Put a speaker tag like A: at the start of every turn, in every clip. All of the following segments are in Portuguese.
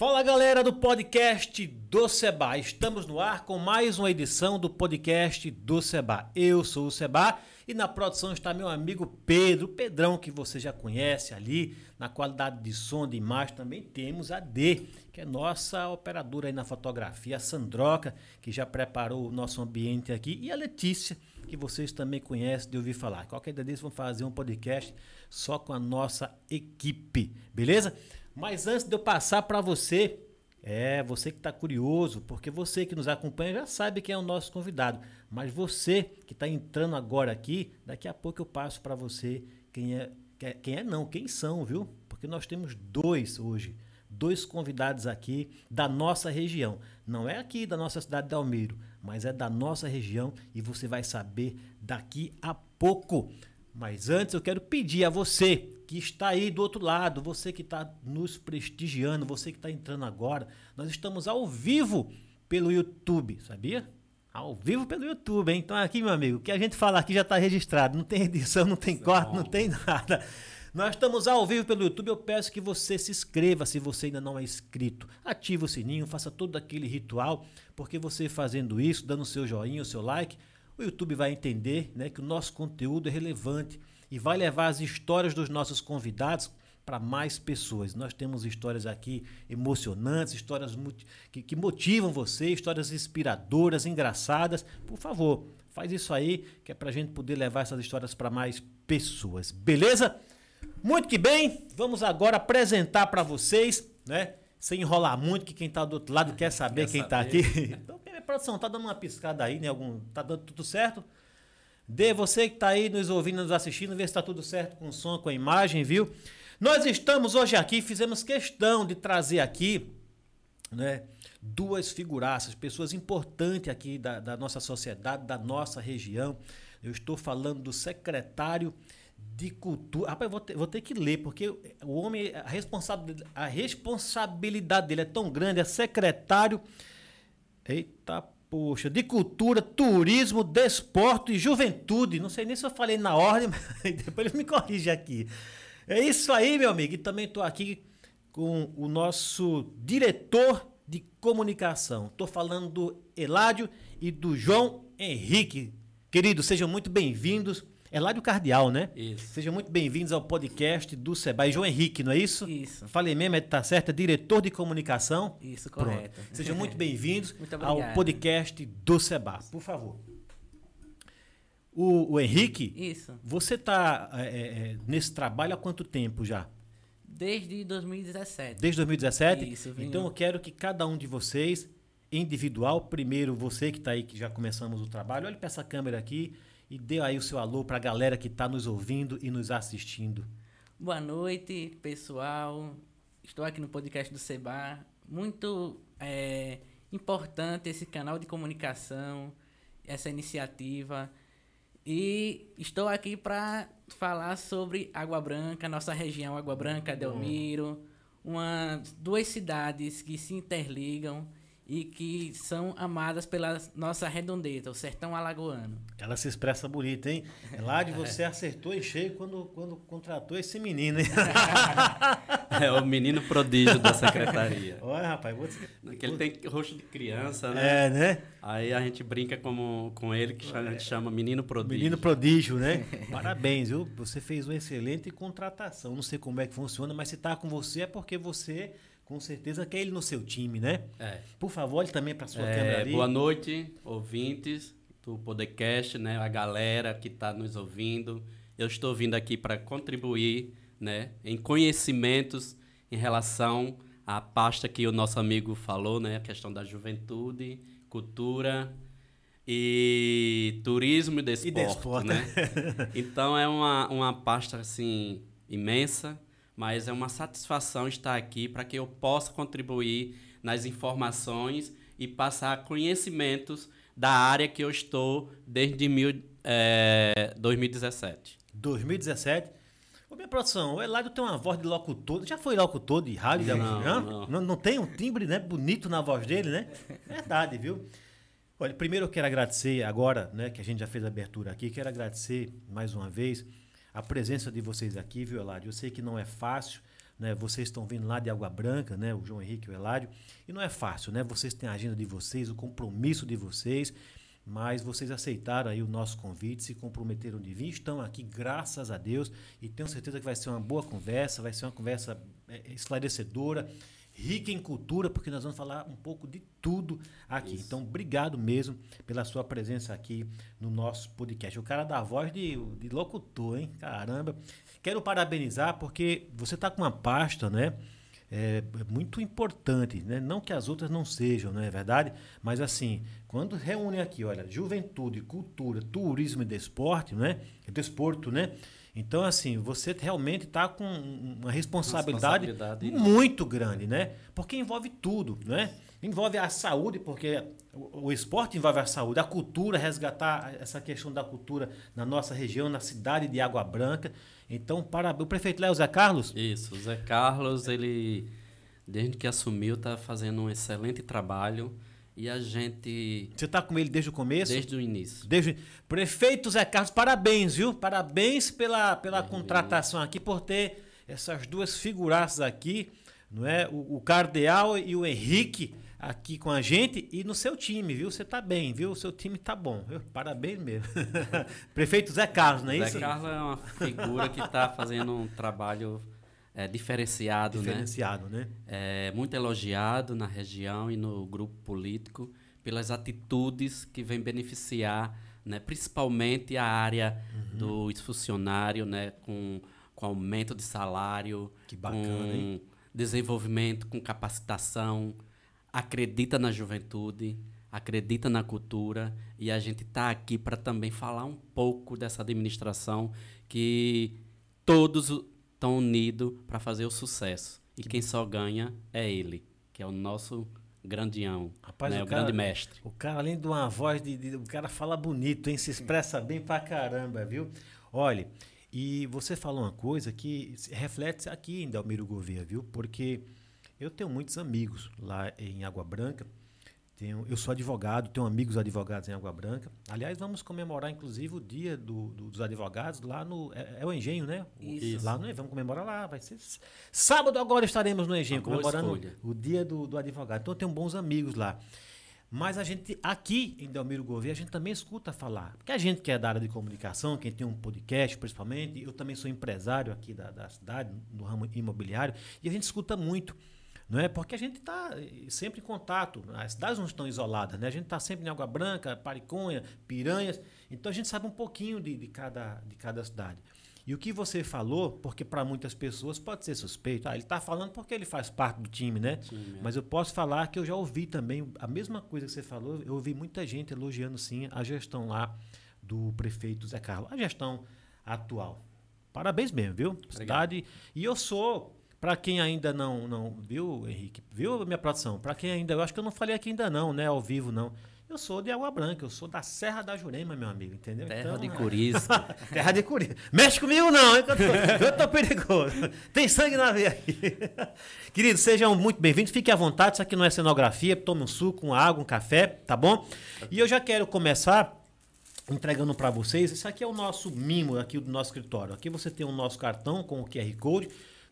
A: Fala galera do podcast do Seba. Estamos no ar com mais uma edição do podcast do Seba. Eu sou o Seba e na produção está meu amigo Pedro, Pedrão que você já conhece ali. Na qualidade de som, de imagem também temos a D, que é nossa operadora aí na fotografia, a Sandroca, que já preparou o nosso ambiente aqui, e a Letícia, que vocês também conhecem de ouvir falar. Qualquer dia desses vão fazer um podcast só com a nossa equipe, beleza? Mas antes de eu passar para você, é, você que está curioso, porque você que nos acompanha já sabe quem é o nosso convidado. Mas você que está entrando agora aqui, daqui a pouco eu passo para você quem é, quem é não, quem são, viu? Porque nós temos dois hoje, dois convidados aqui da nossa região. Não é aqui da nossa cidade de Almeiro, mas é da nossa região e você vai saber daqui a pouco. Mas antes eu quero pedir a você que está aí do outro lado, você que está nos prestigiando, você que está entrando agora, nós estamos ao vivo pelo YouTube, sabia? Ao vivo pelo YouTube, hein? Então aqui, meu amigo, o que a gente fala aqui já está registrado, não tem edição, não tem corte, não tem nada. Nós estamos ao vivo pelo YouTube. Eu peço que você se inscreva se você ainda não é inscrito. Ative o sininho, faça todo aquele ritual, porque você fazendo isso, dando o seu joinha, o seu like, o YouTube vai entender né, que o nosso conteúdo é relevante e vai levar as histórias dos nossos convidados para mais pessoas. Nós temos histórias aqui emocionantes, histórias que, que motivam você, histórias inspiradoras, engraçadas. Por favor, faz isso aí, que é para a gente poder levar essas histórias para mais pessoas. Beleza? Muito que bem, vamos agora apresentar para vocês, né? Sem enrolar muito, que quem está do outro lado quer saber quer quem está aqui. Então, produção, tá dando uma piscada aí, né? Algum, tá dando tudo certo? Dê você que está aí nos ouvindo, nos assistindo, ver se está tudo certo com o som, com a imagem, viu? Nós estamos hoje aqui, fizemos questão de trazer aqui, né? Duas figuraças, pessoas importantes aqui da, da nossa sociedade, da nossa região. Eu estou falando do secretário de cultura. Rapaz, vou ter, vou ter que ler, porque o homem, a responsabilidade, a responsabilidade dele é tão grande, é secretário. Eita Poxa, de cultura, turismo, desporto e juventude. Não sei nem se eu falei na ordem, mas depois ele me corrige aqui. É isso aí, meu amigo. E também estou aqui com o nosso diretor de comunicação. Estou falando do Eládio e do João Henrique. Queridos, sejam muito bem-vindos Eládio Cardial, né?
B: Isso.
A: Sejam muito bem-vindos ao podcast do Sebai. João Henrique, não é isso?
B: Isso.
A: Falei mesmo, é, tá certo, é diretor de comunicação.
B: Isso, correto.
A: Pronto. Sejam muito bem-vindos ao podcast do Seba. Por favor. O, o Henrique,
B: isso.
A: você está é, é, é, nesse trabalho há quanto tempo já?
B: Desde 2017.
A: Desde 2017?
B: Isso,
A: vim... Então eu quero que cada um de vocês, individual, primeiro você que está aí, que já começamos o trabalho, olhe para essa câmera aqui e dê aí o seu alô para a galera que está nos ouvindo e nos assistindo.
B: Boa noite, pessoal. Estou aqui no podcast do Seba. Muito é, importante esse canal de comunicação, essa iniciativa. E estou aqui para falar sobre Água Branca, nossa região Água Branca, Delmiro, uma, duas cidades que se interligam e que são amadas pela nossa redondeza, o sertão alagoano.
A: Ela se expressa bonita, hein? Lá de você acertou em cheio quando, quando contratou esse menino, hein?
C: É o menino prodígio da secretaria.
A: Olha, rapaz, vou...
C: Porque ele tem rosto de criança, né?
A: É, né?
C: Aí a gente brinca como, com ele, que a gente chama menino prodígio.
A: Menino prodígio, né? Parabéns, viu? Você fez uma excelente contratação. Não sei como é que funciona, mas se tá com você é porque você com certeza quer ele no seu time, né?
C: É.
A: Por favor, olhe também para sua
C: é,
A: câmera ali.
C: Boa noite, ouvintes do podcast, né? A galera que está nos ouvindo. Eu estou vindo aqui para contribuir, né? Em conhecimentos em relação à pasta que o nosso amigo falou, né? A questão da juventude, cultura e turismo e desporto,
A: e desporto.
C: né? então é uma, uma pasta assim imensa mas é uma satisfação estar aqui para que eu possa contribuir nas informações e passar conhecimentos da área que eu estou desde mil, é, 2017.
A: 2017? Ô, minha produção, o Eladio tem uma voz de locutor. Já foi locutor de rádio?
C: Não, não.
A: não, não tem um timbre né, bonito na voz dele, né? Verdade, viu? Olha, primeiro eu quero agradecer agora, né, que a gente já fez a abertura aqui, quero agradecer mais uma vez a presença de vocês aqui, viu, Eladio? Eu sei que não é fácil, né? Vocês estão vindo lá de Água Branca, né? O João Henrique e o Eládio. E não é fácil, né? Vocês têm a agenda de vocês, o compromisso de vocês, mas vocês aceitaram aí o nosso convite, se comprometeram de vir, estão aqui, graças a Deus, e tenho certeza que vai ser uma boa conversa, vai ser uma conversa é, esclarecedora, rica em cultura, porque nós vamos falar um pouco de tudo aqui. Isso. Então, obrigado mesmo pela sua presença aqui no nosso podcast. O cara dá voz de, de locutor, hein? Caramba. Quero parabenizar porque você está com uma pasta, né? É, é muito importante, né? Não que as outras não sejam, não é verdade? Mas assim, quando reúne aqui, olha, juventude, cultura, turismo e desporto, né? Desporto, né? Então, assim, você realmente está com uma responsabilidade, responsabilidade, muito grande, né? Porque envolve tudo, né? Envolve a saúde, porque o, esporte envolve a saúde, a cultura, resgatar essa questão da cultura na nossa região, na cidade de Água Branca. Então, para o prefeito Léo Zé Carlos?
C: Isso, o Zé Carlos, ele, desde que assumiu, está fazendo um excelente trabalho. E a gente.
A: Você está com ele desde o começo?
C: Desde o início.
A: Desde... Prefeito Zé Carlos, parabéns, viu? Parabéns pela, pela contratação aqui, por ter essas duas figuraças aqui, não é? O, o Cardeal e o Henrique aqui com a gente e no seu time, viu? Você tá bem, viu? O seu time tá bom, viu? Parabéns mesmo. Prefeito Zé Carlos, não é
C: Zé
A: isso?
C: Zé Carlos é uma figura que está fazendo um trabalho é, diferenciado,
A: né? diferenciado, né?
C: né? É, muito elogiado na região e no grupo político pelas atitudes que vem beneficiar, né? principalmente a área uhum. do funcionário, né? com, com aumento de salário,
A: bacana, com hein?
C: desenvolvimento, com capacitação, acredita na juventude, acredita na cultura e a gente está aqui para também falar um pouco dessa administração que todos estão unidos para fazer o sucesso. E quem só ganha é ele, que é o nosso grandião, Rapaz, né? o, o cara, grande mestre.
A: O cara, além de uma voz, de, de, o cara fala bonito, hein? se expressa bem pra caramba, viu? Olha, e você falou uma coisa que reflete aqui em Delmiro Gouveia, viu? Porque eu tenho muitos amigos lá em Água Branca. Tenho, eu sou advogado, tenho amigos advogados em Água Branca. Aliás, vamos comemorar, inclusive, o dia do, do, dos advogados lá no. É, é o Engenho, né?
B: Isso.
A: Lá no Vamos comemorar lá. Vai ser. Sábado agora estaremos no Engenho, comemorando escolha. o dia do, do advogado. Então, eu tenho bons amigos lá. Mas a gente, aqui em Delmiro Gouveia, a gente também escuta falar. Porque a gente que é da área de comunicação, quem tem um podcast principalmente, eu também sou empresário aqui da, da cidade, no ramo imobiliário, e a gente escuta muito não é? Porque a gente está eh, sempre em contato. As cidades não estão isoladas, né? A gente está sempre em Água Branca, Pariconha, Piranhas. Então a gente sabe um pouquinho de, de, cada, de cada cidade. E o que você falou, porque para muitas pessoas pode ser suspeito. Ah, ele está falando porque ele faz parte do time, né? Sim, é. Mas eu posso falar que eu já ouvi também a mesma coisa que você falou. Eu ouvi muita gente elogiando sim a gestão lá do prefeito Zé Carlos, a gestão atual. Parabéns mesmo, viu? Obrigado. Cidade. E eu sou para quem ainda não, não viu, Henrique, viu minha produção? Para quem ainda, eu acho que eu não falei aqui ainda não, né, ao vivo não. Eu sou de Água Branca, eu sou da Serra da Jurema, meu amigo, entendeu?
C: Terra então, de Curisco.
A: terra de Curisco. Mexe comigo não, hein, eu, tô, eu tô perigoso. Tem sangue na veia aqui. Queridos, sejam muito bem-vindos, fiquem à vontade, isso aqui não é cenografia, tome um suco, uma água, um café, tá bom? E eu já quero começar entregando para vocês, isso aqui é o nosso mimo aqui do nosso escritório. Aqui você tem o nosso cartão com o QR Code,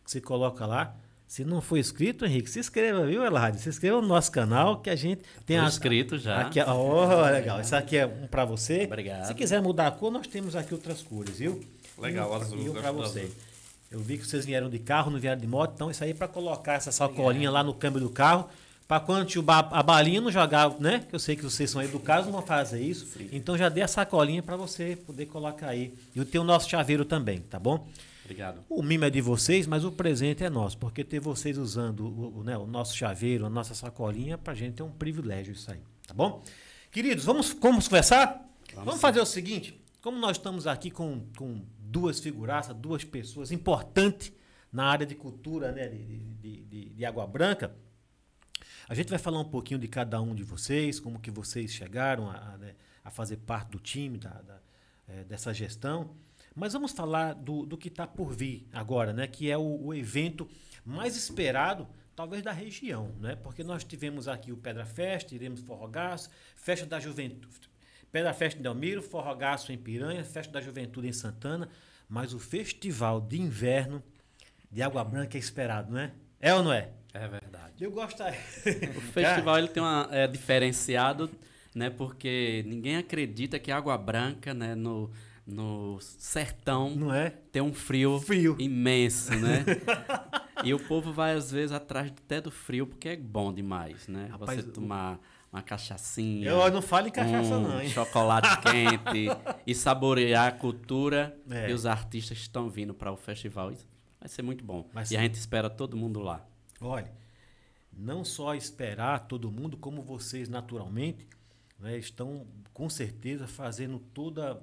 A: você coloca lá. Se não for inscrito, Henrique, se inscreva, viu, Eladio? Se inscreva no nosso canal, que a gente tem
C: as inscrito já.
A: Aqui, oh, legal. Isso aqui é um para você.
C: Obrigado.
A: Se quiser mudar a cor, nós temos aqui outras cores, viu?
C: Legal, um, azul.
A: E um para você. Azul. Eu vi que vocês vieram de carro, não vieram de moto, então isso aí é para colocar essa sacolinha lá no câmbio do carro, para quando a balinha não jogar, né? Que eu sei que vocês são educados, não vão fazer isso. Sim. Então já dê a sacolinha para você poder colocar aí. E tem o nosso chaveiro também, tá bom?
C: Obrigado.
A: O mimo é de vocês, mas o presente é nosso, porque ter vocês usando o, o, né, o nosso chaveiro, a nossa sacolinha, pra gente é um privilégio isso aí, tá bom? Queridos, vamos, vamos conversar? Vamos, vamos fazer o seguinte, como nós estamos aqui com, com duas figuraças, duas pessoas importantes na área de cultura né, de, de, de, de Água Branca, a gente vai falar um pouquinho de cada um de vocês, como que vocês chegaram a, a, né, a fazer parte do time, da, da é, dessa gestão. Mas vamos falar do, do que está por vir agora, né? Que é o, o, evento mais esperado, talvez da região, né? Porque nós tivemos aqui o Pedra Festa, iremos Forrogaço, Festa da Juventude, Pedra Festa em Delmiro, Forrogaço em Piranha, Festa da Juventude em Santana, mas o Festival de Inverno de Água Branca é esperado, não é? É ou não é?
C: É verdade.
A: Eu gosto.
C: O festival ele tem uma, é diferenciado, né? Porque ninguém acredita que Água Branca, né? No, no sertão
A: Não é?
C: tem um frio,
A: Frio.
C: imenso, né? e o povo vai às vezes atrás até do frio porque é bom demais, né?
A: Rapaz,
C: Você tomar uma cachaçinha,
A: Eu não falo em cachaça,
C: um
A: não, hein?
C: chocolate quente e saborear a cultura
A: É.
C: e os artistas que estão vindo para o festival. Isso vai ser muito bom.
A: Vai
C: e a gente espera todo mundo lá.
A: Olha, não só esperar todo mundo, como vocês naturalmente né, estão com certeza fazendo toda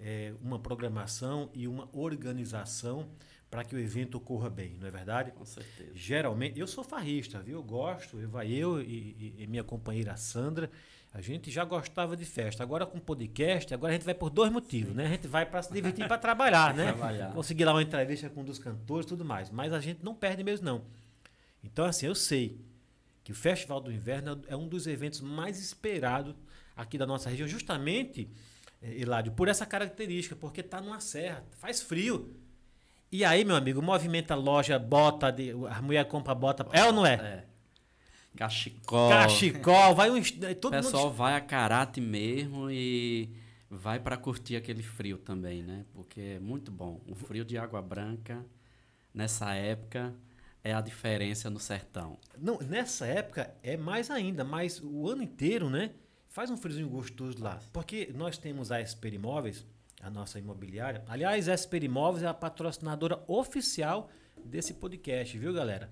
A: é, uma programação e uma organização para que o evento ocorra bem, não é verdade?
C: Com certeza.
A: Geralmente, eu sou farrista, viu? Eu gosto, eu, eu e, e- minha companheira Sandra, a gente já gostava de festa. Agora com podcast, agora a gente vai por dois motivos, né? A gente vai para se divertir para trabalhar, né?
C: Trabalhar.
A: Conseguir lá uma entrevista com um dos cantores e tudo mais. Mas a gente não perde mesmo, não. Então, assim, eu sei que o Festival do Inverno é um dos eventos mais esperados aqui da nossa região, justamente, eh, Hilário, por essa característica, porque tá numa serra, faz frio. E aí, meu amigo, movimenta a loja, bota, de, a mulher compra bota. É ou não é?
C: É. Cachecol.
A: Cachecol, vai um.
C: O
A: Todo
C: pessoal
A: mundo.
C: vai a caráter mesmo e vai para curtir aquele frio também, né? Porque é muito bom. O frio de água branca, nessa época, é a diferença no sertão.
A: Não, nessa época é mais ainda, mas o ano inteiro, né? Faz um friozinho gostoso lá. Porque nós temos a Esper Imóveis, a nossa imobiliária. Aliás, a Esper Imóveis é a patrocinadora oficial desse podcast, viu, galera?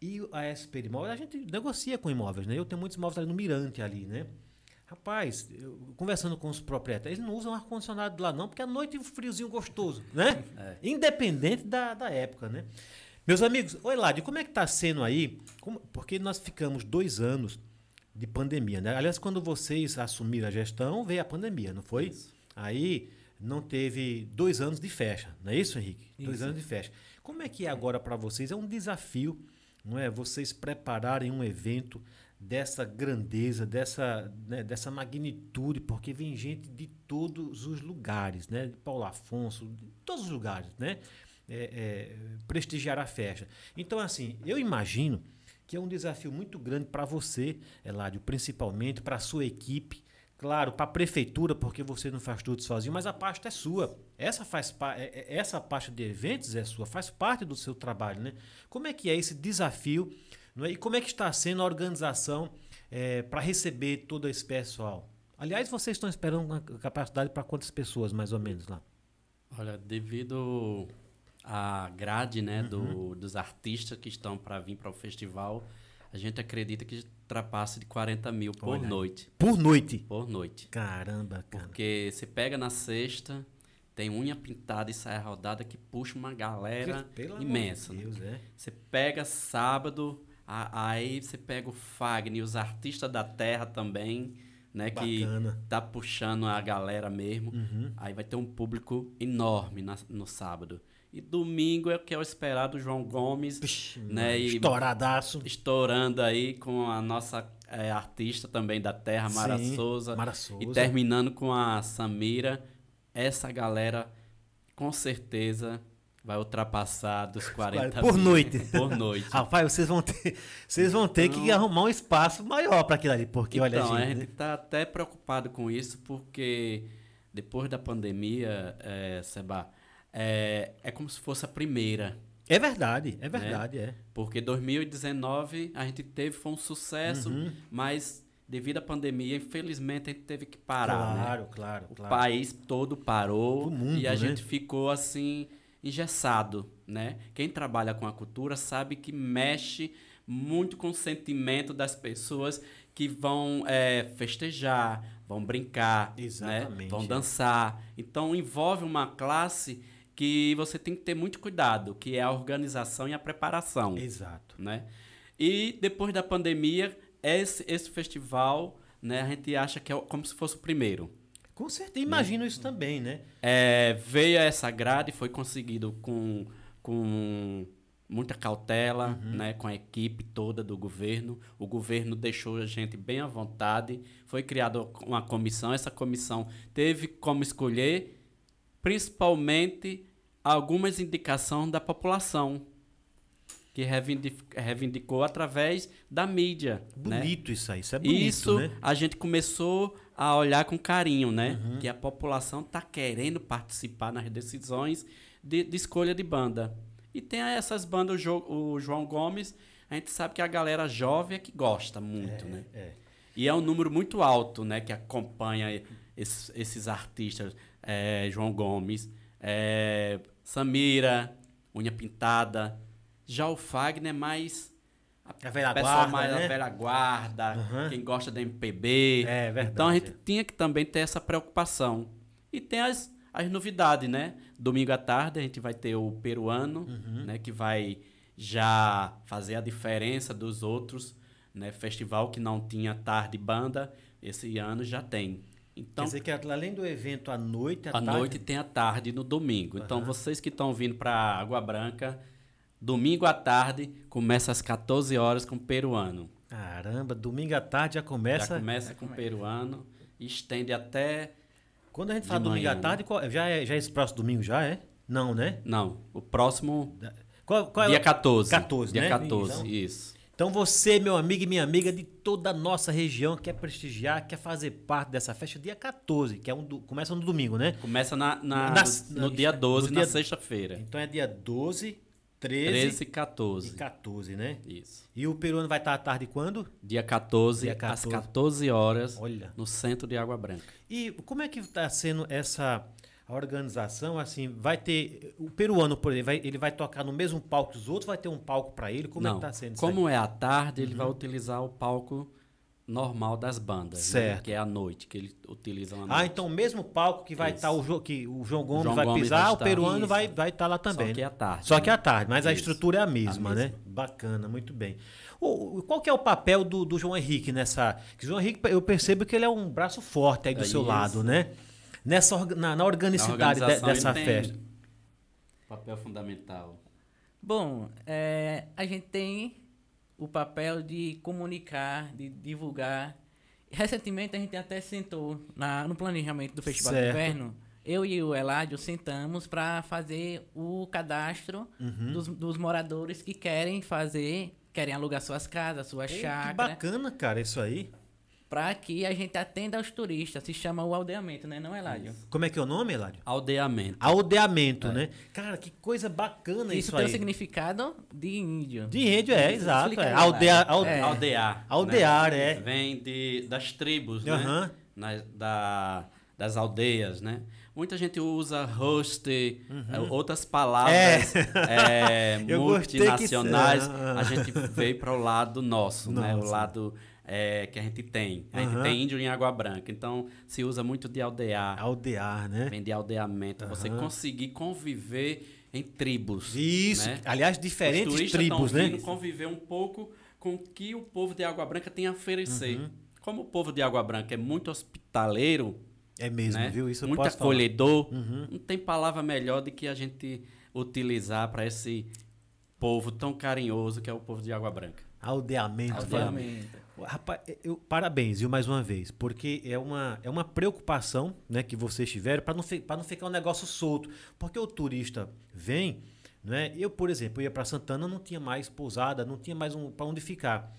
A: E a Esper Imóveis, a gente negocia com imóveis, né? Eu tenho muitos imóveis ali no Mirante ali, né? Rapaz, eu- conversando com os proprietários, eles não usam ar-condicionado lá não, porque à noite é um friozinho gostoso, né? Independente da, da época, né? Meus amigos, oi Ládio, como é que tá sendo aí? Como- porque nós ficamos dois anos de pandemia, né? Aliás, quando vocês assumiram a gestão, veio a pandemia, não foi?
C: Isso.
A: Aí não teve dois anos de festa, não é isso, Henrique? Dois
B: Isso.
A: anos de festa. Como é que é agora para vocês? É um desafio, não é? Vocês prepararem um evento dessa grandeza, dessa, né, dessa magnitude, porque vem gente de todos os lugares, né? De Paulo Afonso, de todos os lugares, né? É, é, prestigiar a festa. Então, assim, eu imagino que é um desafio muito grande para você, Eládio, principalmente para a sua equipe, claro, para a prefeitura, porque você não faz tudo sozinho, mas a pasta é sua. Essa faz é- é- essa parte de eventos é sua, faz parte do seu trabalho, né? Como é que é esse desafio, não é? E como é que está sendo a organização para receber todo esse pessoal? Aliás, vocês estão esperando uma capacidade para quantas pessoas, mais ou menos, lá?
C: Olha, devido à grade né,
A: Uhum.
C: do, dos artistas que estão para vir para o festival, a gente acredita que ultrapasse de 40 mil por
A: Olha
C: noite.
A: Por noite.
C: Por noite.
A: Caramba, cara.
C: Porque você pega na sexta, tem unha pintada e sai a rodada que puxa uma galera
A: Pelo
C: imensa.
A: de
C: né?
A: Deus, é.
C: Você pega sábado, a- aí você pega o Fagner, os artistas da terra também, né? Que
A: Bacana.
C: tá puxando a galera mesmo.
A: Uhum.
C: Aí vai ter um público enorme na- no sábado. E domingo é o que é o esperado, João Gomes,
A: Vixe,
C: né?
A: Estouradaço.
C: estourando aí com a nossa eh, artista também da terra, Mara
A: Sim,
C: Souza.
A: Mara Souza.
C: E terminando com a Samira, essa galera com certeza vai ultrapassar dos 40
A: Por
C: mil
A: noite.
C: Por noite.
A: Rapaz, vocês vão ter, vocês vão ter que arrumar um espaço maior para aquilo ali, porque olha,
C: então, a
A: gente,
C: gente está até preocupado com isso, porque depois da pandemia, é, Seba, é, é como se fosse a primeira.
A: é verdade, é verdade, é.
C: Porque 2019 a gente teve, foi um sucesso,
A: Uhum.
C: mas devido à pandemia, infelizmente a gente teve que parar, né?
A: claro, claro,
C: O
A: claro.
C: país todo parou
A: O mundo,
C: e a
A: né?
C: gente ficou assim engessado, né? Quem trabalha com a cultura sabe que mexe muito com o sentimento das pessoas que vão é, festejar, vão brincar, né? Vão dançar. Então envolve uma classe que você tem que ter muito cuidado, que é a organização e a preparação
A: Exato.
C: né? E depois da pandemia, esse, esse festival, né, a gente acha que é como se fosse o primeiro.
A: Com certeza, imagino isso também, né?
C: É, veio essa grade, foi conseguido com, com muita cautela, né, com a equipe toda do governo. O governo deixou a gente bem à vontade. Foi criada uma comissão. Essa comissão teve como escolher, principalmente, algumas indicações da população. que reivindic- reivindicou através da mídia. né?
A: Bonito isso aí, isso é bonito,
C: Isso
A: né?
C: a gente começou a olhar com carinho, né?
A: Uhum.
C: Que a população está querendo participar nas decisões de, de escolha de banda. E tem essas bandas, o, Jo- o João Gomes, a gente sabe que a galera jovem é que gosta muito, né?
A: é.
C: E é um número muito alto, né? Que acompanha esses, esses artistas. é, João Gomes, é, Samira, Unha Pintada. Já o Fagner é mais...
A: A velha
C: pessoal
A: guarda,
C: mais
A: né?
C: a velha guarda,
A: Aham.
C: quem gosta da MPB.
A: É, verdade.
C: Então a gente tinha que também ter essa preocupação. E tem as, as novidades, né? Domingo à tarde a gente vai ter o peruano,
A: Uhum.
C: né? Que vai já fazer a diferença dos outros, né? Festival que não tinha tarde banda, esse ano já tem. Então,
A: Quer dizer que além do evento à noite, à,
C: à
A: tarde,
C: noite tem a tarde no domingo. Então, vocês que estão vindo para Água Branca, domingo à tarde, começa às 14 horas com o peruano.
A: Caramba, domingo à tarde já começa.
C: Já começa com o peruano estende até.
A: Quando a gente fala domingo à tarde, qual- já é, já é esse próximo domingo, já é? Não, né?
C: Não, o próximo.
A: Qual, qual é
C: dia
A: o-
C: 14.
A: 14,
C: Dia
A: né?
C: 14,
A: Então-
C: isso.
A: Então você, meu amigo e minha amiga de toda a nossa região, quer prestigiar, quer fazer parte dessa festa dia 14, que é um do- começa no domingo, né?
C: Começa na, na-
A: Na-
C: no,
A: na-
C: no dia 12,
A: no
C: na
A: dia-
C: sexta-feira.
A: Então é dia 12, 13,
C: 13 e
A: e
C: 14.
A: 14, né?
C: Isso.
A: E o peruano vai estar à tarde quando?
C: Dia 14,
A: Dia
C: às
A: 14.
C: 14 horas,
A: Olha.
C: no centro de Água Branca.
A: E como é que está sendo essa a organização? Assim, vai ter o peruano, por exemplo, vai- ele vai tocar no mesmo palco que os outros, vai ter um palco para ele? Como é
C: Não,
A: que está sendo isso
C: como é à tarde, ele vai utilizar o palco normal das bandas, né?
A: Certo.
C: que é à noite, que eles utilizam.
A: Ah, então o mesmo palco que vai estar o Jo- que o João Gomes
C: João
A: vai
C: Gomes
A: pisar,
C: vai
A: o peruano
B: Isso.
A: vai vai estar lá também.
C: Só que
A: né?
C: é à tarde.
A: Só
C: né?
A: que é à tarde, mas a
C: Isso.
A: estrutura é a mesma,
C: A
A: né?
C: mesma.
A: Bacana, muito bem. O, qual que é o papel do, do João Henrique nessa? Que João Henrique, eu percebo que ele é um braço forte aí do
C: É
A: seu
C: isso.
A: lado, né? Nessa na, na
C: Na
A: organicidade de- dessa festa.
C: Papel fundamental.
B: Bom, é, a gente tem o papel de comunicar, de divulgar. Recentemente a gente até sentou na- no planejamento do Festival
A: Certo.
B: de Inverno. Eu e o Eládio sentamos para fazer o cadastro
A: Uhum.
B: dos, dos moradores que querem fazer, querem alugar suas casas, suas
A: Pô, que bacana, cara, isso aí.
B: Para que a gente atenda aos turistas. Se chama o aldeamento, né, não, Eládio?
A: Como é que é o nome, Eládio?
C: Aldeamento.
A: Aldeamento, né? Cara, que coisa bacana
B: Isso,
A: isso,
B: tem
A: aí.
B: o significado de índio.
A: De índio, é, exato.
B: Explica
A: É. Aldea, alde-
B: É.
C: Aldear.
A: Aldear,
C: né?
A: é.
C: Vem de, das tribos, né? Na- da, das aldeias, né? Muita gente usa host, eh, outras palavras
A: Uhum. Gostei que
C: multinacionais. A gente veio para o lado nosso, né? O lado eh, que a gente tem. A gente tem índio em Água Branca. Então, se usa muito de aldear.
A: Aldear, né?
C: Vem de aldeamento. Você
A: Aham.
C: conseguir conviver em tribos.
A: Isso.
C: né?
A: Aliás,
C: Os
A: diferentes
C: turistas
A: tribos, né?
C: conviver um pouco com o que o povo de Água Branca tem a oferecer.
A: Uhum.
C: Como o povo de Água Branca é muito hospitaleiro,
A: É mesmo,
C: né?
A: viu? Isso
C: muito acolhedor,
A: Uhum.
C: não tem palavra melhor do que a gente utilizar para esse povo tão carinhoso que é o povo de Água Branca.
A: Aldeamento.
B: Aldeamento.
A: Rapaz, eu, parabéns, viu, mais uma vez, porque é uma, é uma preocupação né, que vocês tiveram para não, não ficar um negócio solto. Porque o turista vem, né? Eu, por exemplo, ia para Santana, não tinha mais pousada, não tinha mais um, para onde ficar.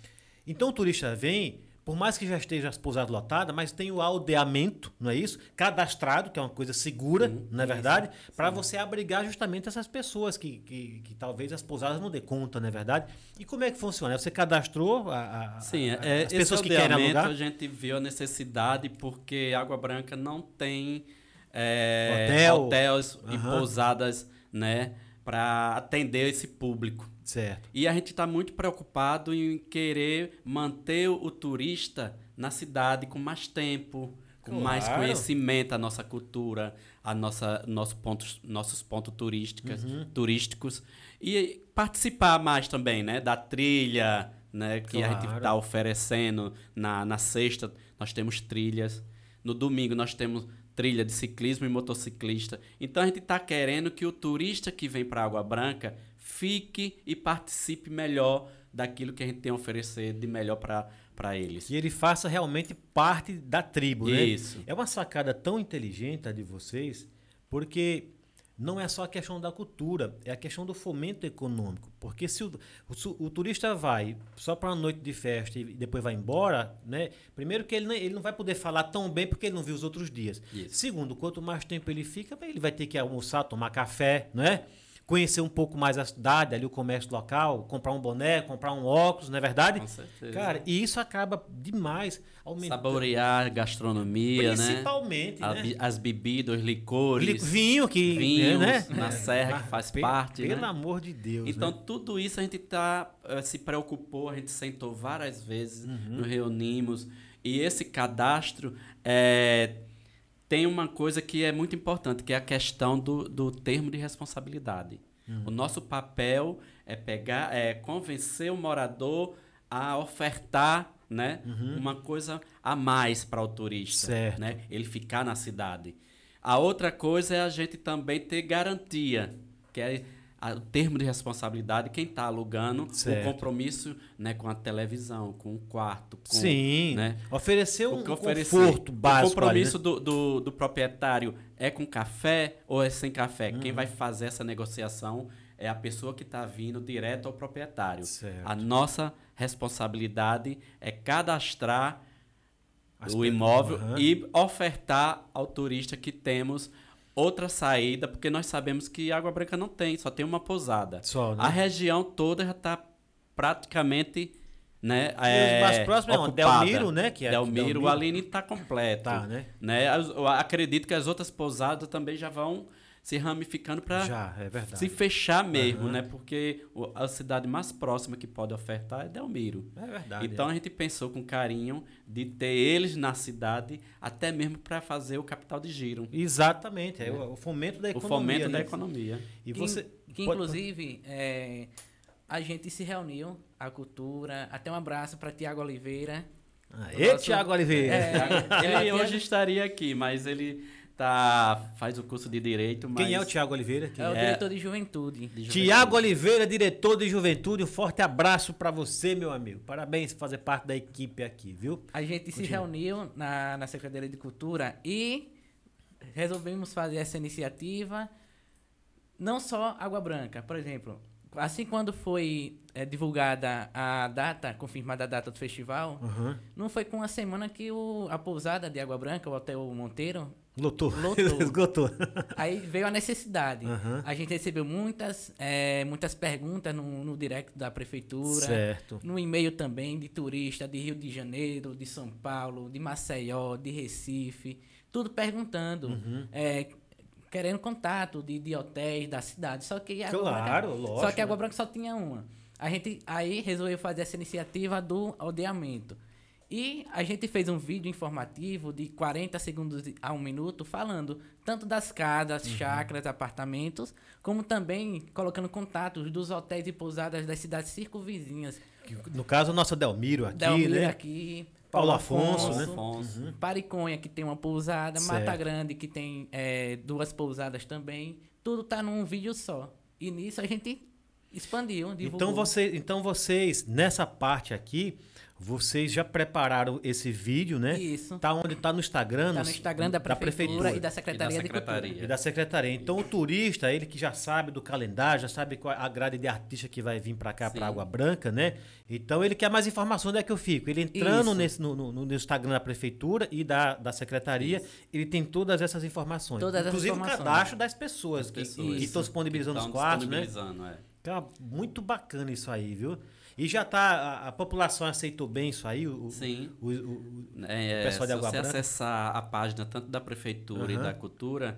A: Então o turista vem, por mais que já esteja as pousadas lotadas, mas tem o aldeamento, não é isso? Cadastrado, que é uma coisa segura, não é verdade? Para você abrigar justamente essas pessoas que, que, que talvez as pousadas não dê conta, não é verdade? E como é que funciona? Você cadastrou a, a-
C: Sim,
A: a-
C: é,
A: as pessoas que querem
C: aldeamento
A: alugar?
C: a gente viu a necessidade porque Água Branca não tem é,
A: Hotel.
C: hotéis e pousadas, né, para atender esse público.
A: Certo.
C: E a gente está muito preocupado em querer manter o turista na cidade com mais tempo, com mais
A: Claro.
C: conhecimento da nossa cultura, a nossa, nosso pontos, nossos pontos turísticos,
A: Uhum.
C: turísticos e participar mais também, né, da trilha, né, que a gente
A: Claro.
C: está oferecendo na, na sexta nós temos trilhas, no domingo nós temos trilha de ciclismo e motociclista. Então a gente está querendo que o turista que vem para Água Branca fique e participe melhor daquilo que a gente tem a oferecer de melhor para eles.
A: Que ele faça realmente parte da tribo, né?
C: Isso.
A: É uma sacada tão inteligente a de vocês, porque não é só a questão da cultura, é a questão do fomento econômico. Porque se o, o, o turista vai só para uma noite de festa e depois vai embora, né? Primeiro que ele não, ele não vai poder falar tão bem porque ele não viu os outros dias.
C: Isso.
A: Segundo, quanto mais tempo ele fica, ele vai ter que almoçar, tomar café, não é? Conhecer um pouco mais a cidade, ali o comércio local, comprar um boné, comprar um óculos, não é verdade?
C: Com certeza.
A: Cara, e isso acaba demais aumentando.
C: Saborear a gastronomia,
A: Principalmente,
C: né?
A: né?
C: As bebidas, licores.
A: Li- Vinho que
C: Vinhos
A: né?
C: na serra que
A: Mas
C: faz
A: pe-
C: parte,
A: Pelo
C: né?
A: amor de Deus.
C: Então,
A: né?
C: tudo isso a gente tá, eh, se preocupou, a gente sentou várias vezes,
A: Uhum.
C: nos reunimos. E esse cadastro eh, tem uma coisa que é muito importante, que é a questão do, do termo de responsabilidade.
A: Uhum.
C: O nosso papel é pegar, é convencer o morador a ofertar né, uma coisa a mais para o turista.
A: Uhum. Certo.
C: Né, ele ficar na cidade. A outra coisa é a gente também ter garantia, que é a- o termo de responsabilidade, quem está alugando,
A: Certo.
C: o compromisso né, com a televisão, com o quarto, com,
A: Sim.
C: né,
A: Oferecer um
C: o oferecer.
A: conforto
C: O
A: básico.
C: compromisso
A: ali,
C: do, do, do proprietário é com café ou é sem café?
A: Uhum.
C: Quem vai fazer essa negociação é a pessoa que está vindo direto ao proprietário.
A: Certo.
C: A nossa responsabilidade é cadastrar
A: As
C: o imóvel
A: Aham.
C: e ofertar ao turista que temos outra saída, porque nós sabemos que Água Branca não tem, só tem uma pousada.
A: Só, né?
C: A região toda já está praticamente né,
A: E
C: é,
A: mais próximos é. Delmiro, né, que é
C: Delmiro,
A: Delmiro.
C: o Aline está completo.
A: Tá, né?
C: né? Acredito que as outras pousadas também já vão se ramificando para
A: é
C: se fechar mesmo,
A: Aham.
C: né? Porque o- a cidade mais próxima que pode ofertar é Delmiro.
A: É verdade.
C: Então a gente pensou com carinho de ter eles na cidade, até mesmo para fazer o capital de giro,
A: Exatamente. É o, o fomento da
C: o
A: economia.
C: fomento da
A: né?
C: economia.
A: E
B: que,
A: você.
B: que
A: pode-
B: inclusive é, a gente se reuniu, a cultura, até um abraço para Tiago Oliveira.
A: Aê,
B: Nosso-
A: Tiago Oliveira.
B: É,
C: Ele
B: é,
C: hoje estaria aqui, mas ele tá faz o curso de direito, mas
A: Quem é o Tiago Oliveira? Quem
B: é o
A: é?
B: diretor de juventude.
C: de juventude.
A: Tiago Oliveira, diretor de juventude. Um forte abraço pra você, meu amigo. Parabéns por fazer parte da equipe aqui, viu?
B: A gente se reuniu na, na Secretaria de Cultura e resolvemos fazer essa iniciativa. Não só Água Branca, por exemplo. Assim quando foi eh, divulgada a data, confirmada a data do festival,
A: Aham.
B: não foi com uma semana que o, a pousada de Água Branca, o Hotel Monteiro,
A: Lotou.
B: Lotou.
A: Esgotou.
B: aí veio a necessidade.
A: Aham.
B: A gente recebeu muitas, eh, muitas perguntas no, no direct da prefeitura.
A: Certo.
B: No e-mail também de turista de Rio de Janeiro, de São Paulo, de Maceió, de Recife, tudo perguntando,
A: Uhum.
B: é, querendo contato de, de hotéis da cidade. Só que Água
A: Claro,
B: Branca,
A: lógico,
B: Só que Água
A: né?
B: Branca só tinha uma. A gente aí resolveu fazer essa iniciativa do aldeamento. E a gente fez um vídeo informativo de 40 segundos a um minuto falando tanto das casas,
A: Uhum.
B: chácaras, apartamentos, como também colocando contatos dos hotéis e pousadas das cidades circunvizinhas.
A: No caso, o nosso Delmiro aqui,
B: Delmiro
A: né?
B: aqui,
A: Paulo
B: Paulo
A: Afonso,
B: Afonso,
A: né?
C: Afonso.
B: Pariconha, que tem uma pousada,
A: Certo.
B: Mata Grande, que tem é, duas pousadas também. Tudo tá num vídeo só. E nisso a gente expandiu, divulgou.
A: Então, você, então vocês, nessa parte aqui, vocês já prepararam esse vídeo, né?
B: Isso.
A: Tá onde? Tá no Instagram?
B: Tá no Instagram da prefeitura, e da Secretaria
C: E da
B: de Cultura.
C: secretaria.
A: E da secretaria. Então o turista, ele que já sabe do calendário, já sabe qual a grade de artista que vai vir para cá, para Água Branca, né? Então ele quer mais informação, onde é que eu fico? Ele entrando
B: Isso.
A: nesse, no, no- no Instagram da prefeitura e da, da secretaria, ele tem todas essas informações.
B: Todas essas
A: Inclusive
B: informações.
A: o cadastro das pessoas,
C: As
A: que
C: pessoas.
A: que estão disponibilizando
C: Então,
A: os quartos, né?
C: disponibilizando, é.
A: Cara, muito bacana isso aí, viu? E já tá, a, a população aceitou bem isso aí? O,
C: Sim.
A: o- o- o-
C: É,
A: pessoal de
C: se
A: Água
C: você
A: Branca?
C: acessar a página tanto da prefeitura
A: Aham.
C: e da cultura,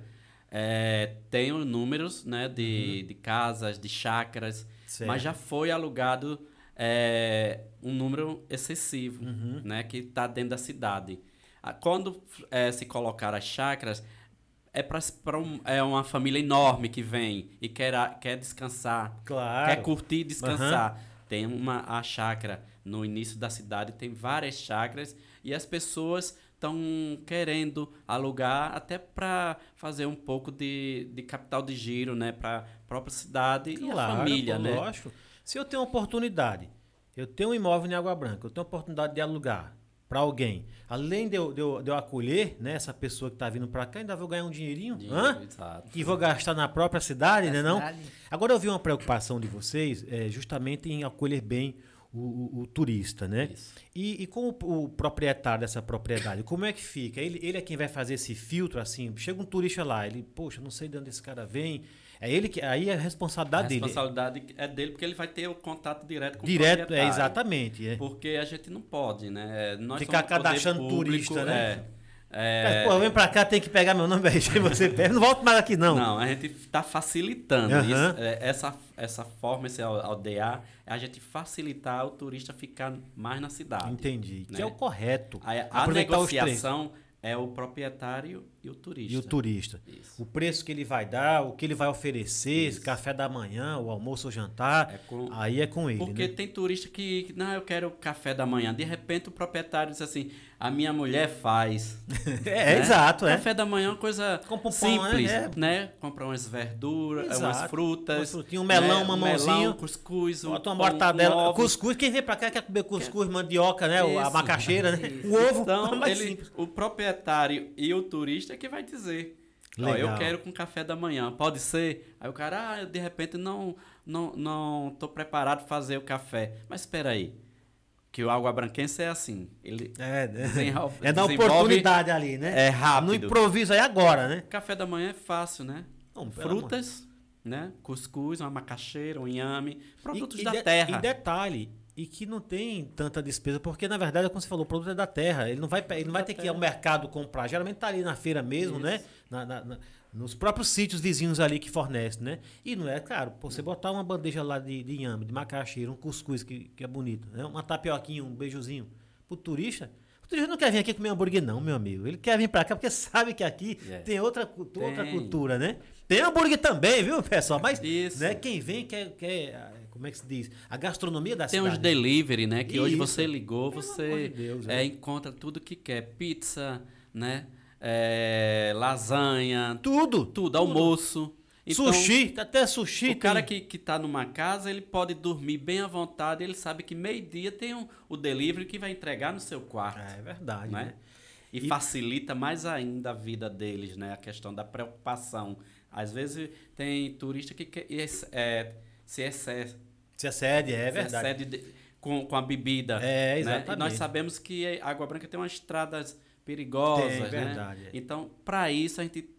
C: é, tem os números né, de, de casas, de chácaras,
A: Uhum. Certo.
C: mas já foi alugado é, um número excessivo
A: Uhum.
C: né, que está dentro da cidade. Quando é, se colocar as chácaras, é para um, é uma família enorme que vem e quer, quer descansar,
A: Claro.
C: quer curtir e descansar. Tem uma a chácara no início da cidade, tem várias chácaras e as pessoas estão querendo alugar até para fazer um pouco de, de capital de giro, né, para a própria cidade e a
A: Claro,
C: família,
A: pô,
C: né?
A: Lógico. Se eu tenho uma oportunidade, eu tenho um imóvel em Água Branca, eu tenho oportunidade de alugar. Para alguém, além de eu, de, eu, de eu acolher né, essa pessoa que está vindo para cá, ainda vou ganhar um dinheirinho, hã?
C: Exato.
A: e vou gastar na própria cidade,
B: Na
A: né não?
B: cidade.
A: Agora eu vi uma preocupação de vocês é, justamente em acolher bem o, o- o turista, né?
C: Isso.
A: E, e com o, o proprietário dessa propriedade, como é que fica? Ele, ele é quem vai fazer esse filtro, assim, chega um turista lá, ele, poxa, não sei de onde esse cara vem, é ele que, aí é a
C: A
A: responsabilidade dele.
C: responsabilidade é dele porque ele vai ter o contato direto com o
A: Direto, é exatamente, é.
C: Porque a gente não pode, né? Nós
A: Ficar cadastrando
C: público,
A: turista, né?
C: É,
A: Mas,
C: é,
A: pô, vem pra cá, tem que pegar meu nome, RG, você pega, não volto mais aqui não.
C: Não, a gente está facilitando
A: Aham.
C: isso. É, essa, essa forma, esse al- aldear, é a gente facilitar o turista ficar mais na cidade.
A: Entendi, que
C: né?
A: é o correto.
C: A, a negociação é o proprietário e o turista.
A: E o turista.
C: Isso.
A: O preço que ele vai dar, o que ele vai oferecer,
C: Isso.
A: café da manhã, o almoço ou jantar,
C: É com-
A: aí é com ele,
C: Porque
A: né?
C: tem turista que, que, não, eu quero café da manhã. De repente o proprietário diz assim, a minha mulher faz.
A: É,
C: né?
A: exato, é.
C: Café da manhã é uma coisa
A: Compra um pão,
C: simples,
A: é, é.
C: né? Compra umas verduras,
A: Exato.
C: umas frutas.
A: Umas frutinhas, um melão,
C: né?
A: um mamãozinho.
C: melão, cuscuz, um
A: Bota uma mortadela,
C: um
A: cuscuz, quem vem pra cá quer comer cuscuz, mandioca, né? o- A
C: Isso.
A: macaxeira, né?
B: Isso.
A: O ovo,
C: Então, ele,
A: simples.
C: o proprietário e o turista que vai dizer. Ó, eu
A: Legal.
C: quero com café da manhã, pode ser? Aí o cara, ah, eu de repente não não não tô preparado para fazer o café. Mas espera aí. Que o água branquense é assim, ele
A: É, né?
C: desenvolve-
A: é
C: desenvolve-
A: oportunidade ali, né?
C: é rápido.
A: No improviso aí agora, né?
C: Café da manhã é fácil, né?
A: Não,
C: Frutas, né? Cuscuz, uma macaxeira, um inhame, produtos
A: E- e
C: da
A: de-
C: terra.
A: E detalhe, e que não tem tanta despesa, porque na verdade, como você falou, o produto é da terra. Ele não vai, ele não vai ter que ir ao mercado comprar. Geralmente tá ali na feira mesmo,
C: Isso.
A: né? Na- na- na- nos próprios sítios vizinhos ali que fornecem, né? E não é caro. Pô, você botar uma bandeja lá de, de inhame, de macaxeira, um cuscuz que, que é bonito, né? Uma tapioquinha, um beijozinho. Pro turista. O turista não quer vir aqui comer hambúrguer, não, meu amigo. Ele quer vir pra cá porque sabe que aqui
C: É.
A: tem outra, cultu- outra
C: Tem.
A: cultura, né? Tem hambúrguer também, viu, pessoal? Mas
C: Isso.
A: né, quem vem quer, quer. Como é que se diz? A gastronomia da
C: Tem
A: cidade.
C: uns delivery, né? Que hoje
A: Isso.
C: você ligou,
A: Pelo
C: você
A: de Deus,
C: é,
A: é.
C: encontra tudo que quer. Pizza, né? É, lasanha,
A: Tudo.
C: tudo, almoço. Então,
A: sushi, até sushi.
C: O cara
A: tem.
C: que, que tá numa casa, ele pode dormir bem à vontade, ele sabe que meio-dia tem um, o delivery que vai entregar no seu quarto.
A: É, é verdade,
C: né?
A: né?
C: E,
A: E-
C: facilita mais ainda a vida deles, né? A questão da preocupação. Às vezes tem turista que quer, é, se excede,
A: Se excede, é
C: se
A: verdade.
C: excede de- com, com a bebida.
A: É,
C: né? E
A: exatamente.
C: nós sabemos que a Água Branca tem umas estradas perigosas,
A: Tem,
C: né?
A: verdade, é.
C: Então, para isso, a gente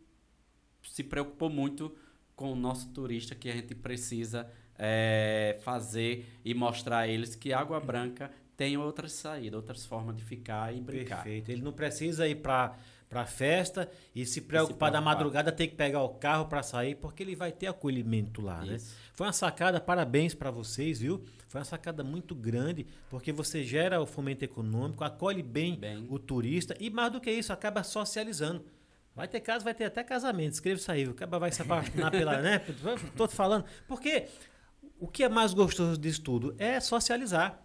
C: se preocupou muito com o nosso turista, que a gente precisa é, fazer e mostrar a eles que Água Branca tem outras saídas, outras formas de ficar e brincar.
A: Perfeito. Ele não precisa ir pra, pra festa e se preocupar da madrugada, ter que pegar o carro pra sair, porque ele vai ter acolhimento lá, né? Foi uma sacada, parabéns pra vocês, viu? Foi uma sacada muito grande, porque você gera o fomento econômico, acolhe bem,
C: Bem.
A: o turista e mais do que isso, acaba socializando. Vai ter casa, vai ter até casamento. Escreva isso aí, o cara vai se apaixonar pela, né? Tô te falando. Porque o que é mais gostoso disso tudo é socializar.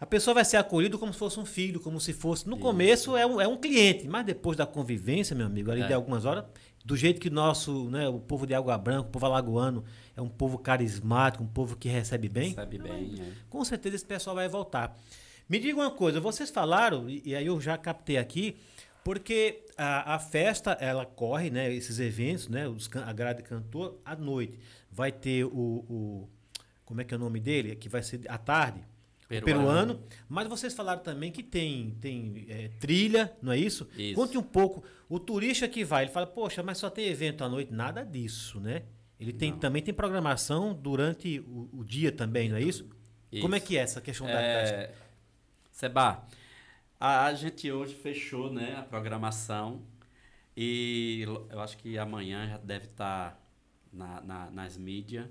A: A pessoa vai ser acolhida como se fosse um filho, como se fosse. No
C: Isso.
A: começo é um, é um cliente, mas depois da convivência, meu amigo, ali
C: É.
A: de algumas horas, do jeito que nosso, né, o povo de Água Branca, o povo alagoano, é um povo carismático, um povo que recebe bem.
C: Recebe bem, é.
A: Com certeza esse pessoal vai voltar. Me diga uma coisa, vocês falaram, e, e aí eu já captei aqui, porque a, a festa, ela corre, né? Esses eventos, né? Os, a grade cantor, à noite. Vai ter o, o- Como é que é o nome dele? Que vai ser à tarde.
C: Peruano.
A: Peruano. Mas vocês falaram também que tem, tem é, trilha, não é isso?
C: Isso.
A: Conte um pouco. O turista que vai, ele fala, poxa, mas só tem evento à noite. Nada disso, né? Ele tem,
C: Não.
A: também tem programação durante o, o dia também, não é isso? Como é
C: Isso.
A: que é essa questão da da-
C: É, Seba, a, a gente hoje fechou né, a programação e eu acho que amanhã já deve estar na, na- nas mídias.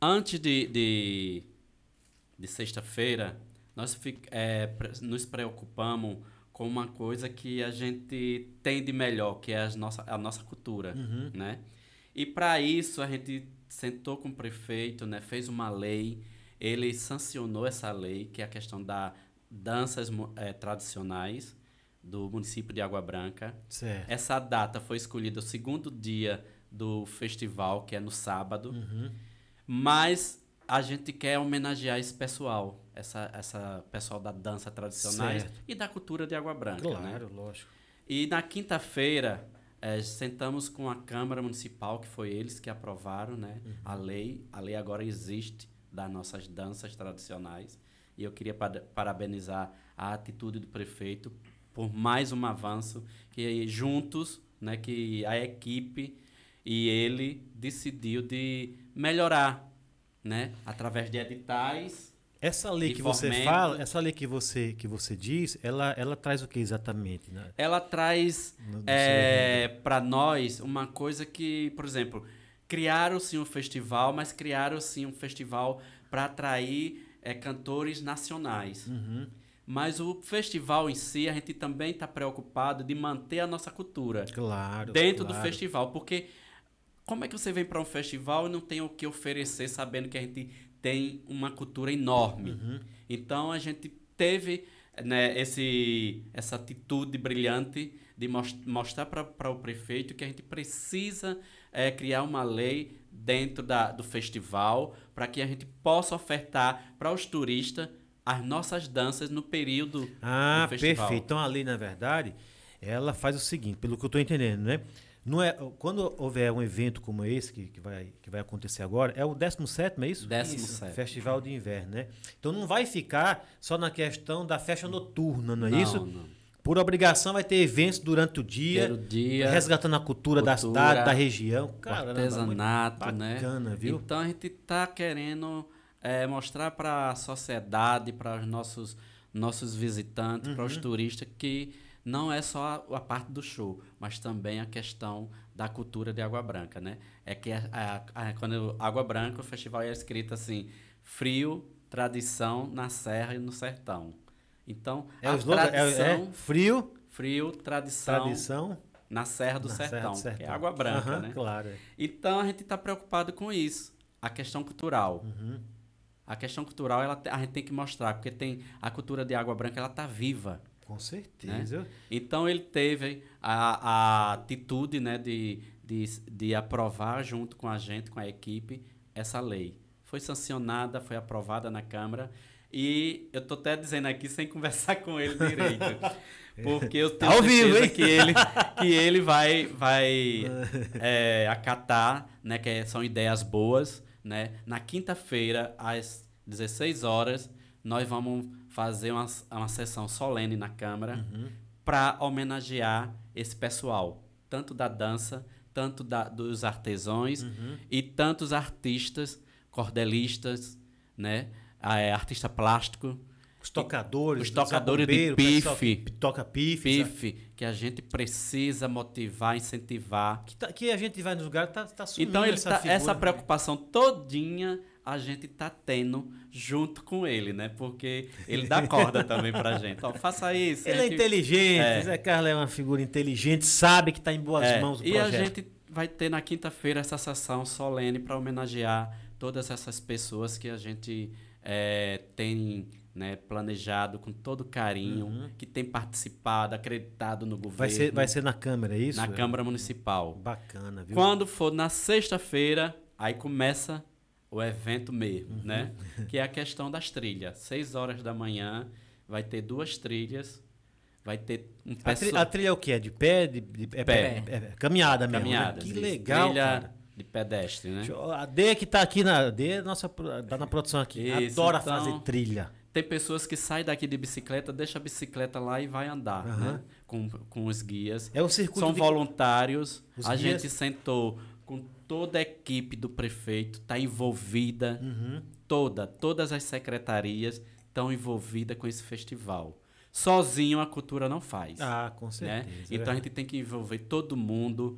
C: Antes de, de, de sexta-feira, nós é, nos preocupamos com uma coisa que a gente tem de melhor, que é as nossa, a nossa cultura,
A: Uhum.
C: né? E para isso a gente sentou com o prefeito, né? Fez uma lei, ele sancionou essa lei, que é a questão da danças eh, tradicionais do município de Água Branca.
A: Certo.
C: Essa data foi escolhida o segundo dia do festival, que é no sábado.
A: Uhum.
C: Mas a gente quer homenagear esse pessoal, essa, essa pessoal da dança tradicionais
A: Certo.
C: e da cultura de Água Branca, né?
A: Claro, lógico.
C: E na quinta-feira, eh, sentamos com a Câmara Municipal, que foi eles que aprovaram né, a lei. A lei agora existe das nossas danças tradicionais. E eu queria para- parabenizar a atitude do prefeito por mais um avanço, que juntos, né, que a equipe e ele decidiu de melhorar, né, através de editais.
A: Essa lei que você fala, essa lei que você, que você diz, ela, ela traz o que exatamente? Né?
C: ela traz
A: No- no
C: para nós uma coisa que, por exemplo, criaram-se um festival, mas criaram-se um festival para atrair eh, cantores nacionais.
A: Uhum.
C: Mas o festival em si, a gente também está preocupado de manter a nossa cultura
A: Claro.
C: dentro do
A: claro.
C: festival, porque como é que você vem para um festival e não tem o que oferecer, sabendo que a gente tem uma cultura enorme?
A: Uhum.
C: Então a gente teve né, esse, essa atitude brilhante de mos- mostrar para o prefeito que a gente precisa eh, criar uma lei dentro da, do festival para que a gente possa ofertar para os turistas as nossas danças no período
A: Ah,
C: do festival.
A: perfeito. Então a lei, na verdade, ela faz o seguinte, pelo que eu estou entendendo, né? Não é, quando houver um evento como esse, que, que, vai, que vai acontecer agora, é o 17 é isso?
C: 17º.
A: Festival de Inverno, né? Então não vai ficar só na questão da festa noturna, não é
C: Não,
A: isso?
C: não.
A: Por obrigação vai ter eventos durante o dia,
C: o dia,
A: resgatando a cultura, da
C: cultura,
A: cidade, da região.
C: o
A: Caramba,
C: artesanato, né?
A: Bacana, viu?
C: Então a gente está querendo eh, mostrar para a sociedade, para os nossos, nossos visitantes, para
A: Uhum.
C: os turistas, que não é só a, parte do show, mas também a questão da cultura de Água Branca, né? É que a, a- a- quando Água Branca, o festival é escrito assim, frio, tradição na serra e no sertão. Então,
A: É
C: a
A: slogan, é,
C: tradição,
A: é frio,
C: frio, tradição,
A: tradição,
C: na serra do
A: na
C: sertão,
A: Serra do
C: que é Água Branca,
A: Aham,
C: né?
A: Claro. é.
C: Então a gente está preocupado com isso, a questão cultural.
A: Uhum.
C: A questão cultural ela, a gente tem que mostrar, porque tem a cultura de Água Branca ela está viva.
A: Com certeza.
C: Então ele teve a, a atitude né, de, de, de aprovar junto com a gente, com a equipe, essa lei. Foi sancionada, foi aprovada na Câmara. E eu tô até dizendo aqui sem conversar com ele direito. Porque eu tenho
A: Ao vivo,
C: certeza
A: hein?
C: que ele, que ele vai, vai é, acatar, né? Que são ideias boas, né? Na quinta-feira, às 16 horas, nós vamos fazer uma, uma sessão solene na Câmara
A: Uhum.
C: para homenagear esse pessoal, tanto da dança, tanto da, dos artesãos
A: Uhum.
C: e tantos artistas, cordelistas, né? Ah, é, artista plástico,
A: Os tocadores,
C: Os tocadores de pife.
A: toca pife. sabe?
C: PIF, que a gente precisa motivar, incentivar.
A: Que, tá- que a gente vai nos lugares tá, tá sumindo
C: Então ele
A: essa
C: tá-
A: figura.
C: essa preocupação todinha a gente tá tendo junto com ele, né? Porque ele dá corda também pra gente. Ó, faça isso.
A: Ele é
C: gente-
A: inteligente,
C: É.
A: Zé Carlos é uma figura inteligente, sabe que está em boas
C: É,
A: mãos o
C: e
A: projeto.
C: a gente vai ter na quinta-feira essa sessão solene para homenagear todas essas pessoas que a gente é, tem né, planejado com todo carinho, que tem participado, acreditado no governo,
A: Uhum. Vai ser, vai ser na Câmara, é isso?
C: na Câmara Municipal.
A: Bacana, viu?
C: Quando for na sexta-feira, aí começa o evento mesmo,
A: Uhum.
C: né? Que é a questão das trilhas. Seis horas da manhã vai ter duas trilhas, vai ter um
A: A, a trilha é o quê? É de pé? De, de- é,
C: Pé.
A: é- é caminhada mesmo, né?
C: Caminhadas.
A: Que
C: isso.
A: legal,
C: Trilha
A: cara.
C: de pedestre, né?
A: A D que tá aqui na. A D é nossa, tá na produção aqui.
C: Isso,
A: Adora
C: então-
A: fazer trilha.
C: Tem pessoas que saem daqui de bicicleta, deixa a bicicleta lá e vai andar,
A: Aham.
C: né? Com, com os guias.
A: É o circuito
C: São
A: de-
C: voluntários.
A: Os
C: a
A: guias-
C: gente sentou com toda a equipe do prefeito, está envolvida.
A: Uhum.
C: Toda, todas as secretarias estão envolvidas com esse festival. Sozinho a cultura não faz.
A: Ah, com
C: né?
A: certeza.
C: Então a gente tem que envolver todo mundo,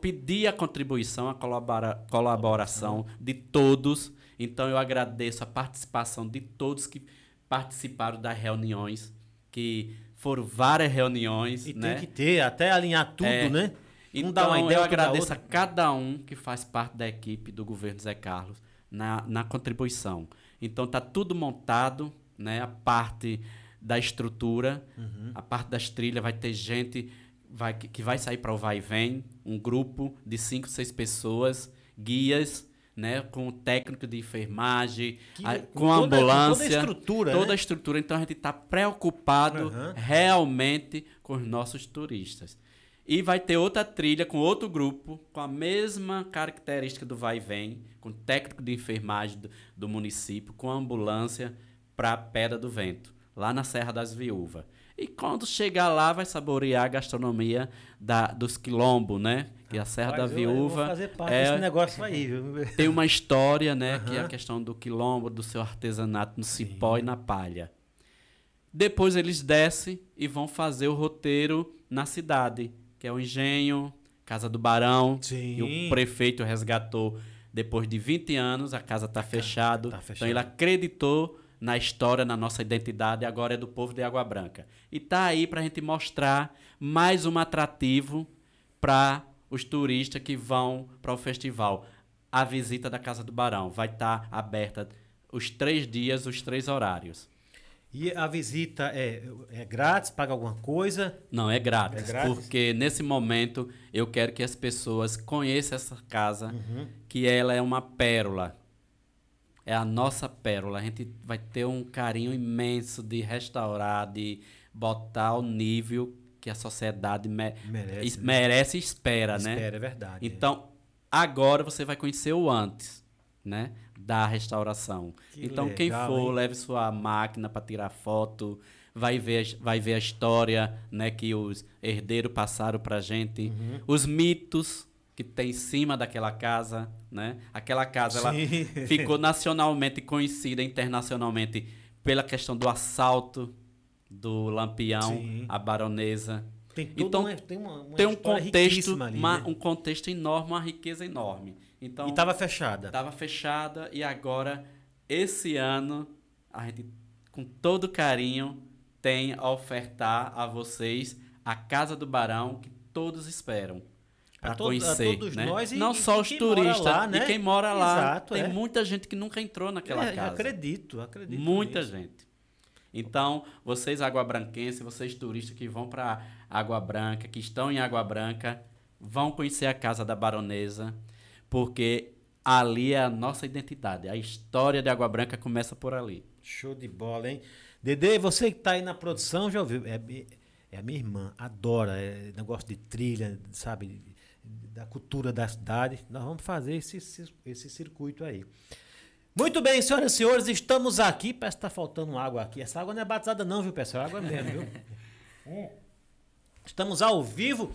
C: pedir a contribuição, a colabora- colaboração de todos. Então eu agradeço a participação de todos que participaram das reuniões, que foram várias reuniões,
A: E
C: né?
A: tem que ter, até alinhar tudo,
C: É.
A: né?
C: Então,
A: dá uma ideia,
C: eu agradeço a cada um que faz parte da equipe do governo Zé Carlos na, na contribuição. Então, tá tudo montado, né? A parte da estrutura,
A: Uhum.
C: a parte das trilhas, vai ter gente vai, que vai sair para o vai e vem, um grupo de cinco, seis pessoas, guias, né, com o técnico de enfermagem,
A: Que-
C: a-
A: com
C: com a
A: toda- com toda a
C: ambulância,
A: estrutura,
C: toda
A: né?
C: a estrutura. Então a gente está preocupado
A: Aham.
C: realmente com os nossos turistas. E vai ter outra trilha com outro grupo, com a mesma característica do vai e vem, com técnico de enfermagem do, do município, com ambulância para a Pedra do Vento, lá na Serra das Viúvas. E quando chegar lá, vai saborear a gastronomia da, dos quilombos, né? Que a Serra
A: Rapaz,
C: da
A: eu- eu
C: Viúva
A: fazer parte
C: é-
A: desse negócio aí, viu?
C: tem uma história, né? Que é a questão do quilombo, do seu artesanato no cipó e na palha. Depois eles descem e vão fazer o roteiro na cidade, que é o Engenho, Casa do Barão.
A: Sim.
C: E o prefeito resgatou depois de 20 anos, a casa está fechada.
A: tá
C: Então ele acreditou na história, na nossa identidade, e agora é do povo de Água Branca. E tá aí para a gente mostrar mais um atrativo para os turistas que vão para o festival. A visita da Casa do Barão vai estar aberta os três dias, os três horários.
A: E a visita é, é grátis, paga alguma coisa?
C: Não, é grátis,
A: É grátis?
C: porque nesse momento eu quero que as pessoas conheçam essa casa,
A: Uhum.
C: que ela é uma pérola. É a nossa pérola. A gente vai ter um carinho imenso de restaurar, de botar o nível que a sociedade me-
A: Merece, né?
C: merece e espera, né?
A: Espera, é verdade.
C: Então, agora você vai conhecer o antes, né? Da restauração.
A: Que
C: então, quem
A: legal,
C: for,
A: hein?
C: leve sua máquina para tirar foto, vai ver, vai ver a história, né? Que os herdeiros passaram pra gente,
A: Uhum.
C: os mitos que tem em cima daquela casa, né? Aquela casa, ela ficou nacionalmente conhecida, internacionalmente, pela questão do assalto do Lampião,
A: Sim.
C: a baronesa.
A: Tem,
C: Então,
A: uma, tem, uma, uma
C: Tem um contexto,
A: ali, né?
C: um contexto enorme, uma riqueza enorme. Então,
A: E estava fechada.
C: estava fechada e agora, esse ano, a gente, com todo carinho, tem a ofertar a vocês a Casa do Barão que todos esperam. Para
A: to-
C: conhecer,
A: todos
C: né?
A: nós e-
C: Não
A: e
C: só os turistas,
A: lá, né?
C: e quem mora lá.
A: Exato,
C: tem
A: é.
C: muita gente que nunca entrou naquela
A: É,
C: casa.
A: Acredito, acredito.
C: Muita
A: nisso.
C: gente. Então, vocês aguabranquenses, vocês turistas que vão para Água Branca, que estão em Água Branca, vão conhecer a Casa da Baronesa, porque ali é a nossa identidade. A história de Água Branca começa por ali.
A: Show de bola, hein? Dede, você que tá aí na produção, já ouviu? É, é a minha irmã, adora é, negócio de trilha, sabe? Da cultura da cidade. Nós vamos fazer esse, esse, esse circuito aí. Muito bem, senhoras e senhores, estamos aqui. Parece que tá faltando água aqui. Essa água não é batizada, não, viu, pessoal? É água mesmo, viu? Hum. Estamos ao vivo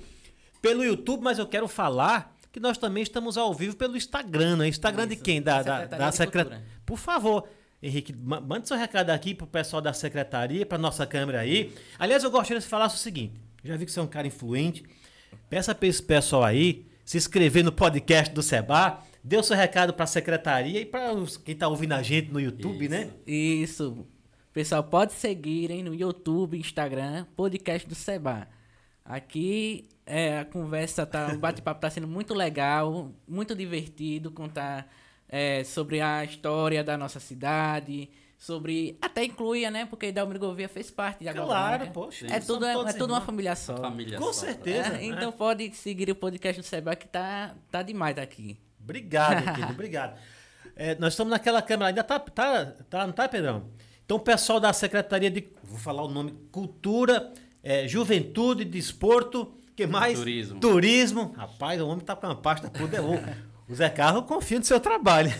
A: pelo YouTube, mas eu quero falar que nós também estamos ao vivo pelo Instagram, né? Instagram de
B: Isso,
A: quem? Da, da,
B: Secretaria
A: da
B: de
A: Secretaria. Por favor, Henrique, ma- mande seu recado aqui pro pessoal da secretaria, pra nossa câmera aí. Aliás, eu gostaria de falar o seguinte: já vi que você é um cara influente. Peça para esse pessoal aí se inscrever no podcast do Seba. Dê o seu recado para a secretaria e para quem tá ouvindo a gente no YouTube, né?
B: Isso. Pessoal, pode seguirem no YouTube, Instagram, podcast do Seba. Aqui é, a conversa tá, o bate-papo tá sendo muito legal, muito divertido, contar é, sobre a história da nossa cidade, sobre até incluía, né? Porque Dalmir Gouveia fez parte de Água
A: Claro, poxa.
B: É tudo é, é tudo uma família só.
C: Família
A: Com
C: só.
A: certeza.
B: É, então pode seguir o podcast do Seba que tá tá demais aqui.
A: Obrigado, querido, obrigado. É, nós estamos naquela câmera, ainda tá, tá, tá, não tá, Pedrão? Então, o pessoal da Secretaria de, vou falar o nome, Cultura, é, Juventude, Desporto, que mais?
C: Turismo.
A: Turismo. Rapaz, o homem tá com uma pasta poderosa. O Zé Carlos confia no seu trabalho.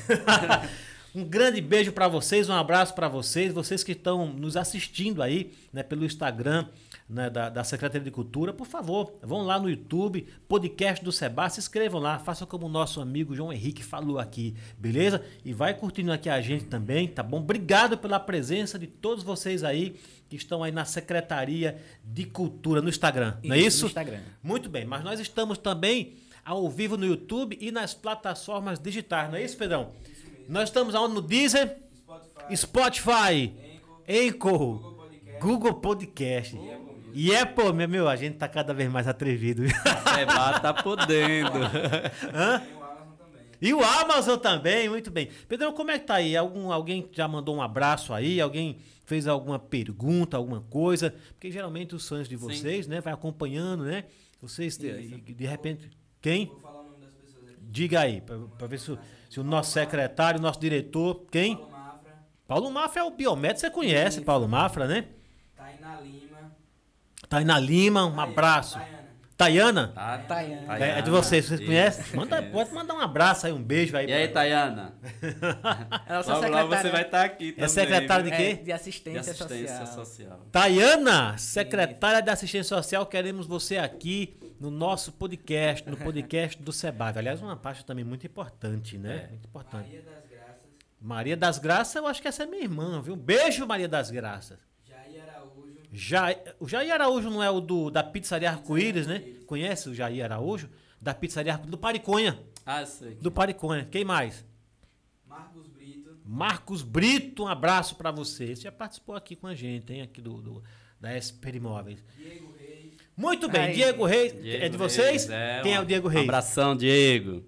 A: um grande beijo para vocês, um abraço para vocês, vocês que estão nos assistindo aí, né, pelo Instagram né, da, da Secretaria de Cultura, por favor, vão lá no YouTube, podcast do Seba, se inscrevam lá, façam como o nosso amigo João Henrique falou aqui, beleza? E vai curtindo aqui a gente também, tá bom? Obrigado pela presença de todos vocês aí que estão aí na Secretaria de Cultura no Instagram, não é
B: Isso,
A: isso?
B: no Instagram.
A: Muito bem, mas nós estamos também ao vivo no YouTube e nas plataformas digitais, não é isso, Pedrão? Nós estamos aonde? No Deezer, Spotify, Anchor, Google Podcast. E é, pô, meu, meu, a gente tá cada vez mais atrevido.
C: Seba tá podendo.
A: Hã? E o Amazon também, muito bem. Pedrão, como é que tá aí? Algum, alguém já mandou um abraço aí? Alguém fez alguma pergunta, alguma coisa? Porque geralmente os fãs de vocês, né, vai acompanhando, né? Vocês, de, de repente... Quem?
D: Vou falar o nome das pessoas aqui.
A: Diga aí, para ver se, o- se o nosso secretário, o nosso diretor, quem?
B: Paulo Mafra,
A: Paulo Mafra é o biomédico, você conhece. Paulo Mafra, né?
B: Tainá Lima.
A: Tá aí na Lima, um abraço.
B: Tayana.
A: Tayana?
C: Tá,
B: Tayana.
A: É, é de vocês, vocês
C: Isso,
A: conhecem? Manda,
C: isso.
A: pode mandar um abraço aí, um beijo aí.
C: E aí,
A: pra-
C: Tayana?
B: É a nossa
C: Logo,
B: secretária
C: você vai estar aqui também.
A: secretária
C: viu?
A: de quê?
B: é, de assistência,
C: De assistência
B: social.
C: social.
A: Tayana, secretária da Assistência Social, queremos você aqui no nosso podcast, no podcast do Sebab. Aliás, uma parte também muito importante, né?
C: É.
A: Muito importante.
B: Maria das Graças,
A: Maria das Graças, eu acho que essa é minha irmã, viu? Beijo, Maria das Graças. Ja... O Jair Araújo não é o do, da pizzaria Arco-Íris, né? Conhece o Jair Araújo? Da pizzaria Arco- do Pariconha.
C: Ah, sei.
A: Do Pariconha. Quem mais?
B: Marcos Brito,
A: Marcos Brito, um abraço pra você. Você já participou aqui com a gente, hein? Aqui do, do- da SP Imóveis.
B: Diego Reis,
A: Muito bem,
B: Aí.
A: Diego Reis.
C: Diego
A: é de vocês?
C: Reis,
A: Quem é
C: um
A: o Diego Reis?
C: Abração, Diego.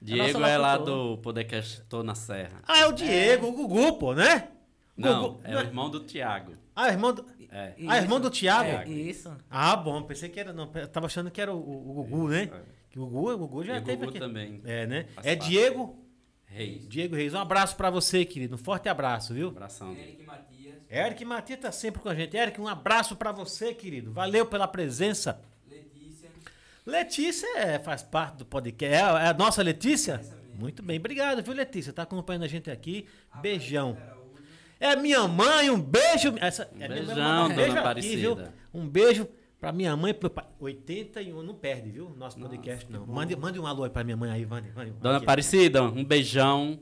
C: Diego é lá do Podcast Tô na Serra.
A: Ah, é o Diego, o Gugu, pô, né?
C: Não,
A: Gugu-
C: é o irmão do Tiago.
A: Ah, irmão do...
C: É.
A: Ah, irmão do Thiago?
B: É, isso.
A: Ah, bom, pensei que era. Não, eu tava achando que era o, o- o Gugu, né? Que o Gugu, o Gugu já
C: E o
A: teve
C: Gugu
A: aqui.
C: também.
A: É, né?
C: Faz
A: É
C: parte.
A: Diego.
C: Reis.
A: Diego Reis. Um abraço pra você, querido. Um forte abraço, viu?
C: Abração.
B: Eric Matias,
A: Eric Matias tá sempre com a gente. Eric, um abraço pra você, querido. Valeu pela presença.
B: Letícia,
A: Letícia é- faz parte do podcast. É, a- é a nossa Letícia? Muito bem, obrigado, viu, Letícia? Tá acompanhando a gente aqui. Beijão. É minha mãe, um beijo. Essa, é minha
C: beijão,
A: mãe, mandar um
C: dona
A: beijo aqui, viu? Um beijo pra minha mãe e pro pai. 81, não perde, viu? Nosso podcast, não. Mande, mande um alô aí pra minha mãe aí, mande
C: Dona
A: aqui.
C: Aparecida, um beijão,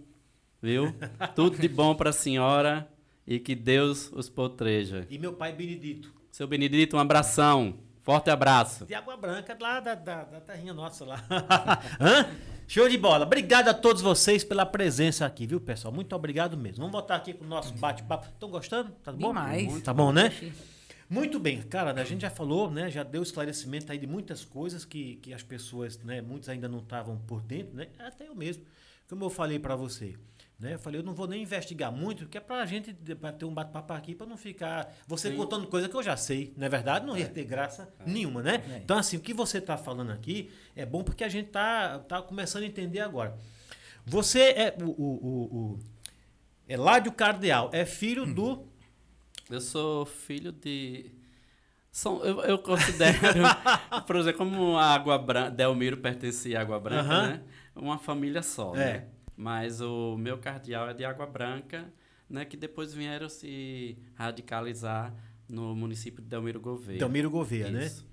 C: viu? Tudo de bom pra senhora e que Deus os potreja.
A: E meu pai Benedito.
C: Seu Benedito, um abração. Forte abraço.
A: De Água Branca, lá da, da, da terrinha nossa lá. Hã? Show de bola. Obrigado a todos vocês pela presença aqui, viu, pessoal? Muito obrigado mesmo. Vamos voltar aqui com o nosso bate-papo. Estão gostando? Tá bom?
B: Demais.
A: Tá bom, né? Muito bem, cara, a gente já falou, né? Já deu esclarecimento aí de muitas coisas que, que as pessoas, né? Muitos ainda não estavam por dentro, né? Até eu mesmo. Como eu falei pra você, né? Eu falei, eu não vou nem investigar muito, porque é pra gente pra ter um bate-papo aqui, pra não ficar você
C: Sim.
A: contando coisa que eu já sei, não é verdade? Não ia ter graça nenhuma, né?
B: É.
A: Então, assim, o que você tá falando aqui é bom porque a gente tá, tá começando a entender agora. Você é o, o, o, Eládio Cardeal, é filho do
C: Eu sou filho de. São, eu, eu considero, por exemplo, como a Água Branca, Delmiro pertencia à Água Branca,
A: Aham.
C: né? Uma família só,
A: É.
C: né? Mas o meu cardeal é de Água Branca, né? Que depois vieram se radicalizar no município de Delmiro Gouveia.
A: Delmiro Gouveia, né?
C: Isso.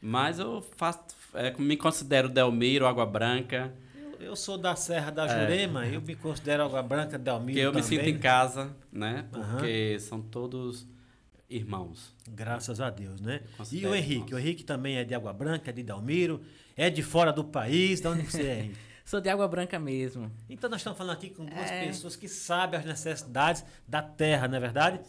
C: Mas eu faço, é, me considero Delmiro, Água Branca,
A: Eu, eu sou da Serra da Jurema, eu me considero Água Branca, Delmiro
C: porque eu me
A: também.
C: sinto em casa, né? Porque são todos irmãos.
A: Graças a Deus, né? E o Henrique?
C: irmãos.
A: O Henrique também é de Água Branca, é de Delmiro, é de fora do país. De onde você é, Henrique?
B: Sou de Água Branca mesmo.
A: Então nós estamos falando aqui com duas
B: É.
A: pessoas que sabem as necessidades da terra, não é verdade?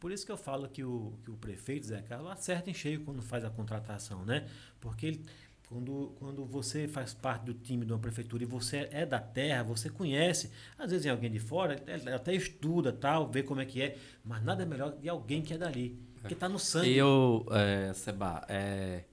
A: Por isso que eu falo que o, que o prefeito, Zé Carlos, acerta em cheio quando faz a contratação, né? Porque ele, quando, quando você faz parte do time de uma prefeitura e você é da terra, você conhece, às vezes em alguém de fora, ele até estuda, tal, vê como é que é, mas nada melhor de alguém que é dali, que está no sangue.
C: E eu, é, Seba, é,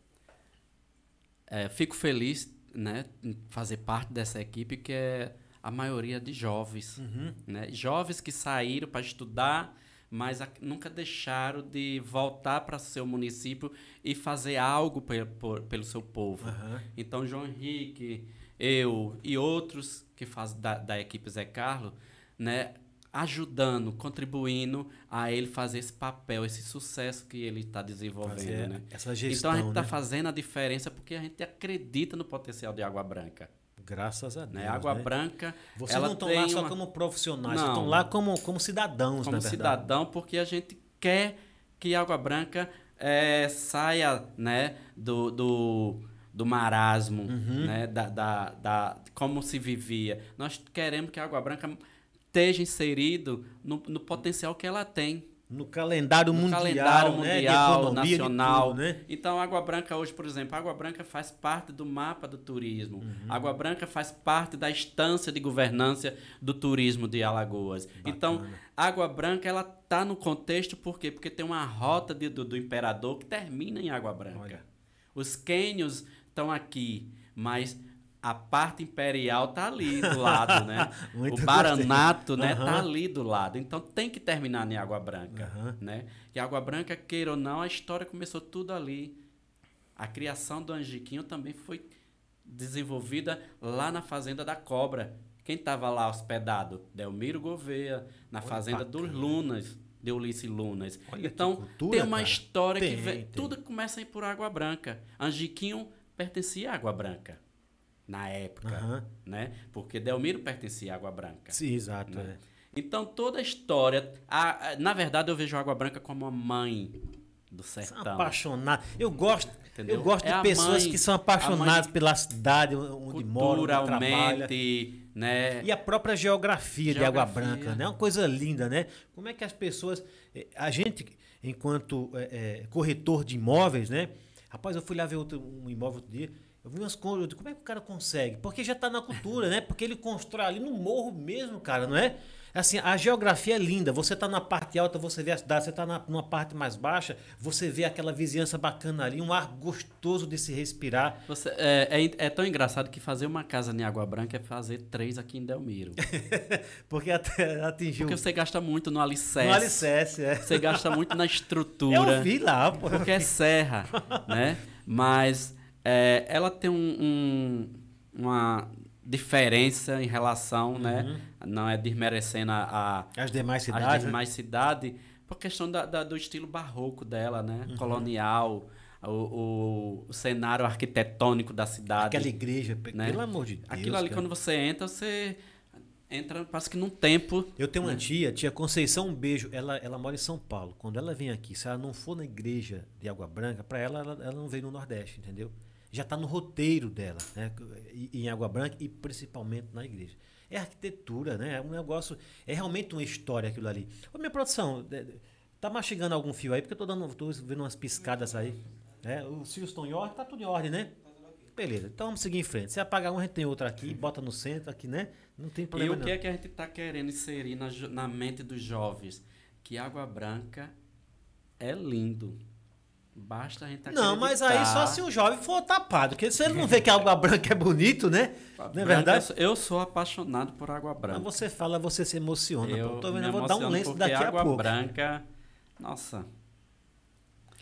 C: é, fico feliz né, fazer parte dessa equipe que é a maioria de jovens.
A: Uhum.
C: Né? Jovens que saíram para estudar, mas a- nunca deixaram de voltar para seu município e fazer algo pe- por- pelo seu povo.
A: Aham.
C: Então, João Henrique, eu e outros que fazem da, da equipe Zé Carlos, né, ajudando, contribuindo a ele fazer esse papel, esse sucesso que ele está desenvolvendo.
A: Fazer
C: né?
A: essa gestão,
C: então, a gente está
A: né?
C: fazendo a diferença porque a gente acredita no potencial de Água Branca.
A: Graças a Deus.
C: Né? Água
A: né?
C: Branca,
A: Vocês não estão lá só
C: uma-
A: como profissionais, vocês
C: Não.
A: estão lá como, como cidadãos,
C: como
A: na verdade.
C: cidadão, porque a gente quer que Água Branca eh, saia né, do, do, do marasmo,
A: Uhum.
C: né, da, da, da, como se vivia. Nós queremos que a Água Branca esteja inserido no, no potencial que ela tem.
A: No calendário
C: No
A: mundial,
C: calendário
A: né?
C: mundial,
A: economia, de
C: nacional.
A: tudo, né?
C: Então, Água Branca hoje, por exemplo, Água Branca faz parte do mapa do turismo.
A: Uhum.
C: Água Branca faz parte da instância de governança do turismo de Alagoas. Então, Água Branca, ela tá no contexto por quê? Porque tem uma rota de- do, do imperador que termina em Água Branca.
A: Olha.
C: Os cânions estão aqui, mas a parte imperial tá ali do lado, né? O Baranato, né,
A: Aham.
C: tá ali do lado. Então tem que terminar em Água Branca,
A: Aham.
C: né? E Água Branca, queira ou não, a história começou tudo ali. A criação do Angiquinho também foi desenvolvida lá na Fazenda da Cobra. Quem estava lá hospedado? Delmiro Gouveia, na
A: Olha,
C: Fazenda dos
A: bacana.
C: Lunas, de Ulisses Lunas.
A: Olha
C: então,
A: cultura,
C: tem uma
A: cara.
C: história
A: Tem,
C: que... ve-
A: tem.
C: Tudo começa por Água Branca. Angiquinho pertencia à Água Branca, na época,
A: Aham.
C: né? Porque Delmiro pertencia à Água Branca.
A: Sim, exato.
C: Né?
A: é.
C: Então, toda a história... a- a- na verdade, eu vejo a Água Branca como a mãe do
A: São
C: sertão.
A: apaixonados. Eu gosto,
C: Entendeu?
A: eu gosto
C: É
A: de pessoas
C: mãe-
A: que são apaixonadas
C: de-
A: pela cidade onde moram, onde.
C: Culturalmente, né?
A: E a própria geografia, de Água
C: Geografia.
A: Branca, né? É uma coisa linda, né? Como é que as pessoas. eh, A gente, enquanto eh, corretor de imóveis, né? Rapaz, eu fui lá ver outro, um imóvel outro dia. Eu vi umas coisas. Como é que o cara consegue? Porque já está na cultura, né? Porque ele constrói ali no morro mesmo, cara, não é? Assim, a geografia é linda. Você está na parte alta, você vê a cidade. Você está numa parte mais baixa, você vê aquela vizinhança bacana ali, um ar gostoso de se respirar.
C: Você, é, é, é tão engraçado que fazer uma casa em Água Branca é fazer três aqui em Delmiro.
A: Porque até atingiu
C: Porque você gasta muito no alicerce.
A: no alicerce, é.
C: Você gasta muito na estrutura.
A: Eu vi lá, pô.
C: Porque é serra, né? Mas é, ela tem um, um- uma diferença em relação, né? Não é desmerecendo a, a,
A: As demais
C: as
A: cidades. né?
C: demais cidades, por questão da, da- do estilo barroco dela, né? Colonial, o, o- cenário arquitetônico da cidade.
A: Aquela igreja,
C: né?
A: pelo amor de Deus.
C: Aquilo ali,
A: cara.
C: quando você entra, você entra, parece que num tempo.
A: Eu tenho uma tia, tia Conceição, um beijo. Ela, ela mora em São Paulo. Quando ela vem aqui, se ela não for na igreja de Água Branca, para ela, ela, ela não veio no Nordeste, entendeu? Já está no roteiro dela, né? E- Em Água Branca e principalmente na igreja. É arquitetura, né? É um negócio. É realmente uma história aquilo ali. Ô, minha produção, é, tá mastigando algum fio aí? Porque eu tô, dando, tô vendo umas piscadas aí. É, os fios estão em ordem, tá tudo em ordem, né? Beleza, então vamos seguir em frente. Se apagar um, a gente tem outro aqui, bota no centro aqui, né? Não tem
C: E
A: problema
C: o
A: não.
C: que é que a gente está querendo inserir na, na mente dos jovens? Que Água Branca é lindo. Basta a gente acreditar.
A: Não, mas aí só se o jovem for tapado. Porque se ele não vê que a água branca é bonito, né? Não é verdade?
C: Eu sou, apaixonado por Água Branca.
A: Quando você fala, você se emociona.
C: eu
A: Tô vendo, eu vou dar um lenço daqui a
C: Água
A: pouco.
C: Branca, nossa,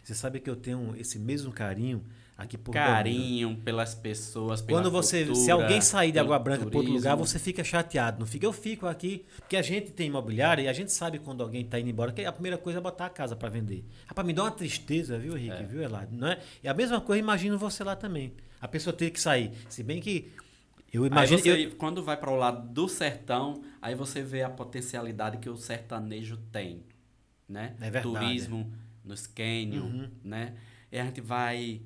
A: Você sabe que eu tenho esse mesmo carinho aqui por
C: carinho pelas pessoas, pela
A: Quando você, se
C: cultura,
A: alguém sair de Água Branca para outro lugar, você fica chateado, não fica? Eu fico aqui, porque a gente tem imobiliária e a gente sabe quando alguém está indo embora, que a primeira coisa é botar a casa para vender. Rapaz, me dá uma tristeza, viu, Henrique?
C: É.
A: Viu, Eladio? Não é? E a mesma coisa, imagino você lá também. A pessoa ter que sair. Se bem que eu imagino.
C: você,
A: eu-
C: quando vai para o lado do sertão, aí você vê a potencialidade que o sertanejo tem, né?
A: É verdade.
C: Turismo nos cânions,
A: Uhum.
C: né? E a gente vai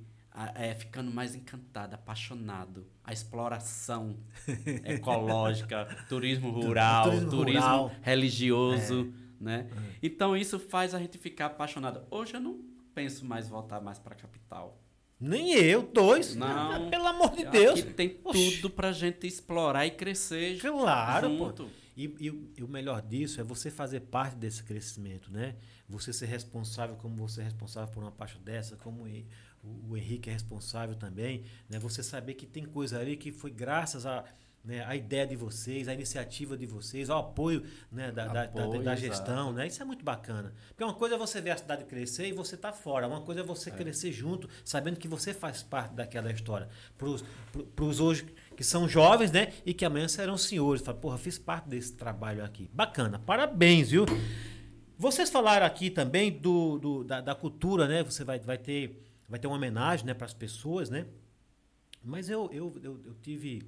C: é, ficando mais encantado, apaixonado. A exploração ecológica, turismo rural,
A: turismo
C: turismo,
A: rural.
C: religioso, né? Então isso faz a gente ficar apaixonado. Hoje eu não penso mais voltar mais para a capital.
A: Nem eu, dois.
C: Não.
A: Pelo amor de Deus.
C: Aqui tem
A: Oxi.
C: tudo pra gente explorar e crescer
A: Claro, pô.
C: junto.
A: E, e o- e o melhor disso é você fazer parte desse crescimento, né? Você ser responsável como você é responsável por uma parte dessa, como e- o, o Henrique é responsável também, né? Você saber que tem coisa ali que foi graças a né, a ideia de vocês, a iniciativa de vocês, ao apoio né, da, da- da-
C: Apoio,
A: da
C: exato.
A: gestão, né? Isso é muito bacana. Porque uma coisa é você ver a cidade crescer e você tá fora. Uma coisa é você crescer junto, sabendo que você faz parte daquela história. Para os hoje que são jovens, né? E que amanhã serão senhores. Fala, porra, fiz parte desse trabalho aqui. Bacana. Parabéns, viu? Vocês falaram aqui também do, do- da, da cultura, né? Você vai, vai, ter, vai ter uma homenagem né, para as pessoas, né? Mas eu, eu, eu, eu tive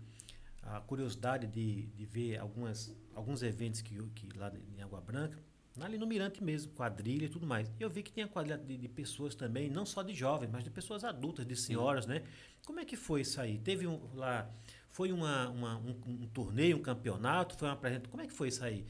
A: a curiosidade de, de ver algumas, alguns eventos que, que lá em Água Branca, ali no Mirante mesmo, quadrilha e tudo mais. Eu vi que tinha quadrilha de, de pessoas também, não só de jovens, mas de pessoas adultas, de senhoras, né? Como é que foi isso aí? Teve um, lá, foi uma, uma- um, um torneio, um campeonato, foi uma apresentação, como é que foi isso aí?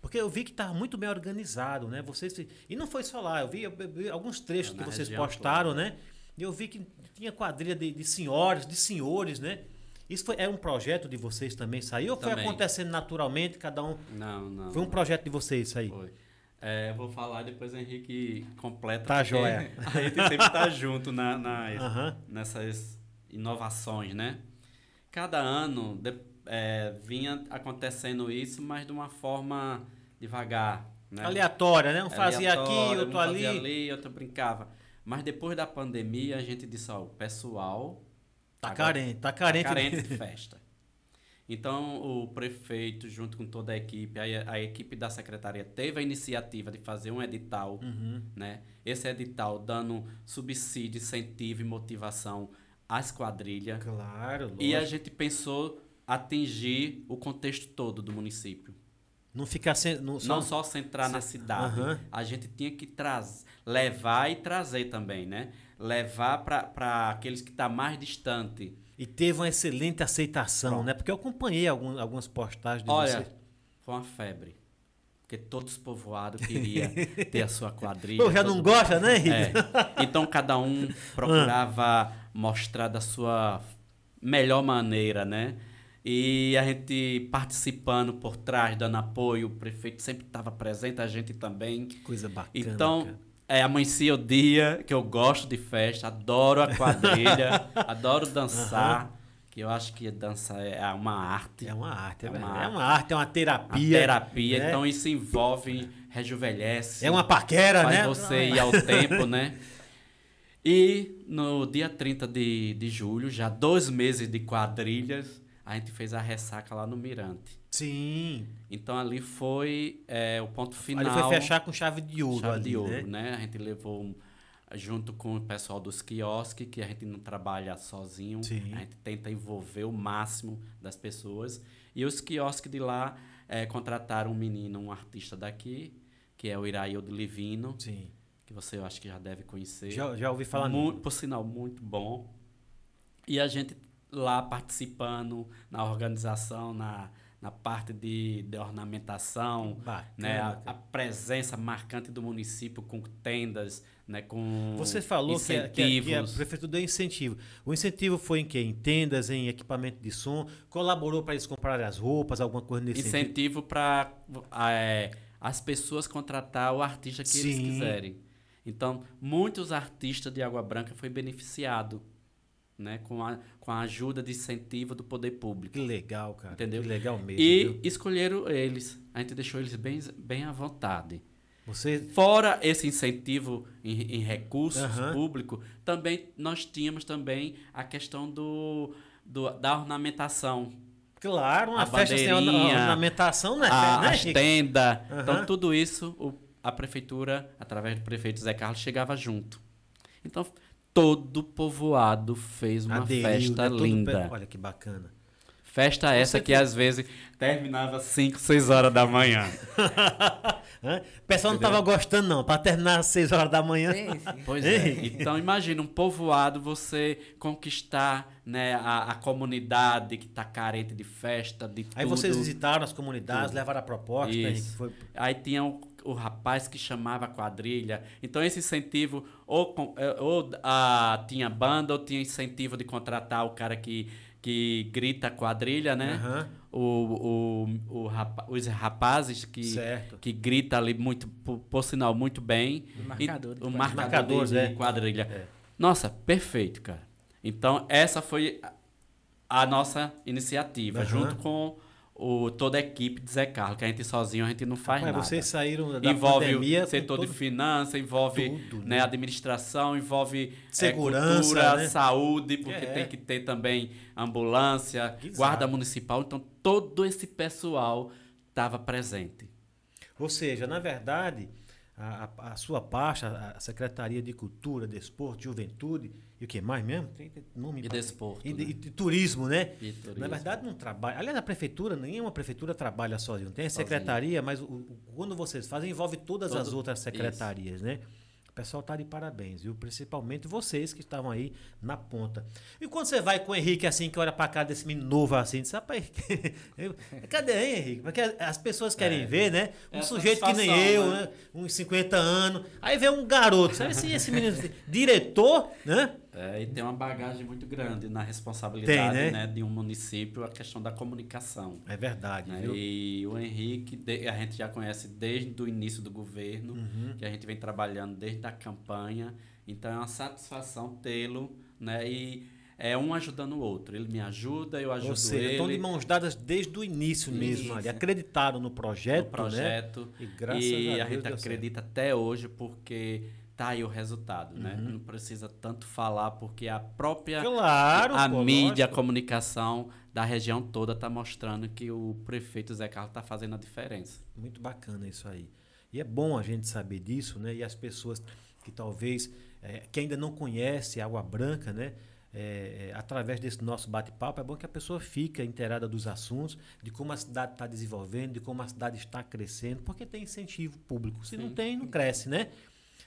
A: Porque eu vi que estava muito bem organizado, né? Vocês, e não foi só lá, eu vi, eu vi alguns trechos que vocês postaram, né? E eu vi que tinha quadrilha de, de senhoras, de senhores, né? Isso foi, era um projeto de vocês também, saiu? Ou foi
C: Também.
A: acontecendo naturalmente, cada um...
C: Não, não.
A: Foi um projeto de vocês isso aí?
C: Foi. É, eu vou falar depois o Henrique completa.
A: Tá joia.
C: A gente sempre tá junto na, nas-
A: Aham.
C: nessas inovações, né? cada ano de, é, vinha acontecendo isso, mas de uma forma devagar. Né?
A: Aleatória, né? Um fazia aqui, outro
C: um
A: ali.
C: fazia ali, outro brincava. Mas depois da pandemia, a gente disse, ó, o pessoal
A: Tá
C: Agora-
A: carente, tá carente.
C: Tá carente de festa. Então, o prefeito, junto com toda a equipe, a, a equipe da secretaria teve a iniciativa de fazer um edital,
A: Uhum.
C: né? Esse edital dando subsídio, incentivo e motivação às quadrilhas.
A: Claro,
C: E a
A: lógico.
C: gente pensou atingir o contexto todo do município.
A: Não ficar sem. Não, só,
C: Não só centrar na cidade.
A: Aham.
C: A gente tinha que trazer, levar e trazer também, né? Levar para aqueles que estão mais distante.
A: E teve uma excelente aceitação,
C: Pronto.
A: né? Porque eu acompanhei algum, algumas postagens de
C: Olha,
A: vocês.
C: foi uma febre. Porque todos os povoados queriam ter a sua quadrilha.
A: Pô, já não
C: mundo-
A: gosta, né, Henrique?
C: É. Então cada um procurava mostrar da sua melhor maneira, né? E a gente participando por trás, dando apoio, o prefeito sempre estava presente, a gente também.
A: Que coisa bacana.
C: Então,
A: cara.
C: É, amanhecia o dia que eu gosto de festa, adoro a quadrilha, adoro dançar, que eu acho que dança é uma arte.
A: É uma arte, é,
C: É
A: verdade.
C: uma
A: é uma arte, é uma terapia.
C: terapia,
A: né?
C: então isso envolve, rejuvenesce.
A: É uma paquera,
C: faz
A: né?
C: você ir ao tempo, né? E no dia 30 de, de julho, já dois meses de quadrilhas, a gente fez a ressaca lá no Mirante.
A: Sim.
C: Então ali foi é, o ponto final.
A: Ali foi fechar com chave de ouro
C: chave
A: ali,
C: de ouro,
A: né?
C: né? A gente levou junto com o pessoal dos quiosques, que a gente não trabalha sozinho,
A: Sim.
C: a gente tenta envolver o máximo das pessoas. E os quiosques de lá eh, contrataram um menino, um artista daqui, que é o Iraildo Livino,
A: Sim.
C: que você eu acho que já deve conhecer.
A: Já, já ouvi falar
C: Mu-
A: nisso.
C: por sinal, muito bom. E a gente lá participando na organização, na, na parte de, de ornamentação,
A: Bacana,
C: né, a, a presença marcante do município com tendas, né, com
A: Você falou que a, que, a, que a
C: incentivos.
A: prefeitura deu incentivo. O incentivo foi em quê? Em tendas, em equipamento de som? Colaborou para eles comprarem as roupas, alguma coisa nesse sentido?
C: incentivo para as pessoas contratar o artista que eles
A: Sim.
C: quiserem. Então, muitos artistas de Água Branca foi beneficiado, né, com a, com a ajuda de incentivo do poder público.
A: Que legal, cara.
C: Entendeu?
A: Que legal mesmo.
C: E
A: viu?
C: escolheram eles. A gente deixou eles bem, bem à vontade.
A: Você.
C: Fora esse incentivo em, em recursos
A: Aham.
C: públicos, também nós tínhamos também a questão do, do- da ornamentação.
A: Claro, uma
C: A
A: festa sem ornamentação, né?
C: a,
A: né,
C: as tendas.
A: Aham.
C: Então, tudo isso o- a prefeitura, através do prefeito Zé Carlos, chegava junto. Então, todo povoado fez uma
A: Aderiu,
C: festa
A: né?
C: Linda.
A: pe- Olha que bacana.
C: Festa essa que às vezes terminava 5, 6 horas da manhã.
A: Hã? O pessoal não estava gostando, não. Para terminar às 6 horas da manhã.
B: Sim, sim.
C: Pois é. Então imagina um povoado você conquistar né, a, a comunidade que está carente de festa, de
A: Aí
C: tudo.
A: vocês visitaram as comunidades,
C: Tudo.
A: levaram a proposta, né. Foi...
C: Aí tinha o, rapaz que chamava a quadrilha. Então esse incentivo ou, com- eh, ou ah, tinha banda ou tinha incentivo de contratar o cara que, que grita a quadrilha, né?
A: Aham.
C: O, o, o rapa- os rapazes que,
A: Certo.
C: que grita ali muito, por, por sinal, muito bem.
B: O
C: E-
B: marcador de
C: o
B: quadrilha.
C: marcador de,
A: é.
C: quadrilha.
A: É.
C: Nossa, perfeito, cara. Então, essa foi a- nossa iniciativa,
A: Aham.
C: junto com o, toda a equipe de Zé Carlos, que a gente sozinho a gente não faz
A: Mas
C: nada.
A: vocês saíram da
C: envolve
A: pandemia com
C: setor
A: todo-
C: de finanças, envolve
A: Tudo,
C: né,
A: né?
C: administração, envolve eh,
A: Segurança,
C: cultura,
A: né?
C: saúde, porque
A: É.
C: tem que ter também ambulância,
A: Exato.
C: guarda municipal. Então, todo esse pessoal estava presente.
A: Ou seja, na verdade, a, a- a sua pasta, a Secretaria de Cultura, Desporto, Juventude e o que mais mesmo? Tem tem nome
C: E desporto,
A: E,
C: né?
A: e- e turismo, né?
C: E turismo.
A: Na verdade, não trabalha. Aliás, a prefeitura, nenhuma prefeitura trabalha sozinha. Tem a secretaria, mas o- o- quando vocês fazem, envolve todas as
C: Todo-
A: outras secretarias, né? O pessoal tá de parabéns, viu? Principalmente vocês que estavam aí na ponta. E quando você vai com o Henrique assim, que olha pra cara desse menino novo assim, diz, rapaz, cadê hein, Henrique? Porque as pessoas querem
C: É.
A: ver, né? Um
C: É
A: sujeito que nem eu,
C: né?
A: né? Uns 50 anos. Aí vê um garoto, sabe esse, esse menino, diretor, né?
C: É, e tem uma bagagem muito grande na responsabilidade
A: Tem, né?
C: né, de um município, a questão da comunicação.
A: É verdade,
C: né? E o Henrique, a gente já conhece desde o início do governo,
A: Uhum.
C: que a gente vem trabalhando desde a campanha. Então é uma satisfação tê-lo, né? E é um ajudando o outro. Ele me ajuda, eu ajudo
A: Ou seja,
C: ele.
A: estão de mãos dadas desde o início mesmo ali. Acreditaram no projeto,
C: no projeto.
A: né? E graças
C: e
A: a Deus
C: a gente acredita até hoje porque tá aí o resultado, né?
A: Uhum.
C: Não precisa tanto falar porque a própria
A: Claro,
C: a
A: pô,
C: mídia, a
A: lógico.
C: comunicação da região toda tá mostrando que o prefeito Zé Carlos tá fazendo a diferença.
A: Muito bacana isso aí. E é bom a gente saber disso, né? E as pessoas que talvez, eh, que ainda não conhecem Água Branca, né? Eh, eh, através desse nosso bate-papo, é bom que a pessoa fique inteirada dos assuntos, de como a cidade está desenvolvendo, de como a cidade está crescendo, porque tem incentivo público. Se não
C: Sim.
A: tem, não cresce, né?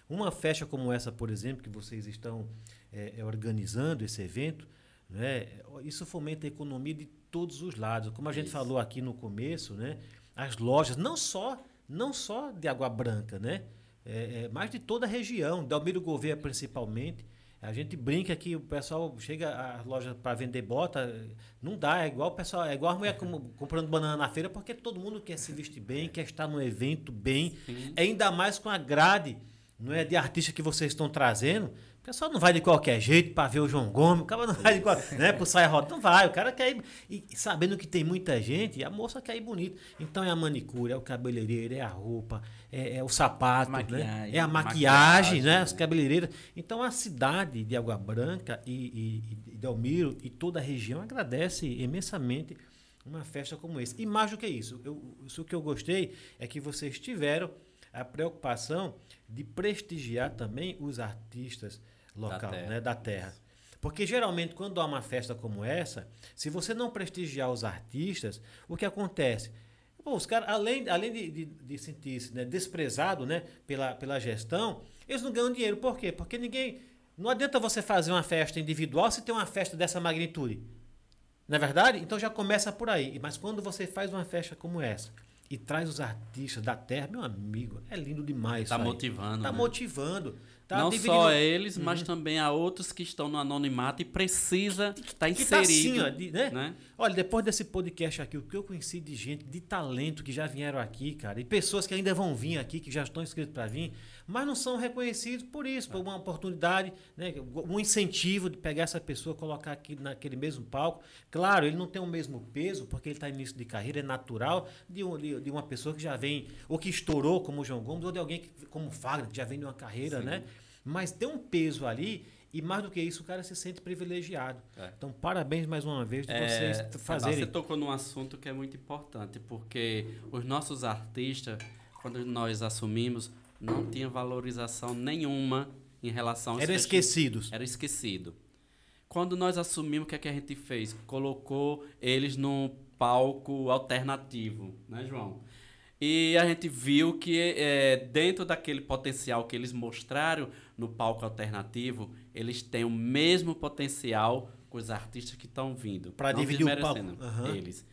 A: Uma festa como essa, por exemplo, que vocês estão eh, eh, organizando esse evento, né? Isso fomenta a economia de todos os lados. Como a gente
C: Isso.
A: falou aqui no começo, né? As lojas, não só, não só de Água Branca, né? É, é, mas de toda a região, de Almiro Gouveia principalmente. A gente brinca que o pessoal chega às lojas para vender bota, não dá, é igual o pessoal, é igual a mulher com- comprando banana na feira, porque todo mundo quer se vestir bem, quer estar no evento bem,
C: Sim.
A: ainda mais com a grade, não é de artista que vocês estão trazendo. O pessoal não vai de qualquer jeito para ver o João Gomes, o cara não vai de qual, né, pro saia roda, não vai, o cara quer ir, e sabendo que tem muita gente, a moça quer ir bonito. Então é a manicure, é o cabeleireiro, é a roupa, é, é o sapato, né? É a maquiagem,
C: Maquiagem.
A: né, as cabeleireiras. Então a cidade de Água Branca e, e, e Delmiro e toda a região agradece imensamente uma festa como essa. E mais do que isso, eu, isso que eu gostei é que vocês tiveram a preocupação de prestigiar também os artistas local,
C: terra.
A: né, da terra. Porque geralmente quando há uma festa como essa, se você não prestigiar os artistas, o que acontece? Pô, os caras, além, além de, de, de sentir-se né, desprezado né, pela, pela gestão, eles não ganham dinheiro. Por quê? Porque ninguém. Não adianta você fazer uma festa individual se tem uma festa dessa magnitude. Não é verdade? Então já começa por aí. Mas quando você faz uma festa como essa e traz os artistas da terra, meu amigo, é lindo demais.
C: Tá motivando,
A: Tá
C: né?
A: motivando. Tá
C: não
A: dividindo-
C: só eles, mas também há outros que estão no anonimato e precisa estar
A: tá assim,
C: inserido.
A: ó, de- né?
C: né?
A: Olha, depois desse podcast aqui, o que eu conheci de gente de talento que já vieram aqui, cara, e pessoas que ainda vão vir aqui, que já estão inscritos para vir, mas não são reconhecidos por isso, por uma oportunidade, né, um incentivo de pegar essa pessoa, colocar aqui naquele mesmo palco. Claro, ele não tem o mesmo peso, porque ele está em início de carreira, é natural de, um- de- uma pessoa que já vem, ou que estourou, como o João Gomes, ou de alguém que, como o Fagner, que já vem de uma carreira,
C: Sim.
A: né? Mas tem um peso ali. E mais do que isso, o cara se sente privilegiado.
C: É.
A: Então, parabéns mais uma vez de
C: É,
A: vocês
C: Você
A: fazerem.
C: tocou num assunto que é muito importante, porque os nossos artistas, quando nós assumimos, não tinha valorização nenhuma em relação
A: Eram
C: festi-
A: esquecidos.
C: Era esquecido. Quando nós assumimos, o que, é que a gente fez? Colocou eles num palco alternativo, né, João? E a gente viu que é, dentro daquele potencial que eles mostraram no palco alternativo, eles têm o mesmo potencial com os artistas que estão vindo. Não
A: dividir o palco. Aham.
C: Eles.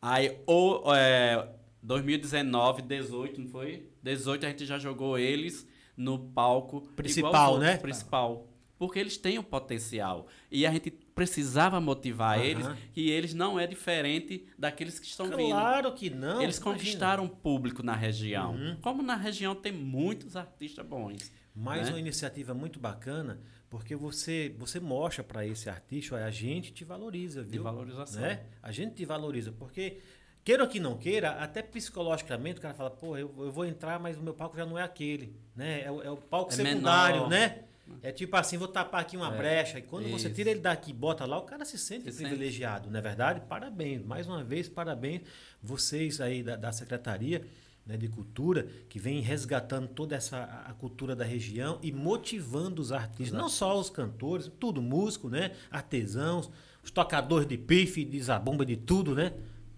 C: Aí, o, é, 2019, 18, não foi? 18 a gente já jogou eles no palco
A: Principal,
C: outros,
A: né?
C: Principal. Porque eles têm o potencial. E a gente precisava motivar
A: Aham.
C: eles, e eles não é diferente daqueles que estão vindo.
A: Claro que não.
C: Eles
A: imagina.
C: conquistaram um público na região.
A: Uhum.
C: Como na região tem muitos artistas bons.
A: Mais
C: né?
A: uma iniciativa muito bacana, porque você, você mostra para esse artista, olha, a gente te valoriza,
C: De
A: viu?
C: valorização.
A: Né? A gente te valoriza, porque queira ou que não queira, até psicologicamente o cara fala, pô, eu, eu vou entrar, mas o meu palco já não é aquele, né? É, o- é o palco
C: É
A: secundário,
C: menor.
A: né? É tipo assim, vou tapar aqui uma
C: É,
A: brecha. E quando você
C: isso.
A: tira ele daqui e bota lá, o cara se sente
C: Se
A: privilegiado, não é verdade? Parabéns. Mais uma vez, parabéns vocês aí da, da Secretaria né, de Cultura, que vem resgatando toda essa a cultura da região e motivando os artistas, não só os cantores, tudo, músico, né? Artesãos, os tocadores de pife, de zabumba, de tudo, né?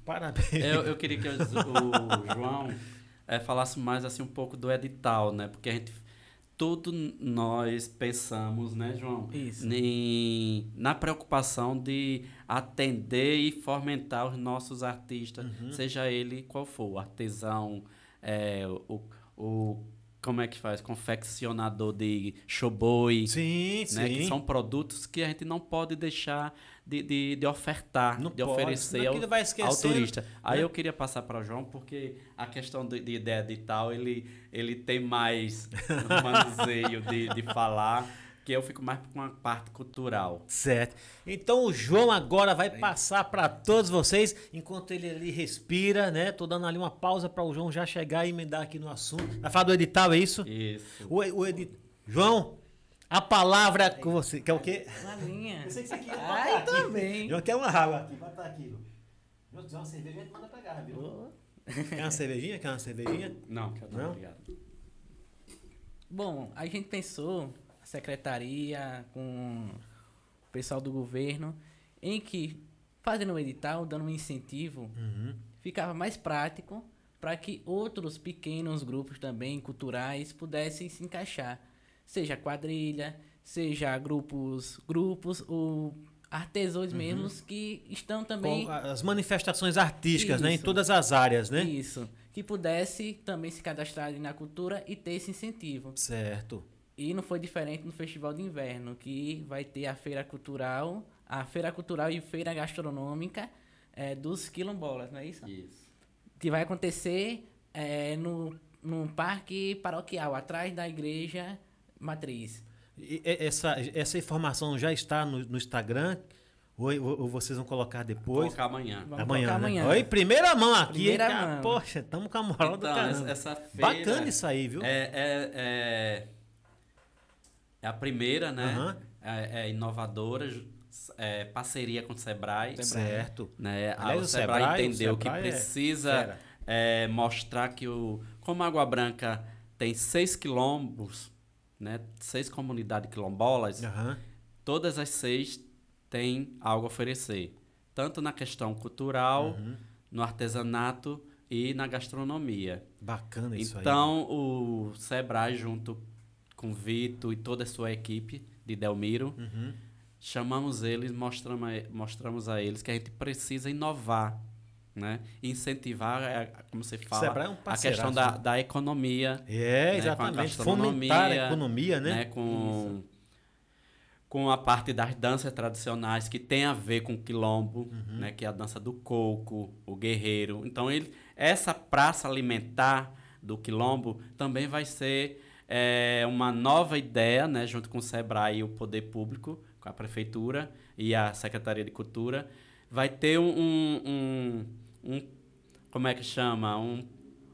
A: Parabéns.
C: Eu, eu queria que o, o João eh, falasse mais assim um pouco do edital, né? Porque a gente tudo nós pensamos, né, João?
B: Isso.
C: Em- na preocupação de atender e fomentar os nossos artistas,
A: Uhum.
C: seja ele qual for, o artesão, eh, o, o como é que faz, confeccionador de showboy,
A: Sim,
C: né?
A: sim.
C: Que são produtos que a gente não pode deixar de, de, de ofertar,
A: Não
C: de
A: pode,
C: oferecer
A: senão
C: ao,
A: que
C: ao turista. Aí
A: né?
C: eu queria passar para o João, porque a questão de, de ideia de tal, ele, ele tem mais manuseio de, de falar, porque eu fico mais com a parte cultural.
A: Certo. Então o João agora vai passar para todos vocês, enquanto ele ali respira, né? Tô dando ali uma pausa para o João já chegar e emendar aqui no assunto. Vai falar do edital, é isso?
C: Isso.
A: O, o edi... João, a palavra é com você. Quer o quê?
B: Uma linha.
A: Eu sei que você quer
B: Ai,
A: aqui.
B: também.
A: João quer uma água aqui, botar aqui. João, se quiser uma cerveja, a gente manda pegar, viu? Quer uma cervejinha? Quer uma cervejinha?
C: Não, quero
A: Não?
C: não, obrigado.
B: Bom, a gente pensou, a secretaria, com o pessoal do governo, em que fazendo um edital, dando um incentivo,
A: Uhum.
B: ficava mais prático para que outros pequenos grupos também culturais pudessem se encaixar, seja quadrilha, seja grupos, grupos ou artesãos mesmos que estão também
A: Com as manifestações artísticas, né? Em
B: Isso.
A: todas as áreas, né?
B: isso, que pudesse também se cadastrarem na cultura e ter esse incentivo.
A: Certo.
B: E não foi diferente no Festival de Inverno, que vai ter a feira cultural, a feira cultural e feira gastronômica eh, dos quilombolas, não é isso?
C: Isso.
B: Que vai acontecer eh, no, no parque paroquial, atrás da igreja matriz.
A: E- essa, essa informação já está no, no Instagram? Ou, ou- ou vocês vão colocar
C: Vou
A: depois?
C: colocar amanhã.
B: Vamos
A: amanhã,
B: colocar
A: né?
B: amanhã.
A: Oi, primeira mão aqui.
B: Primeira
A: hein,
B: mão.
A: Poxa, estamos com a moral do
C: Então,
A: caramba.
C: essa, essa feira...
A: Bacana isso aí, viu?
C: É, é, é, é a primeira, né?
A: Aham.
C: É, é inovadora, é parceria com o Sebrae.
A: Certo.
C: Né?
A: Aliás,
C: o
A: o
C: Sebrae,
A: Sebrae- o
C: entendeu
A: Sebrae é
C: que precisa
A: fera.
C: é, mostrar que o, como Água Branca tem seis quilombos, né? seis comunidades quilombolas,
A: Aham.
C: todas as seis têm algo a oferecer. Tanto na questão cultural,
A: Uhum.
C: no artesanato e na gastronomia.
A: Bacana isso aí.
C: Então, o Sebrae, junto com o Vitor e toda a sua equipe de Delmiro,
A: Uhum.
C: chamamos eles, mostramos, a- mostramos a eles que a gente precisa inovar, né? Incentivar, como você fala,
A: é um
C: a questão da, da economia,
A: É,
C: né,
A: exatamente.
C: com a
A: Fomentar a economia, né?
C: né? Com, com a parte das danças tradicionais que tem a ver com o quilombo,
A: Uhum.
C: né? Que é a dança do coco, o guerreiro. Então, ele, essa praça alimentar do quilombo também vai ser é, uma nova ideia, né? Junto com o Sebrae e o Poder Público, com a Prefeitura e a Secretaria de Cultura. Vai ter um... um, um- um- como é que chama? Um,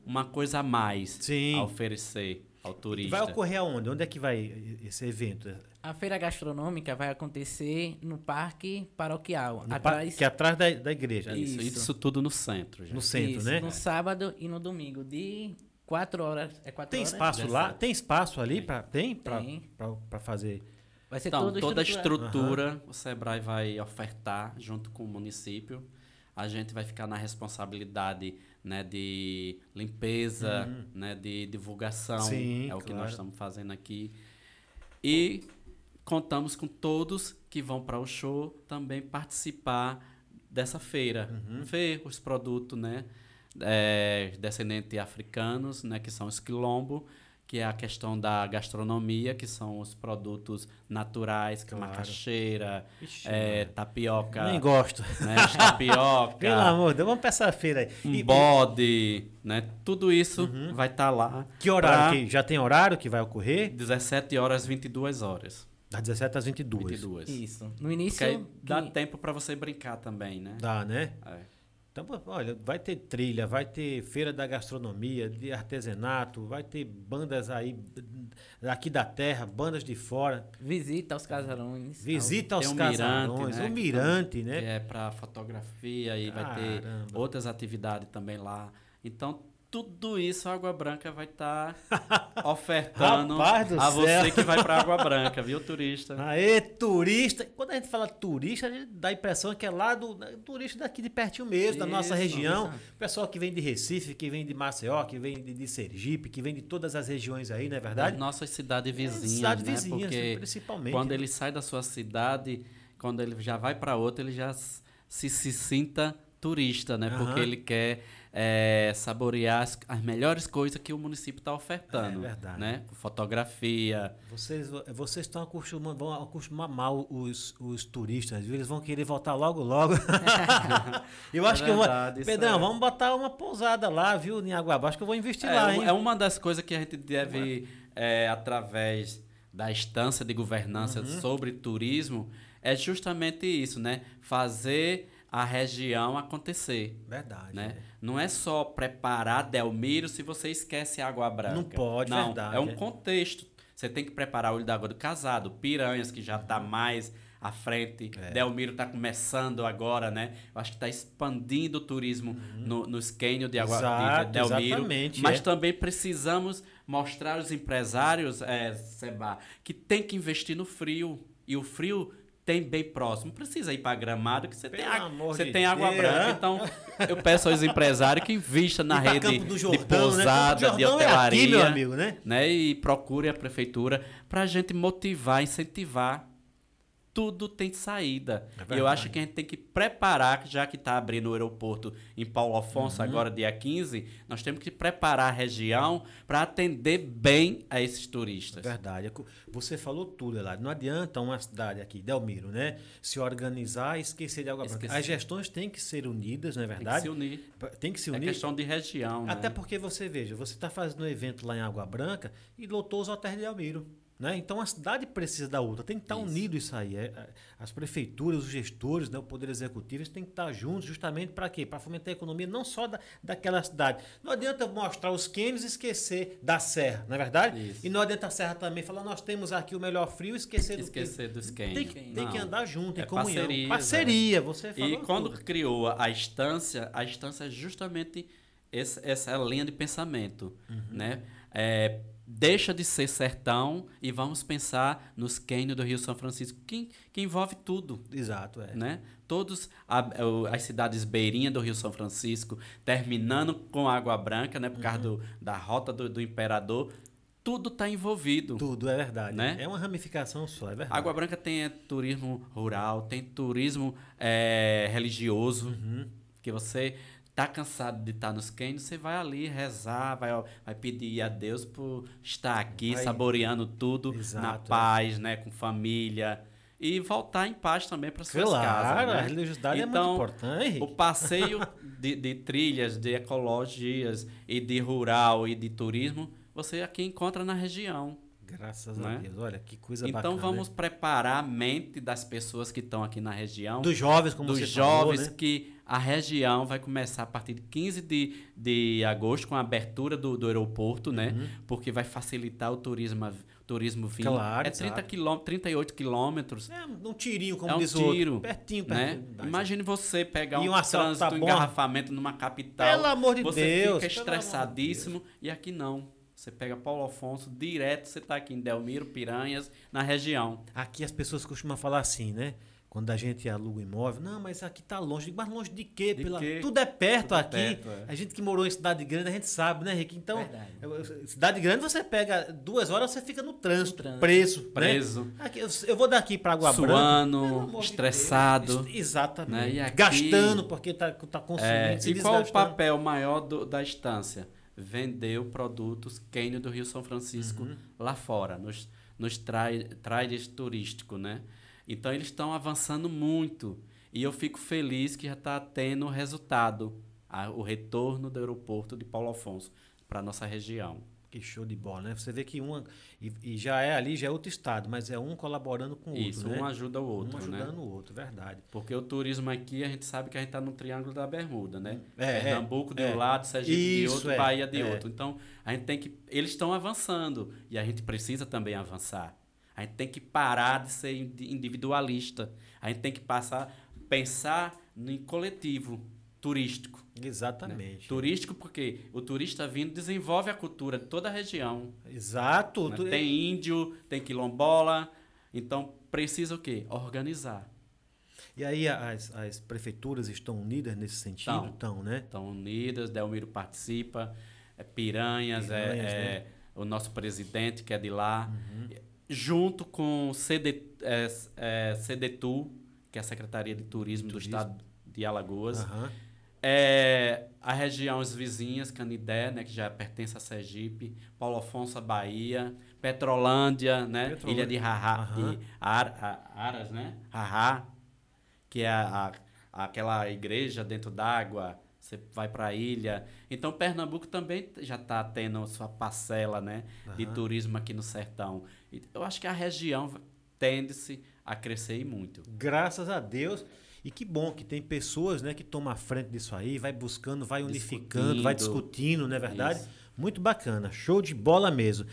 C: uma coisa a mais
A: Sim.
C: a oferecer ao turista.
A: Vai ocorrer aonde? Onde é que vai esse evento?
B: A feira gastronômica vai acontecer no parque paroquial,
A: No
B: atrás
A: Que é atrás da, da igreja.
C: Isso,
B: Isso.
C: isso tudo no centro, gente.
A: No centro,
B: Isso,
A: né?
B: no sábado e no domingo, de 4 horas. É 4
A: Tem
B: horas?
A: espaço lá? Tem espaço ali? Pra, tem? Pra,
B: Tem.
A: pra, pra fazer.
B: Vai ser
C: Então, toda a estrutura o Sebrae vai ofertar junto com o município. A gente vai ficar na responsabilidade né, de limpeza, né, de divulgação.
A: Uhum. Sim,
C: é o que
A: claro.
C: nós estamos fazendo aqui. E contamos com todos que vão para o show também participar dessa feira.
A: Uhum.
C: Ver os produtos, né? é, descendentes africanos, né? Que são os quilombo, que é a questão da gastronomia, que são os produtos naturais, que é
A: Claro.
C: macaxeira,
A: Ixi,
C: é, tapioca,
A: Nem gosto.
C: né? tapioca,
A: Pelo amor de Deus, vamos pra essa feira aí.
C: um
A: E-
C: bode, né? Tudo isso vai estar lá.
A: Que horário?
C: pra
A: Que, já tem horário que vai ocorrer?
C: 17 horas, 22 horas.
A: Das 17 às 22.
C: 22.
B: Isso. No início.
C: Porque aí dá
B: que-
C: tempo para você brincar também, né?
A: Dá, né?
C: É.
A: Então, olha, vai ter trilha, vai ter feira da gastronomia, de artesanato, vai ter bandas aí aqui da terra, bandas de fora.
B: Visita aos casarões.
A: Visita aos
C: o
A: casarões,
C: né,
A: o
C: que
A: mirante,
C: tam-
A: né?
C: Que é para fotografia e vai ter
A: Caramba.
C: outras atividades também lá. Então, tudo isso a Água Branca vai estar ofertando
A: Rapaz do
C: a
A: céu.
C: você que vai para Água Branca, viu, turista?
A: Aê, turista! Quando a gente fala turista, a gente dá a impressão que é lá do né, turista daqui de pertinho mesmo, da nossa
C: Isso,
A: região.
B: isso.
A: Pessoal que vem de Recife, que vem de Maceió, que vem de, de Sergipe, que vem de todas as regiões aí, não é verdade?
C: nossas cidades vizinhas,
A: cidade
C: né?
A: vizinha,
C: Porque
A: principalmente.
C: quando
A: né?
C: ele sai da sua cidade, quando ele já vai para outra, ele já se, se sinta turista, né?
A: Aham.
C: Porque ele quer é, saborear as, as melhores coisas que o município está ofertando.
A: É verdade.
C: Né? Fotografia,
A: Vocês, vocês estão acostumando, vão acostumar mal os, os turistas, viu? Eles vão querer voltar logo, logo. eu acho
C: É
A: que eu vou.
C: verdade,
A: Pedrão,
C: é.
A: vamos botar uma pousada lá, viu, em Água Abaixo, que eu vou investir
C: É,
A: lá, hein?
C: é uma das coisas que a gente deve, é, através da instância de governança
A: Uhum.
C: sobre turismo é justamente isso, né? Fazer a região acontecer.
A: Verdade.
C: Né?
A: é.
C: Não é só preparar Delmiro se você esquece Água Branca.
A: Não pode,
C: Não,
A: verdade,
C: é um
A: é.
C: contexto. Você tem que preparar o Olho d'Água do Casado, Piranhas, que já está mais à frente.
A: É.
C: Delmiro está começando agora, né? Eu acho que está expandindo o turismo no, nos cânions de Água
A: Uhum. Exato,
C: de Delmiro.
A: exatamente,
C: Mas
A: é.
C: também precisamos mostrar aos empresários, é, Seba, que tem que investir no frio. E o frio tem bem próximo. Não precisa ir para Gramado, que você tem,
A: Pelo
C: água-
A: amor
C: você
A: de
C: tem água
A: Deus.
C: branca. Então, eu peço aos empresários que invistam na rede
A: do
C: de
A: Jordão, né?
C: pousada,
A: do
C: de
A: Jordão é
C: hotelaria.
A: aqui, amigo, né?
C: né? E procure a prefeitura para a gente motivar, incentivar. Tudo tem saída.
A: É
C: e eu
A: verdade.
C: acho que a gente tem que preparar, já que está abrindo o aeroporto em Paulo Afonso
A: Uhum.
C: agora, dia 15, nós temos que preparar a região para atender bem a esses turistas.
A: Verdade. É Você falou tudo, Eladio. Não adianta uma cidade aqui, Delmiro, né? Se organizar e esquecer de água branca.
C: Esquecer.
A: As gestões têm que ser unidas, não é
C: Tem que
A: verdade?
C: se unir.
A: Tem que se
C: É
A: unir.
C: questão de região.
A: Até
C: né?
A: porque você veja, você está fazendo um evento lá em Água Branca e lotou os hotéis de Delmiro. Né? Então a cidade precisa da outra, tem que estar
C: Isso.
A: unido isso aí. É, é, as prefeituras, os gestores, né, o poder executivo, eles têm que estar juntos justamente para quê? Para fomentar a economia não só da, daquela cidade. Não adianta mostrar os cânions e esquecer da serra, não é verdade?
C: Isso.
A: E não adianta a serra também falar, nós temos aqui o melhor frio e esquecer,
C: Esquecer dos
A: do Tem que, tem que andar junto, em
C: É
A: comunhão.
C: parcerias,
A: Parceria, você falou
C: E quando
A: tudo.
C: criou a estância, a estância é justamente esse- essa linha de pensamento,
A: Uhum.
C: né? É, deixa de ser sertão e vamos pensar nos cânions do Rio São Francisco, que, que envolve tudo,
A: Exato, é.
C: né? O- as cidades beirinhas do Rio São Francisco, terminando com Água Branca, né? Por causa
A: Uhum.
C: do, da rota do, do imperador, tudo está envolvido.
A: Tudo, é verdade.
C: Né?
A: É uma ramificação só, é verdade.
C: Água Branca tem é, turismo rural, tem turismo é, religioso,
A: Uhum.
C: que você tá cansado de estar nos cânions, você vai ali rezar, vai, vai pedir a Deus por estar aqui,
A: Vai-
C: saboreando tudo na
A: Exato, é.
C: paz, né, com família e voltar em paz também para suas
A: Claro,
C: casas, né?
A: a religiosidade é muito
C: Então,
A: importante.
C: O passeio de, de trilhas, de ecologias e de rural e de turismo, você aqui encontra na região.
A: Graças a
C: né?
A: Deus. Olha, que coisa
C: Então
A: bacana.
C: vamos
A: né?
C: preparar a mente das pessoas que estão aqui na região,
A: Dos jovens, como
C: dos
A: você
C: jovens,
A: falou, né?
C: que a região vai começar a partir de 15 de, de agosto com a abertura do, do aeroporto, né? Porque vai facilitar o turismo, turismo vindo.
A: Uhum. Claro,
C: é 30
A: exato.
C: quilô, 38 quilômetros.
A: É um tirinho, como
C: É um
A: diz o outro.
C: tiro,
A: Pertinho,
C: Né?
A: pertinho.
C: Imagine você pegar um
A: um assalto
C: trânsito,
A: tá
C: um engarrafamento numa capital.
A: Pelo amor de
C: você
A: Deus,
C: fica
A: pelo amor de
C: estressadíssimo e aqui não. Você pega Paulo Afonso, direto você está aqui em Delmiro, Piranhas, na região.
A: Aqui as pessoas costumam falar assim, né? Quando a gente aluga imóvel, não, mas aqui tá longe. Mas longe de quê?
C: De
A: Pela-
C: quê?
A: Tudo é perto
C: Tudo é
A: aqui.
C: perto, é.
A: A gente que morou em cidade grande, a gente sabe, né, Henrique? Então,
B: Verdade.
A: cidade grande você pega duas horas, você fica no trânsito,
B: trânsito.
A: preso. né?
C: Preso.
A: Aqui, eu, vou daqui para Água Branca.
C: Suando,
A: de
C: estressado.
A: Deus. Exatamente.
C: né? Aqui-
A: Gastando, porque tá, tá consumindo.
C: É, e qual o papel maior do- da estância? Vendeu produtos Cânion do Rio São Francisco
A: Uhum.
C: lá fora, nos, nos trai- trailes turísticos, né? Então eles estão avançando muito e eu fico feliz que já está tendo resultado, a- o retorno do aeroporto de Paulo Afonso para nossa região.
A: Que show de bola, né? Você vê que uma. E, e já é ali, já é outro estado, mas é um colaborando com o outro.
C: Isso,
A: né?
C: um ajuda o outro,
A: um
C: né?
A: ajudando o outro, verdade.
C: Porque o turismo aqui, a gente sabe que a gente está no Triângulo da Bermuda, né?
A: É,
C: Pernambuco de
A: é.
C: um lado, Sergipe de
A: Isso,
C: outro,
A: é,
C: Bahia de
A: é.
C: outro. Então, a gente tem que. Eles estão avançando e a gente precisa também avançar. A gente tem que parar de ser indi- individualista. A gente tem que passar, pensar em coletivo turístico. né?
A: Exatamente.
C: Turístico porque o turista vindo desenvolve a cultura de toda a região.
A: Exato.
C: né?
A: Tu-
C: Tem índio, tem quilombola. Então, precisa o quê? Organizar.
A: E aí as, as prefeituras estão unidas nesse sentido?
C: Estão.
A: Estão, né?
C: Estão unidas, Delmiro participa, é Piranhas, é-
A: Piranhas,
C: é,
A: né?
C: o nosso presidente que é de lá,
A: Uhum.
C: Junto com CD, é, é, CDTU, que é a Secretaria de Turismo,
A: Turismo.
C: do Estado de Alagoas,
A: Aham.
C: é, a região as vizinhas, Canidé, né, que já pertence a Sergipe, Paulo Afonso, Bahia, Petrolândia, né,
A: Petrolândia.
C: Ilha de Rará,
A: Aham.
C: de Ar, a- Aras, né, Rará, que é a, a- aquela igreja dentro d'água, você vai para a ilha. Então, Pernambuco também já está tendo sua parcela né, de turismo aqui no sertão. Eu acho que a região tende-se a crescer e muito.
A: Graças a Deus. E que bom que tem pessoas né, que tomam a frente disso aí, vai buscando, vai unificando, vai discutindo, não é verdade? Isso. Muito bacana, show de bola mesmo.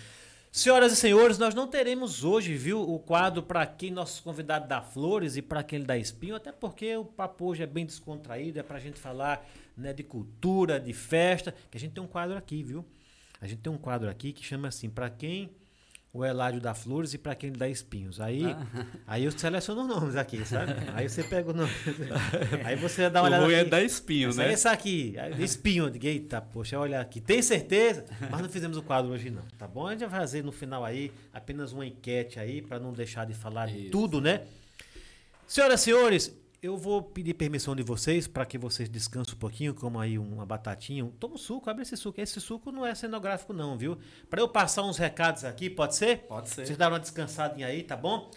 A: Senhoras e senhores, nós não teremos hoje, viu, o quadro para quem nosso convidado dá flores e para quem ele dá espinho, até porque o papo hoje é bem descontraído, é para a gente falar né, de cultura, de festa, que a gente tem um quadro aqui, viu? A gente tem um quadro aqui que chama assim, para quem o Eládio dá flores e para quem dá espinhos. Aí, ah. aí eu seleciono os nomes aqui, sabe? Aí você pega o nome. Aí você dá uma olhada. O
C: é dar espinho, né?
A: Esse aqui, espinho. Eita, poxa, olha aqui. Tem certeza? Mas não fizemos o quadro hoje, não. Tá bom? A gente vai fazer no final aí apenas uma enquete aí, para não deixar de falar Isso. de tudo, né? Senhoras e senhores, eu vou pedir permissão de vocês para que vocês descansem um pouquinho, como aí uma batatinha. Toma um suco, abre esse suco. Esse suco não é cenográfico, não, viu? Para eu passar uns recados aqui, pode ser?
C: Pode ser.
A: Vocês deram uma descansadinha aí, tá bom?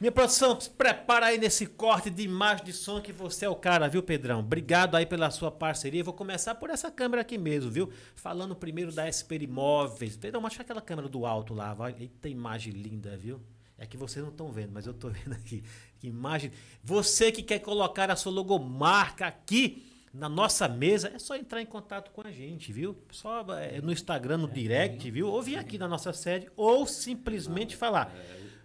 A: Minha produção, se prepara aí nesse corte de imagem de som que você é o cara, viu, Pedrão? Obrigado aí pela sua parceria. Vou começar por essa câmera aqui mesmo, viu? Falando primeiro da SP Imóveis. Pedrão, mostra aquela câmera do alto lá. Vai. Eita, imagem linda, viu? É que vocês não estão vendo, mas eu estou vendo aqui. Que imagem. Você que quer colocar a sua logomarca aqui na nossa mesa, é só entrar em contato com a gente, viu? Só é, no Instagram, no direct, viu? Ou vir aqui na nossa sede, ou simplesmente falar.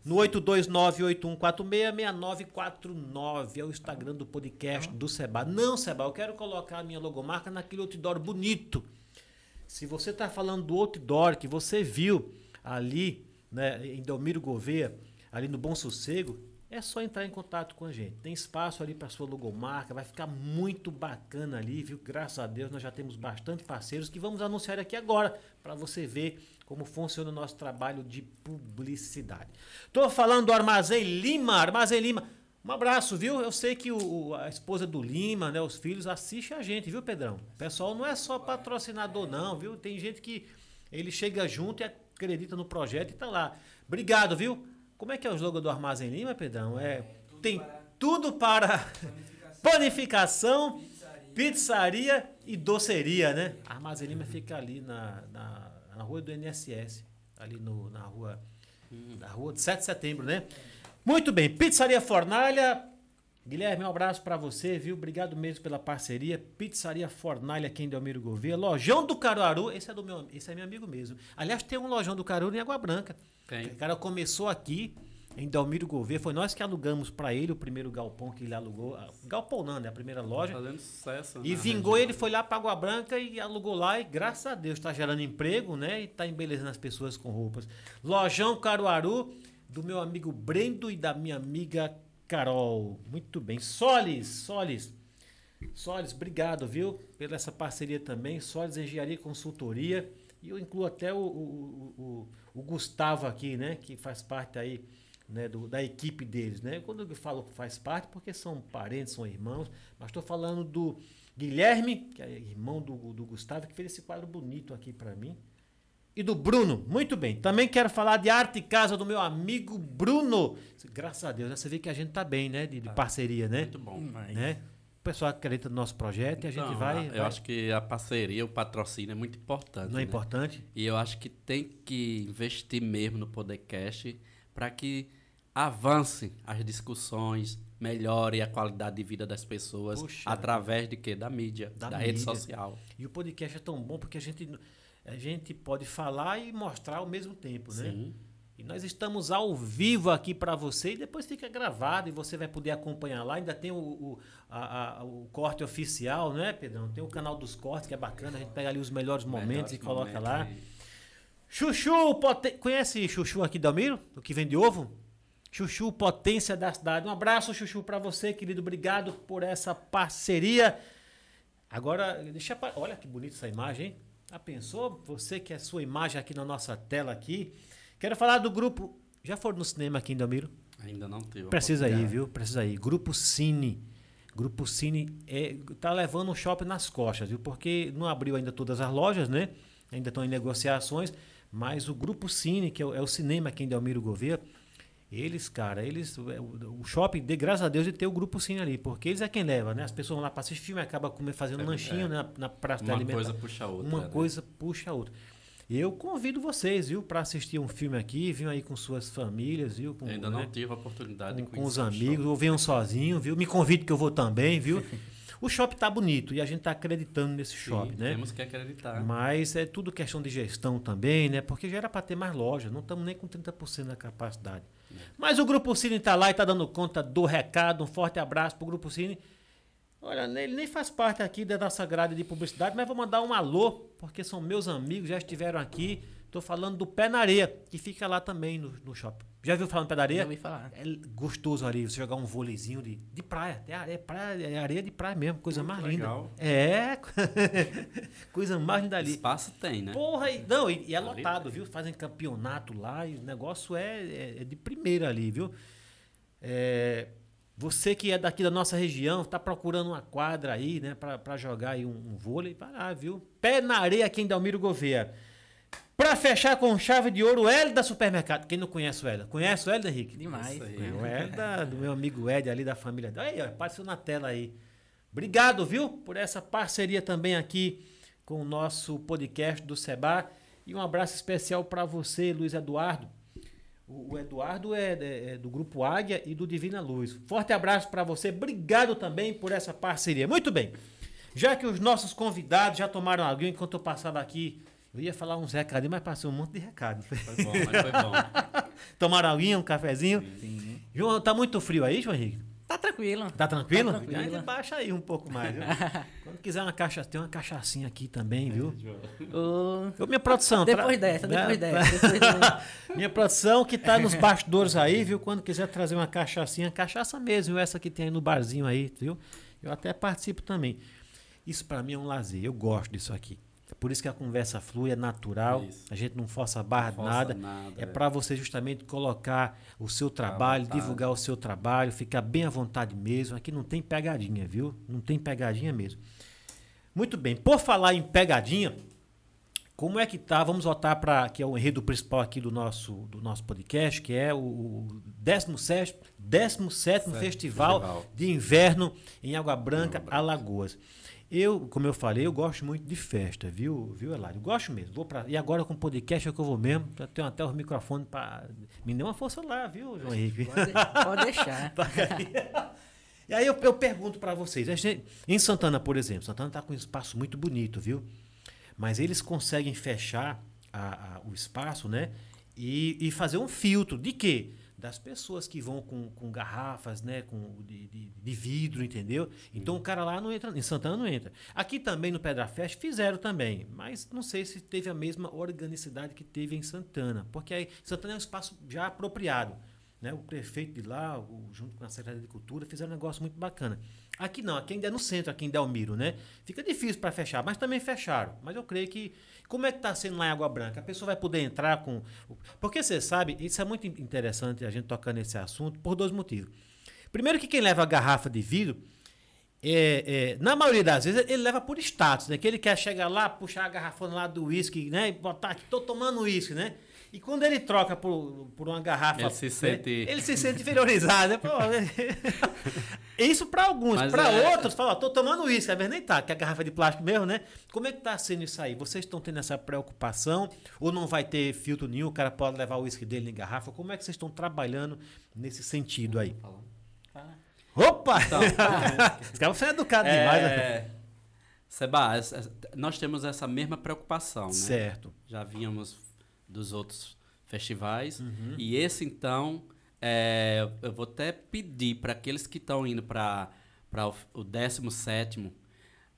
A: No 829-8146-6949 é o Instagram do podcast do Seba. Não, Seba, eu quero colocar a minha logomarca naquele outdoor bonito. Se você está falando do outdoor que você viu ali né, em Delmiro Gouveia, ali no Bom Sossego, é só entrar em contato com a gente. Tem espaço ali para sua logomarca, vai ficar muito bacana ali, viu? Graças a Deus nós já temos bastante parceiros que vamos anunciar aqui agora para você ver como funciona o nosso trabalho de publicidade. Estou falando do Armazém Lima, Armazém Lima. Um abraço, viu? Eu sei que o, a esposa do Lima, né, os filhos assistem a gente, viu, Pedrão? O pessoal não é só patrocinador não, viu? Tem gente que ele chega junto e acredita no projeto e tá lá. Obrigado, viu? Como é que é o slogan do Armazém Lima, Pedrão? É, é tudo tem para, tudo para panificação, pizzaria. pizzaria. e doceria, né? Armazém Lima fica ali na, na, na rua do NSS, ali no, na rua hum. na rua de 7 de setembro, né? Muito bem, Pizzaria Fornalha. Guilherme, um abraço para você, viu? Obrigado mesmo pela parceria. Pizzaria Fornalha aqui em Delmiro Gouveia. Lojão do Caruaru, esse é do meu, esse é meu amigo mesmo. Aliás, tem um lojão do Caruaru em Água Branca. Tem. O cara começou aqui em Delmiro Gouveia. Foi nós que alugamos para ele o primeiro galpão que ele alugou. Ah, galpão não, né? A primeira loja.
C: Fazendo sucesso.
A: E vingou, região. ele foi lá para Água Branca e alugou lá. E graças a Deus está gerando emprego, né? E está embelezando as pessoas com roupas. Lojão Caruaru, do meu amigo Brendo e da minha amiga Carol. Muito bem. Solis, Solis. Solis, obrigado, viu? Pela essa parceria também. Solis Engenharia e Consultoria. E eu incluo até o, o, o, o Gustavo aqui, né? Que faz parte aí né, do, da equipe deles, né? Quando eu falo faz parte, porque são parentes, são irmãos, mas estou falando do Guilherme, que é irmão do, do Gustavo, que fez esse quadro bonito aqui para mim. E do Bruno, muito bem. Também quero falar de arte e casa do meu amigo Bruno. Graças a Deus, né? você vê que a gente tá bem, né? De, de tá. parceria, né?
C: Muito bom.
A: Né? O pessoal acredita no nosso projeto e a gente então, vai.
C: Eu
A: vai...
C: acho que a parceria, o patrocínio é muito importante.
A: Não é né? importante?
C: E eu acho que tem que investir mesmo no podcast para que avance as discussões, melhore a qualidade de vida das pessoas Puxa, através de quê? Da mídia, da, da mídia. rede social.
A: E o podcast é tão bom porque a gente, a gente pode falar e mostrar ao mesmo tempo, né? Sim. E nós estamos ao vivo aqui para você e depois fica gravado e você vai poder acompanhar lá. Ainda tem o, o, a, a, o corte oficial, né, Pedrão? Tem o canal dos cortes que é bacana. A gente pega ali os melhores momentos melhores e coloca momentos lá. Chuchu, poten... conhece Chuchu aqui, Dalmiro? O que vende ovo? Chuchu, potência da cidade. Um abraço, Chuchu, para você, querido. Obrigado por essa parceria. Agora, deixa. Olha que bonita essa imagem, hein? Já pensou? Você que é sua imagem aqui na nossa tela aqui. Quero falar do grupo. Já foram no cinema aqui em Delmiro?
C: Ainda não teve.
A: Precisa ir, viu? Precisa ir. Grupo Cine. Grupo Cine é, tá levando o shopping nas costas, viu? Porque não abriu ainda todas as lojas, né? Ainda estão em negociações. Mas o Grupo Cine, que é o, é o cinema aqui em Delmiro Gouveia, Eles, cara, eles. O o shopping, de, graças a Deus, ele tem o grupo Cine ali, porque eles é quem leva, né? As pessoas vão lá para assistir filme acabam comer, fazendo
C: É,
A: lanchinho
C: é.
A: né, na praça de
C: Uma coisa puxa a outra.
A: Uma
C: né?
A: coisa puxa a outra. Eu convido vocês, viu, para assistir um filme aqui, venham aí com suas famílias, viu? Com,
C: ainda
A: né,
C: não tive a oportunidade
A: com,
C: de
A: com os amigos, ou venham sozinho, viu? Me convide que eu vou também, viu? o shopping tá bonito e a gente tá acreditando nesse
C: Sim,
A: shopping, né?
C: Temos que acreditar.
A: Mas é tudo questão de gestão também, né? Porque já era para ter mais lojas, não estamos nem com 30% da capacidade. Mas o Grupo Cine está lá e está dando conta do recado. Um forte abraço para o Grupo Cine. Olha, ele nem faz parte aqui da nossa grade de publicidade, mas vou mandar um alô, porque são meus amigos, já estiveram aqui. Estou falando do Pé na Areia, que fica lá também no, no shopping. Já viu falando do Pé na
B: Já
A: Areia?
B: ouvi falar.
A: É gostoso ali, você jogar um vôleizinho de, de praia. É areia, praia. é areia de praia mesmo, coisa
C: Hum,
A: mais
C: legal.
A: linda. É, coisa mais linda ali.
C: Espaço tem, né?
A: Porra, e, não, e, e é lotado, viu? Fazem campeonato lá e o negócio é, é- é de primeira ali, viu? É, você que é daqui da nossa região, tá procurando uma quadra aí, né, pra, pra jogar aí um, um vôlei, vai lá, viu? Pé na areia aqui em Dalmiro Gouveia. Pra fechar com chave de ouro, o Hélio da Supermercado. Quem não conhece o Hélio? Conhece o Hélio, Henrique?
B: Demais.
A: É, o Hélio do meu amigo Ed ali da família. dele. Aí, ó, apareceu na tela aí. Obrigado, viu, por essa parceria também aqui com o nosso podcast do Seba. E um abraço especial para você, Luiz Eduardo. O, o Eduardo é, é- é do Grupo Águia e do Divina Luz. Forte abraço para você. Obrigado também por essa parceria. Muito bem. Já que os nossos convidados já tomaram água enquanto eu passava aqui, eu ia falar uns recadinhos, mas passei um monte de recado.
C: Foi bom, mas foi bom.
A: Tomaram aguinha, um cafezinho.
B: Sim.
A: João, tá muito frio aí, João Henrique?
B: Tá tranquilo.
A: Tá tranquilo?
B: Tá tranquilo.
A: Ainda baixa aí um pouco mais, viu? Quando quiser uma caixa, tem uma cachaçinha aqui também, viu?
B: Ô,
A: Ô, minha produção.
B: Depois
A: tra-
B: dessa, depois
A: né?
B: dessa. Depois dessa.
A: Minha produção que tá nos bastidores aí, viu? Quando quiser trazer uma cachaçinha, cachaça mesmo, essa que tem aí no barzinho aí, viu? Eu até participo também. Isso pra mim é um lazer, eu gosto disso aqui. Por isso que a conversa flui, é natural,
C: Isso.
A: a gente não força a barra de
C: Força
A: nada.
C: nada,
A: É
C: é.
A: para você justamente colocar o seu trabalho, divulgar o seu trabalho, ficar bem à vontade mesmo. Aqui não tem pegadinha, viu? Não tem pegadinha mesmo. Muito bem. Por falar em pegadinha, como é que tá? Vamos voltar para que é o enredo principal aqui do nosso do nosso podcast, que é o, o 17 17 Festival,
C: Festival.
A: de Inverno em Água Branca,
C: Água Branca.
A: Alagoas. Eu, como eu falei, eu gosto muito de festa, viu, viu, Elário? Gosto mesmo. Vou pra, e agora com o podcast é que eu vou mesmo. Já tenho até os microfones para. Me dê uma força lá, viu, João Henrique?
B: Pode, pode deixar.
A: E aí eu, eu pergunto para vocês, gente- em Santana, por exemplo, Santana está com um espaço muito bonito, viu? Mas eles conseguem fechar a- a- o espaço, né? E, e fazer um filtro de quê? Das pessoas que vão com, com garrafas, né? Com, de, de- de vidro, entendeu? Então o cara lá não entra, em Santana não entra. Aqui também no Pedra Fest fizeram também, mas não sei se teve a mesma organicidade que teve em Santana, porque aí Santana é um espaço já apropriado né? O prefeito de lá, o- junto com a Secretaria de Cultura, fizeram um negócio muito bacana. Aqui não, aqui ainda é no centro, aqui em Delmiro, né? Fica difícil para fechar, mas também fecharam. Mas eu creio que. Como é que está sendo lá em Água Branca? A pessoa vai poder entrar com. Porque você sabe, isso é muito interessante a gente tocar nesse assunto por dois motivos. Primeiro, que quem leva a garrafa de vidro. É, é, na maioria das vezes ele leva por status, né? Que ele quer chegar lá, puxar a garrafona lá do uísque, né? E botar aqui, tô tomando uísque, né? E quando ele troca por, por uma garrafa.
C: Ele se
A: né,
C: sente-
A: Ele se sente inferiorizado, né? Isso para alguns. Para
C: é-
A: outros, fala, ó, tô tomando uísque, às vezes nem tá, que é garrafa de plástico mesmo, né? Como é que tá sendo isso aí? Vocês estão tendo essa preocupação? Ou não vai ter filtro nenhum, o cara pode levar o uísque dele em garrafa? Como é que vocês estão trabalhando nesse sentido aí? Opa!
C: Então,
A: Os caras são educados demais, né?
C: é, Seba, nós temos essa mesma preocupação, né?
A: Certo.
C: Já vínhamos dos outros festivais.
A: Uhum.
C: E esse, então, é, eu vou até pedir para aqueles que estão indo para o, o 17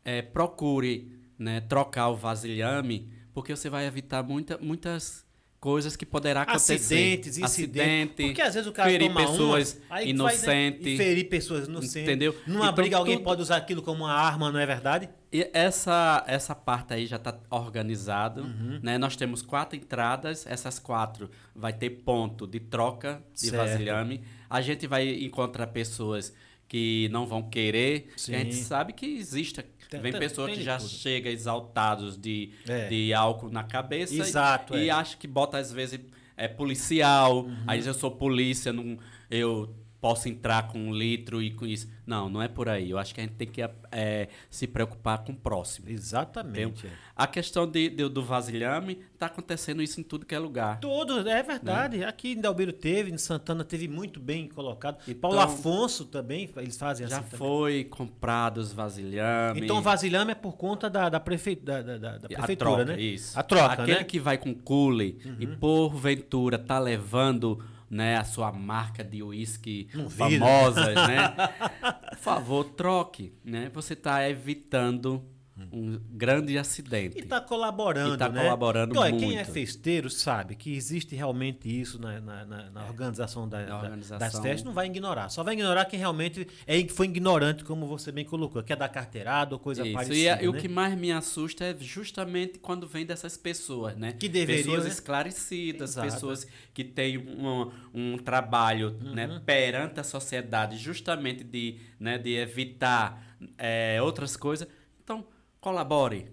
C: é, procure né, trocar o vasilhame, porque você vai evitar muita, muitas coisas que poderá acontecer.
A: Acidentes, incidentes. Porque às vezes o cara
C: ferir
A: toma
C: pessoas
A: uma, aí vai, né,
C: inocentes.
A: ferir pessoas inocentes.
C: Entendeu?
A: Numa
C: Então,
A: briga alguém
C: tudo-
A: pode usar aquilo como uma arma, não é verdade?
C: E essa, essa parte aí já está organizado,
A: Uhum.
C: né? Nós temos quatro entradas, essas quatro vai ter ponto de troca de
A: Certo.
C: vasilhame. A gente vai encontrar pessoas que não vão querer, que a gente sabe que existe.
A: Tem-
C: Vem pessoas que já
A: tudo.
C: chegam exaltados de,
A: É.
C: de álcool na cabeça e-
A: Exato,
C: e,
A: é.
C: acha que bota às vezes é policial, aí eu sou polícia, não, eu posso entrar com um litro e com isso. Não, não é por aí. Eu acho que a gente tem que é, se preocupar com o próximo.
A: Exatamente. é.
C: A questão de, de- do vasilhame, tá acontecendo isso em tudo que é lugar.
A: Todos, é verdade. Aqui em Delbeiro teve, em Santana teve muito bem colocado.
C: Então-
A: Paulo Afonso também, eles fazem
C: Já
A: assim também.
C: foi comprado os vasilhames.
A: Então o vasilhame é por conta da, da, prefe... da, da- da- prefeitura,
C: troca,
A: né?
C: Isso.
A: A troca,
C: Aquele
A: né? Uhum.
C: que vai com cule e porventura tá levando né, a sua marca de uísque
A: vidro.
C: famosas, né? Por favor, troque, né? Você tá evitando um grande acidente.
A: E está colaborando,
C: E tá
A: né?
C: colaborando
A: Então, olha, Quem é
C: muito.
A: festeiro sabe que existe realmente isso na, na- na- na organização, da-
C: organização.
A: das festas, não vai ignorar. Só vai ignorar quem realmente é, foi ignorante, como você bem colocou, que é da carteirada ou coisa
C: Isso,
A: parecida.
C: e, a- e o
A: né?
C: que mais me assusta é justamente quando vem dessas pessoas, né?
A: Que deveriam,
C: Pessoas
A: né?
C: esclarecidas,
A: Exato.
C: pessoas que têm um, um trabalho né,
A: Uhum.
C: perante a sociedade justamente de, né, de evitar é, outras coisas. Então, colabore.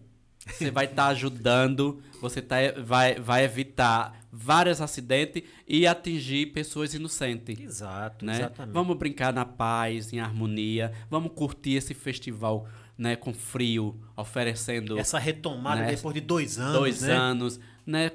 C: Você vai estar ajudando, você tá, vai, vai evitar vários acidentes e atingir pessoas inocentes
A: Exato,
C: né?
A: exatamente.
C: Vamos brincar na paz, em harmonia, vamos curtir esse festival, né, com frio, oferecendo
A: Essa retomada
C: né?
A: depois de dois anos,
C: dois
A: né?
C: anos, né?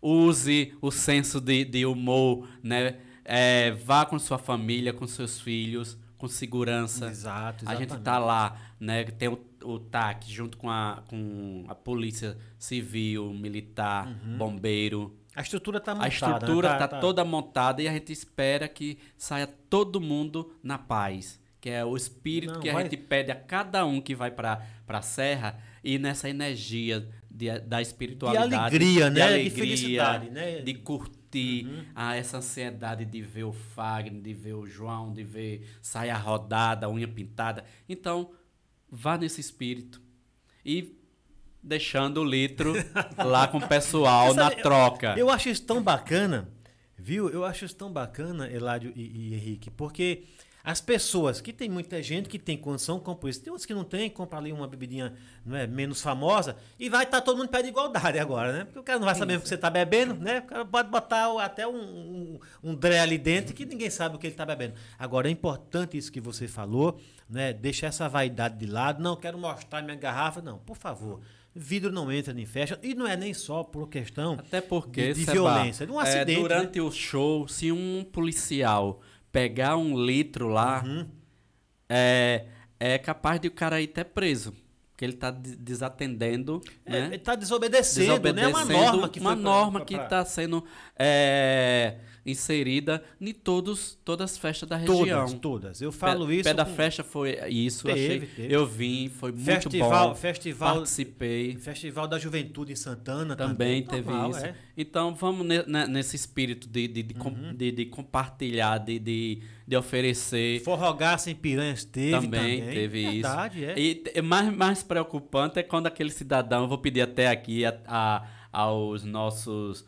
C: Use o senso de, de humor, né? É, vá com sua família, com seus filhos, com segurança.
A: Exato,
C: A gente
A: exatamente.
C: tá lá, né? Tem o, o TAC junto com a, com a polícia civil, militar, bombeiro.
A: A estrutura está
C: A
A: montada.
C: estrutura
A: né?
C: está toda montada e a gente espera que saia todo mundo na paz. Que é o espírito
A: Não,
C: que a
A: vai-
C: gente pede a cada um que vai para a serra e nessa energia de, da espiritualidade.
A: alegria, né? De
C: alegria,
A: felicidade, né?
C: De curtir ah, essa ansiedade de ver o Fagner, de ver o João, de ver saia rodada, unha pintada. Então, vá nesse espírito. E deixando o litro lá com o pessoal na troca.
A: Eu acho isso tão bacana, viu? Eu acho isso tão bacana, Eládio e, e Henrique, porque as pessoas, que tem muita gente que tem condição, compra isso. Tem outros que não tem, compra ali uma bebidinha não é, menos famosa e vai estar todo mundo em pé de igualdade agora, né? Porque o cara não vai saber o que você está bebendo, né? O cara pode botar até um, um, um dré ali dentro que ninguém sabe o que ele está bebendo. Agora, é importante isso que você falou, né? Deixar essa vaidade de lado. Não, quero mostrar minha garrafa. Não, por favor. Vidro não entra em festa. E não é nem só por questão
C: Até porque,
A: de, de violência, de um
C: é,
A: acidente. né?
C: durante o show, se um policial pegar um litro lá,
A: Uhum.
C: é, é capaz de o cara ir até preso. Porque ele está desatendendo,
A: É,
C: né?
A: ele está desobedecendo, né? Uma norma que
C: uma norma
A: pra-
C: que está sendo é, inserida em todos, todas as festas da região.
A: Todas, todas. Eu falo
C: Pé-
A: isso.
C: Pé da
A: com-
C: festa foi isso,
A: Teve,
C: achei.
A: teve.
C: Eu vim, foi muito
A: Festival,
C: bom.
A: festival,
C: Participei.
A: Festival da Juventude em Santana
C: Também
A: também.
C: teve
A: Normal,
C: isso.
A: é.
C: Então vamos ne- ne- nesse espírito de, de, de,
A: Uhum.
C: de- de compartilhar, de, de, de oferecer.
A: Forrogar sem piranhas teve
C: também,
A: também.
C: teve
A: Verdade,
C: isso.
A: é.
C: E mais, mais preocupante é quando aquele cidadão, eu vou pedir até aqui a, a- aos nossos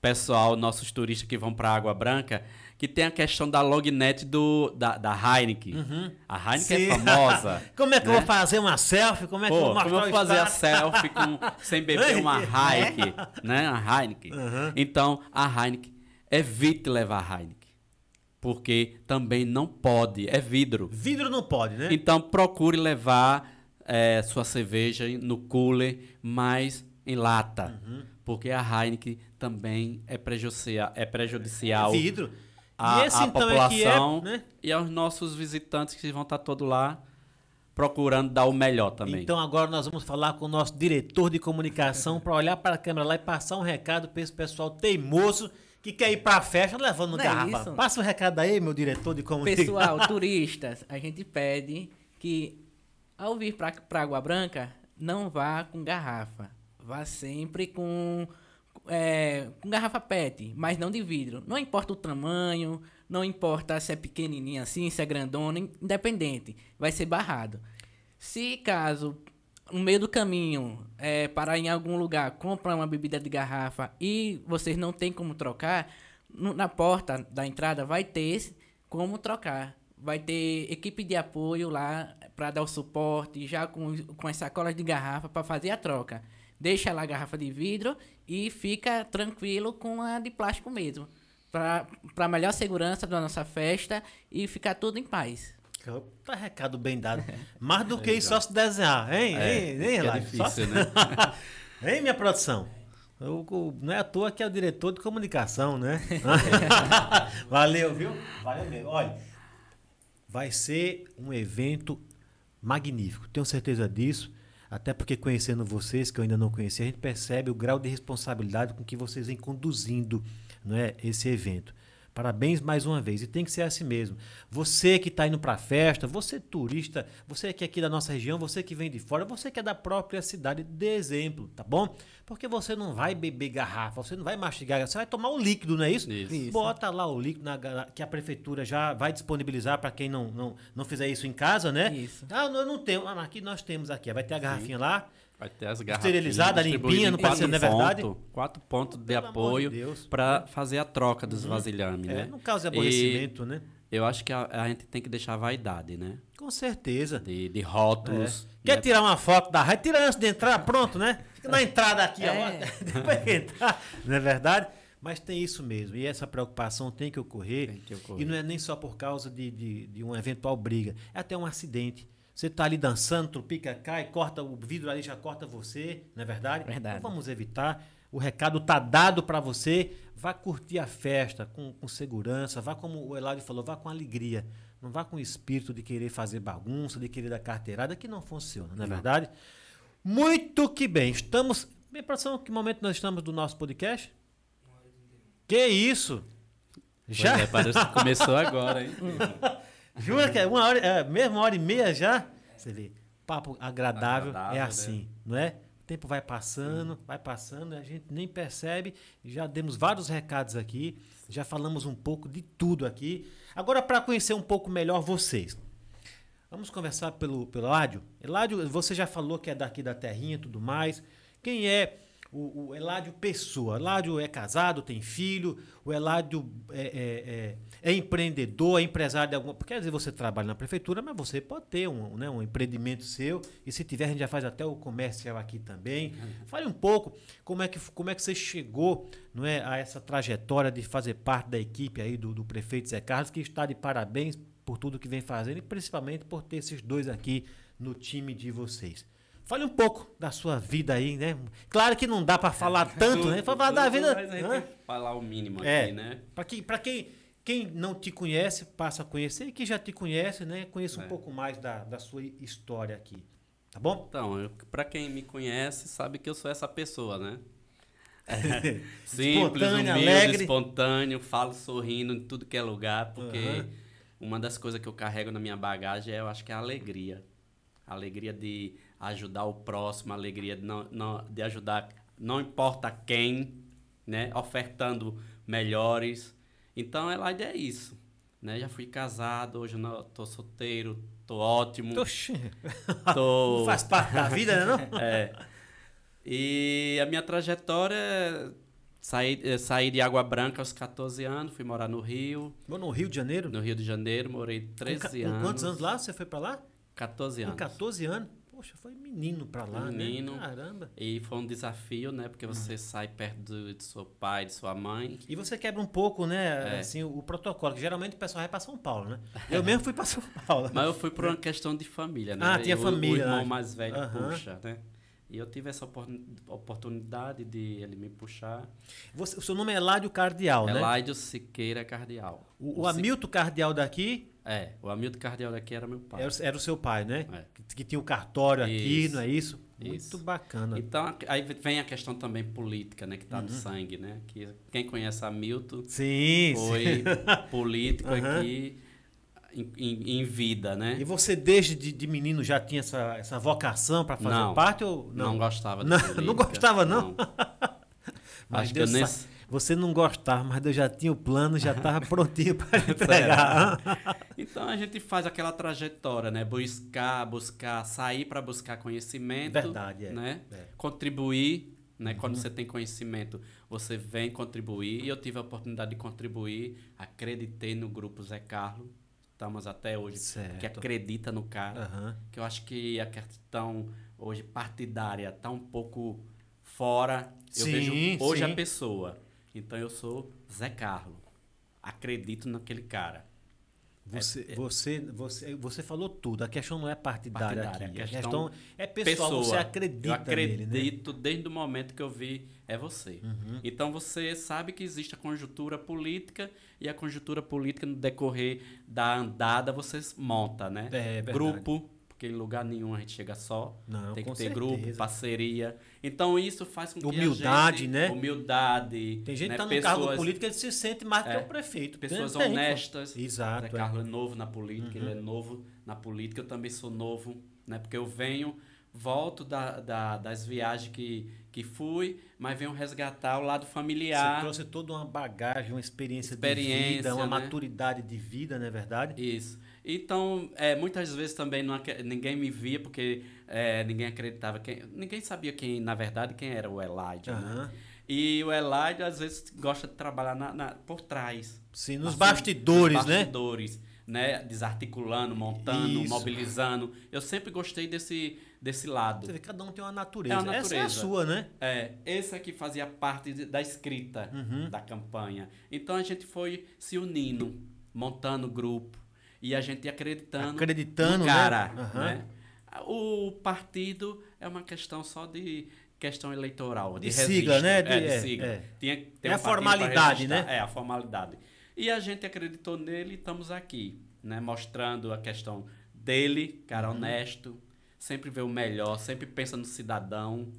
C: pessoal, nossos turistas que vão para Água Branca, que tem a questão da lognet do, da, da Heineken. A Heineken
A: Sim.
C: é famosa.
A: Como é que eu
C: né?
A: vou fazer uma selfie? Como é que eu
C: Pô,
A: vou mostrar
C: como eu vou fazer a selfie com, sem beber uma Heineken, né? A Heineken.
A: Uhum.
C: Então, a Heineken, evite levar a Heineken. Porque também não pode, é vidro.
A: Vidro não pode, né?
C: Então, procure levar eh, sua cerveja no cooler, mas em lata.
A: Uhum.
C: Porque a Heineken também é prejudicial, é prejudicial
A: Vidro.
C: à,
A: e esse
C: à
A: então é que é,
C: população
A: né?
C: e aos nossos visitantes que vão estar todos lá procurando dar o melhor também.
A: Então agora nós vamos falar com o nosso diretor de comunicação para olhar para a câmera lá e passar um recado para esse pessoal teimoso que quer ir para a festa levando
B: Não é
A: garrafa.
B: isso?
A: Passa o recado aí, meu diretor de comunicação.
B: Pessoal, turistas, a gente pede que ao vir para Água Branca, não vá com garrafa. Vá sempre com, é, com garrafa PET, mas não de vidro. Não importa o tamanho, não importa se é pequenininha assim, se é grandona, independente. Vai ser barrado. Se caso no meio do caminho é, parar em algum lugar, comprar uma bebida de garrafa e vocês não tem como trocar, no- na porta da entrada vai ter como trocar. Vai ter equipe de apoio lá para dar o suporte, já com, com as sacolas de garrafa para fazer a troca. Deixa lá a garrafa de vidro e fica tranquilo com a de plástico mesmo. Para melhor segurança da nossa festa e ficar tudo em paz.
A: Tá recado bem dado. Mais do que isso, só se desenhar, hein?
C: É,
A: hein, hein,
C: é difícil,
A: só...
C: né?
A: hein, minha produção? Eu, eu, não é à toa que é o diretor de comunicação, né? Valeu, viu? Valeu mesmo. Olha, vai ser um evento magnífico, tenho certeza disso. Até porque conhecendo vocês, que eu ainda não conhecia, a gente percebe o grau de responsabilidade com que vocês vêm conduzindo não é, esse evento. Parabéns mais uma vez. E tem que ser assim mesmo. Você que está indo para a festa, você turista, você que é aqui da nossa região, você que vem de fora, você que é da própria cidade, dê exemplo, tá bom? Porque você não vai beber garrafa, você não vai mastigar, você vai tomar o líquido, não é isso?
C: Isso.
A: Bota lá o líquido na, que a prefeitura já vai disponibilizar para quem não, não, não fizer isso em casa, né?
B: Isso.
A: Ah, eu não tenho. Ah, aqui nós temos aqui. Vai ter a garrafinha lá.
C: Vai ter as garrafas
A: Esterilizada, limpinha, não ser, não é verdade?
C: Quatro pontos de apoio
A: de
C: para fazer a troca dos vasilhames,
A: É,
C: né?
A: não causa aborrecimento, né?
C: Eu acho que a, a gente tem que deixar a vaidade, né?
A: Com certeza.
C: De, de rótulos.
A: É. Quer
C: né?
A: tirar uma foto da rádio? Tira antes de entrar, pronto, né? Fica na entrada aqui, ó.
B: É.
A: Depois que entrar, não é verdade? Mas tem isso mesmo. E essa preocupação tem que ocorrer.
C: Tem que ocorrer.
A: E não é nem só por causa de, de, de uma eventual briga. É até um acidente. Você está ali dançando, tropica, cai, corta o vidro ali, já corta você, não é verdade?
B: Verdade.
A: Então vamos evitar. O recado tá dado para você. Vá curtir a festa com, com segurança. Vá, como o Eladio falou, vá com alegria. Não vá com o espírito de querer fazer bagunça, de querer dar carteirada, que não funciona, não é verdade? Muito que bem. Estamos. Minha produção, que momento nós estamos do nosso podcast? Que isso? Já?
C: Pois é, parece que começou agora, hein?
A: Jura que é uma hora, é, mesmo uma hora e meia já? Você vê, papo agradável,
C: Agradável,
A: é
C: né?
A: assim, não é? O tempo vai passando, vai passando, a gente nem percebe. Já demos vários recados aqui, já falamos um pouco de tudo aqui. Agora, para conhecer um pouco melhor vocês, vamos conversar pelo, pelo Eládio. Eládio, você já falou que é daqui da terrinha e tudo mais. Quem é o, o Eládio Pessoa? Eládio é casado, tem filho, o Eládio é, é- é- é empreendedor, é empresário de alguma. Às vezes você trabalha na prefeitura, mas você pode ter um, né, um empreendimento seu. E se tiver, a gente já faz até o comercial aqui também. Fale um pouco como é que, como é que você chegou não é, a essa trajetória de fazer parte da equipe aí do, do prefeito Zé Carlos, que está de parabéns por tudo que vem fazendo e principalmente por ter esses dois aqui no time de vocês. Fale um pouco da sua vida aí, né? Claro que não dá para falar tanto, né? Falar da vida.
C: Mas que falar o mínimo
A: É.
C: aqui, né?
A: Para quem, pra quem, quem não te conhece, passa a conhecer. E quem já te conhece, né? Conheça um
C: É.
A: pouco mais da, da sua história aqui. Tá bom?
C: Então, pra quem me conhece, sabe que eu sou essa pessoa, né? Simples,
A: Espontâneo,
C: humilde,
A: alegre.
C: espontâneo, falo sorrindo em tudo que é lugar, porque
A: Aham.
C: uma das coisas que eu carrego na minha bagagem é, eu acho que é a alegria. A alegria de ajudar o próximo, a alegria de, não, não- de ajudar, não importa quem, né? Ofertando melhores. Então, ela é isso. Né? Já fui casado, hoje não, tô solteiro, tô ótimo.
A: Oxi,
C: Tô...
A: faz parte da vida, né? Não?
C: É. E a minha trajetória, é saí, saí de Água Branca aos 14 anos, fui morar no Rio,
A: Vou no Rio de Janeiro.
C: no Rio de Janeiro, morei
A: Com
C: 13
A: ca- com
C: anos.
A: quantos anos lá você foi para lá?
C: 14
A: Com
C: anos.
A: 14 anos. Poxa, foi menino para lá,
C: Menino.
A: né? Caramba.
C: E foi um desafio, né? Porque você
A: Uhum.
C: sai perto do, de seu pai, de sua mãe.
A: E você quebra um pouco, né,
C: É.
A: assim, o, o protocolo, que geralmente o pessoal vai para São Paulo, né? Eu mesmo fui para São Paulo.
C: Mas eu fui por uma questão de família, né?
A: Ah, tinha
C: E o-
A: família,
C: O irmão
A: né?
C: mais velho
A: Aham.
C: puxa, né? E eu tive essa opor- oportunidade de ele me puxar.
A: Você- o seu nome é Eládio Cardial, né?
C: Eládio Siqueira Cardial.
A: O, o Hamilton Cardial daqui
C: É, o Hamilton Cardial daqui era meu pai.
A: era, o- era o seu pai, né?
C: É.
A: Que, que tinha o cartório aqui,
C: Isso.
A: não é isso? Muito
C: Isso.
A: bacana.
C: Então, aí vem a questão também política, né? Que tá
A: Uhum.
C: no sangue, né? Que quem conhece Hamilton
A: Sim, sim.
C: foi político
A: Aham.
C: aqui em, em- em vida, né?
A: E você desde de, de menino já tinha essa, essa vocação para fazer
C: Não.
A: parte ou
C: não.
A: não?
C: gostava
A: Não,
C: política.
A: não gostava, não? Mas
C: Acho que eu
A: Deus sabe. Você não gostava, mas Deus já tinha o plano, já estava prontinho para entregar.
C: Então a gente faz aquela trajetória, né? Buscar, buscar, sair para buscar conhecimento.
A: Verdade, é.
C: Né?
A: É.
C: Contribuir, né? Quando
A: Uhum.
C: você tem conhecimento, você vem contribuir. E eu tive a oportunidade de contribuir. Acreditei no grupo Zé Carlos. Estamos até hoje.
A: Certo.
C: Que acredita no cara.
A: Aham.
C: Que eu acho que a questão hoje partidária está um pouco fora, eu
A: Sim,
C: vejo hoje
A: sim.
C: a pessoa. Então eu sou Zé Carlos. Acredito naquele cara.
A: Você,
C: É- é-
A: você, você, você falou tudo. A questão não é partidária,
C: Partidária,
A: aqui.
C: a
A: A
C: questão
A: questão é pessoal. Você acredita
C: eu acredito
A: nele, né?
C: desde o momento que eu vi é você.
A: Uhum.
C: Então você sabe que existe a conjuntura política e a conjuntura política no decorrer da andada você monta, né?
A: É, verdade.
C: Grupo, porque em lugar nenhum a gente chega só.
A: Não,
C: tem que ter
A: certeza.
C: grupo, parceria. Então isso faz com que
A: Humildade,
C: a gente,
A: né?
C: Humildade.
A: Tem gente
C: né?
A: que tá no cargo político, ele se sente mais do
C: É.
A: que o prefeito.
C: Pessoas
A: Tem,
C: honestas.
A: Exato.
C: Zé
A: é.
C: Carlos é novo na política, ele é
A: Uhum.
C: novo na política, eu também sou novo, né? Porque eu venho, volto da, da- das viagens que, que fui, mas venho resgatar o lado
A: Você
C: familiar.
A: trouxe toda uma bagagem, uma experiência, de
C: Experiência,
A: vida, uma
C: né?
A: maturidade de vida, não é verdade?
C: Isso. Então, é, muitas vezes também não, ninguém me via porque é, ninguém acreditava. Quem, ninguém sabia quem, na verdade, quem era o Elijah. né?
A: Aham.
C: E o Elijah, às vezes, gosta de trabalhar na- na- por trás.
A: Sim, nos
C: Assim,
A: bastidores,
C: nos
A: né?
C: bastidores, né? Desarticulando, montando,
A: Isso.
C: mobilizando. Eu sempre gostei desse, desse lado.
A: Você vê, cada um tem uma natureza.
C: É uma
A: Essa é a
C: natureza.
A: sua, né?
C: É, esse aqui fazia parte de- da escrita
A: Uhum.
C: da campanha. Então a gente foi se unindo, montando grupo e a gente acreditando,
A: Acreditando,
C: no
A: né?
C: cara.
A: Aham.
C: né? O partido é uma questão só de questão eleitoral, de,
A: De sigla, né?
C: É,
A: De-
C: de
A: é,
C: sigla.
A: é.
C: Tinha que ter
A: É a
C: um pra
A: formalidade, né?
C: É, a formalidade. E a gente acreditou nele e estamos aqui, né? Mostrando a questão dele, cara
A: Uhum.
C: honesto, sempre vê o melhor, sempre pensa no cidadão.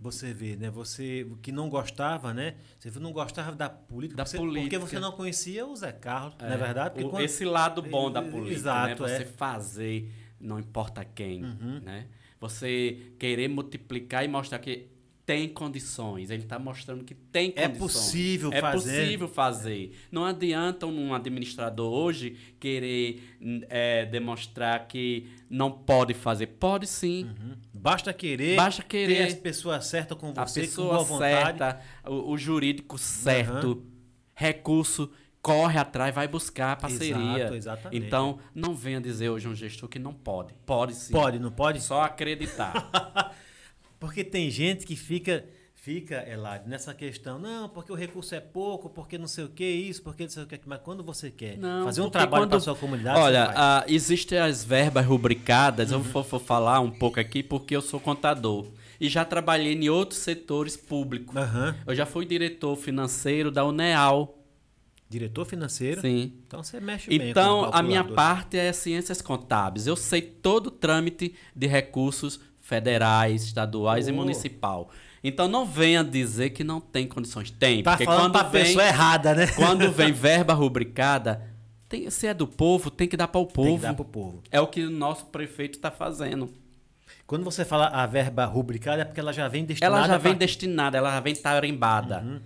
A: Você vê, né? Você que não gostava, né? Você não gostava da política,
C: Da
A: você-
C: política.
A: porque você não conhecia o Zé Carlos, não é
C: É,
A: verdade? Porque
C: o-
A: quando-
C: Esse lado bom da
A: Ex-
C: política,
A: exato,
C: né?
A: é.
C: Você fazer, não importa quem,
A: Uhum.
C: né? Você querer multiplicar e mostrar que tem condições. Ele está mostrando que tem
A: É
C: condições.
A: possível
C: é
A: fazer.
C: possível fazer. Não adianta um administrador hoje querer é, demonstrar que não pode fazer. Pode sim.
A: Uhum. Basta querer,
C: Basta querer.
A: ter as pessoas certas com
C: A
A: você, com
C: pessoa
A: vontade.
C: certa, o, o jurídico certo, recurso, corre atrás, vai buscar a parceria.
A: Exato, exatamente.
C: Então, não venha dizer hoje um gestor que não pode. Pode sim.
A: Pode, não pode?
C: Só acreditar.
A: Porque tem gente que fica, fica, Eladio, nessa questão, não, porque o recurso é pouco, porque não sei o que, isso, porque não sei o que, mas quando você quer
C: Não,
A: fazer um trabalho
C: quando-
A: para sua comunidade,
C: Olha, ah, existem as verbas rubricadas,
A: Uhum.
C: eu vou, vou falar um pouco aqui porque eu sou contador. E já trabalhei em outros setores públicos.
A: Aham.
C: Eu já fui diretor financeiro da UNEAL.
A: Diretor financeiro.
C: Sim.
A: Então você mexe bem com
C: Então,
A: o
C: a minha parte é ciências contábeis. Eu sei todo o trâmite de recursos federais, estaduais e
A: Oh.
C: municipal. Então, não venha dizer que não tem condições. Tem,
A: Tá
C: porque
A: falando
C: quando
A: pra
C: vem,
A: pessoa errada, né?
C: quando vem verba rubricada, tem, se é do povo, tem que dar para o
A: Tem
C: povo.
A: que dar pro povo.
C: É o que o nosso prefeito está fazendo.
A: Quando você fala a verba rubricada, é porque ela já vem destinada
C: Ela já vem
A: pra-
C: destinada, ela já vem tarimbada.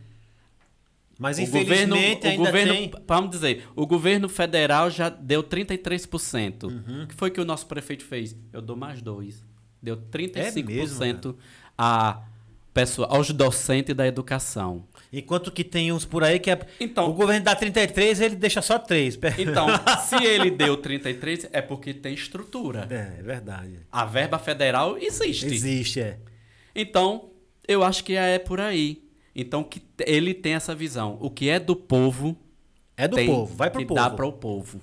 A: Mas
C: O governo,
A: infelizmente
C: o
A: ainda
C: governo,
A: tem...
C: vamos dizer, o governo federal já deu 33%.
A: Uhum.
C: O que foi que o nosso prefeito fez? Eu dou mais dois. Deu 35%
A: É
C: a pessoa, aos docentes da educação.
A: Enquanto que tem uns por aí que é...
C: Então-
A: o governo dá 33, ele deixa só 3.
C: Então, se ele deu 33, é porque tem estrutura.
A: É, é verdade.
C: A verba federal existe.
A: Existe, é.
C: Então, eu acho que é por aí. Então, que ele tem essa visão. O que é do povo
A: É do
C: tem
A: povo, vai pro
C: que
A: povo.
C: dar para o povo.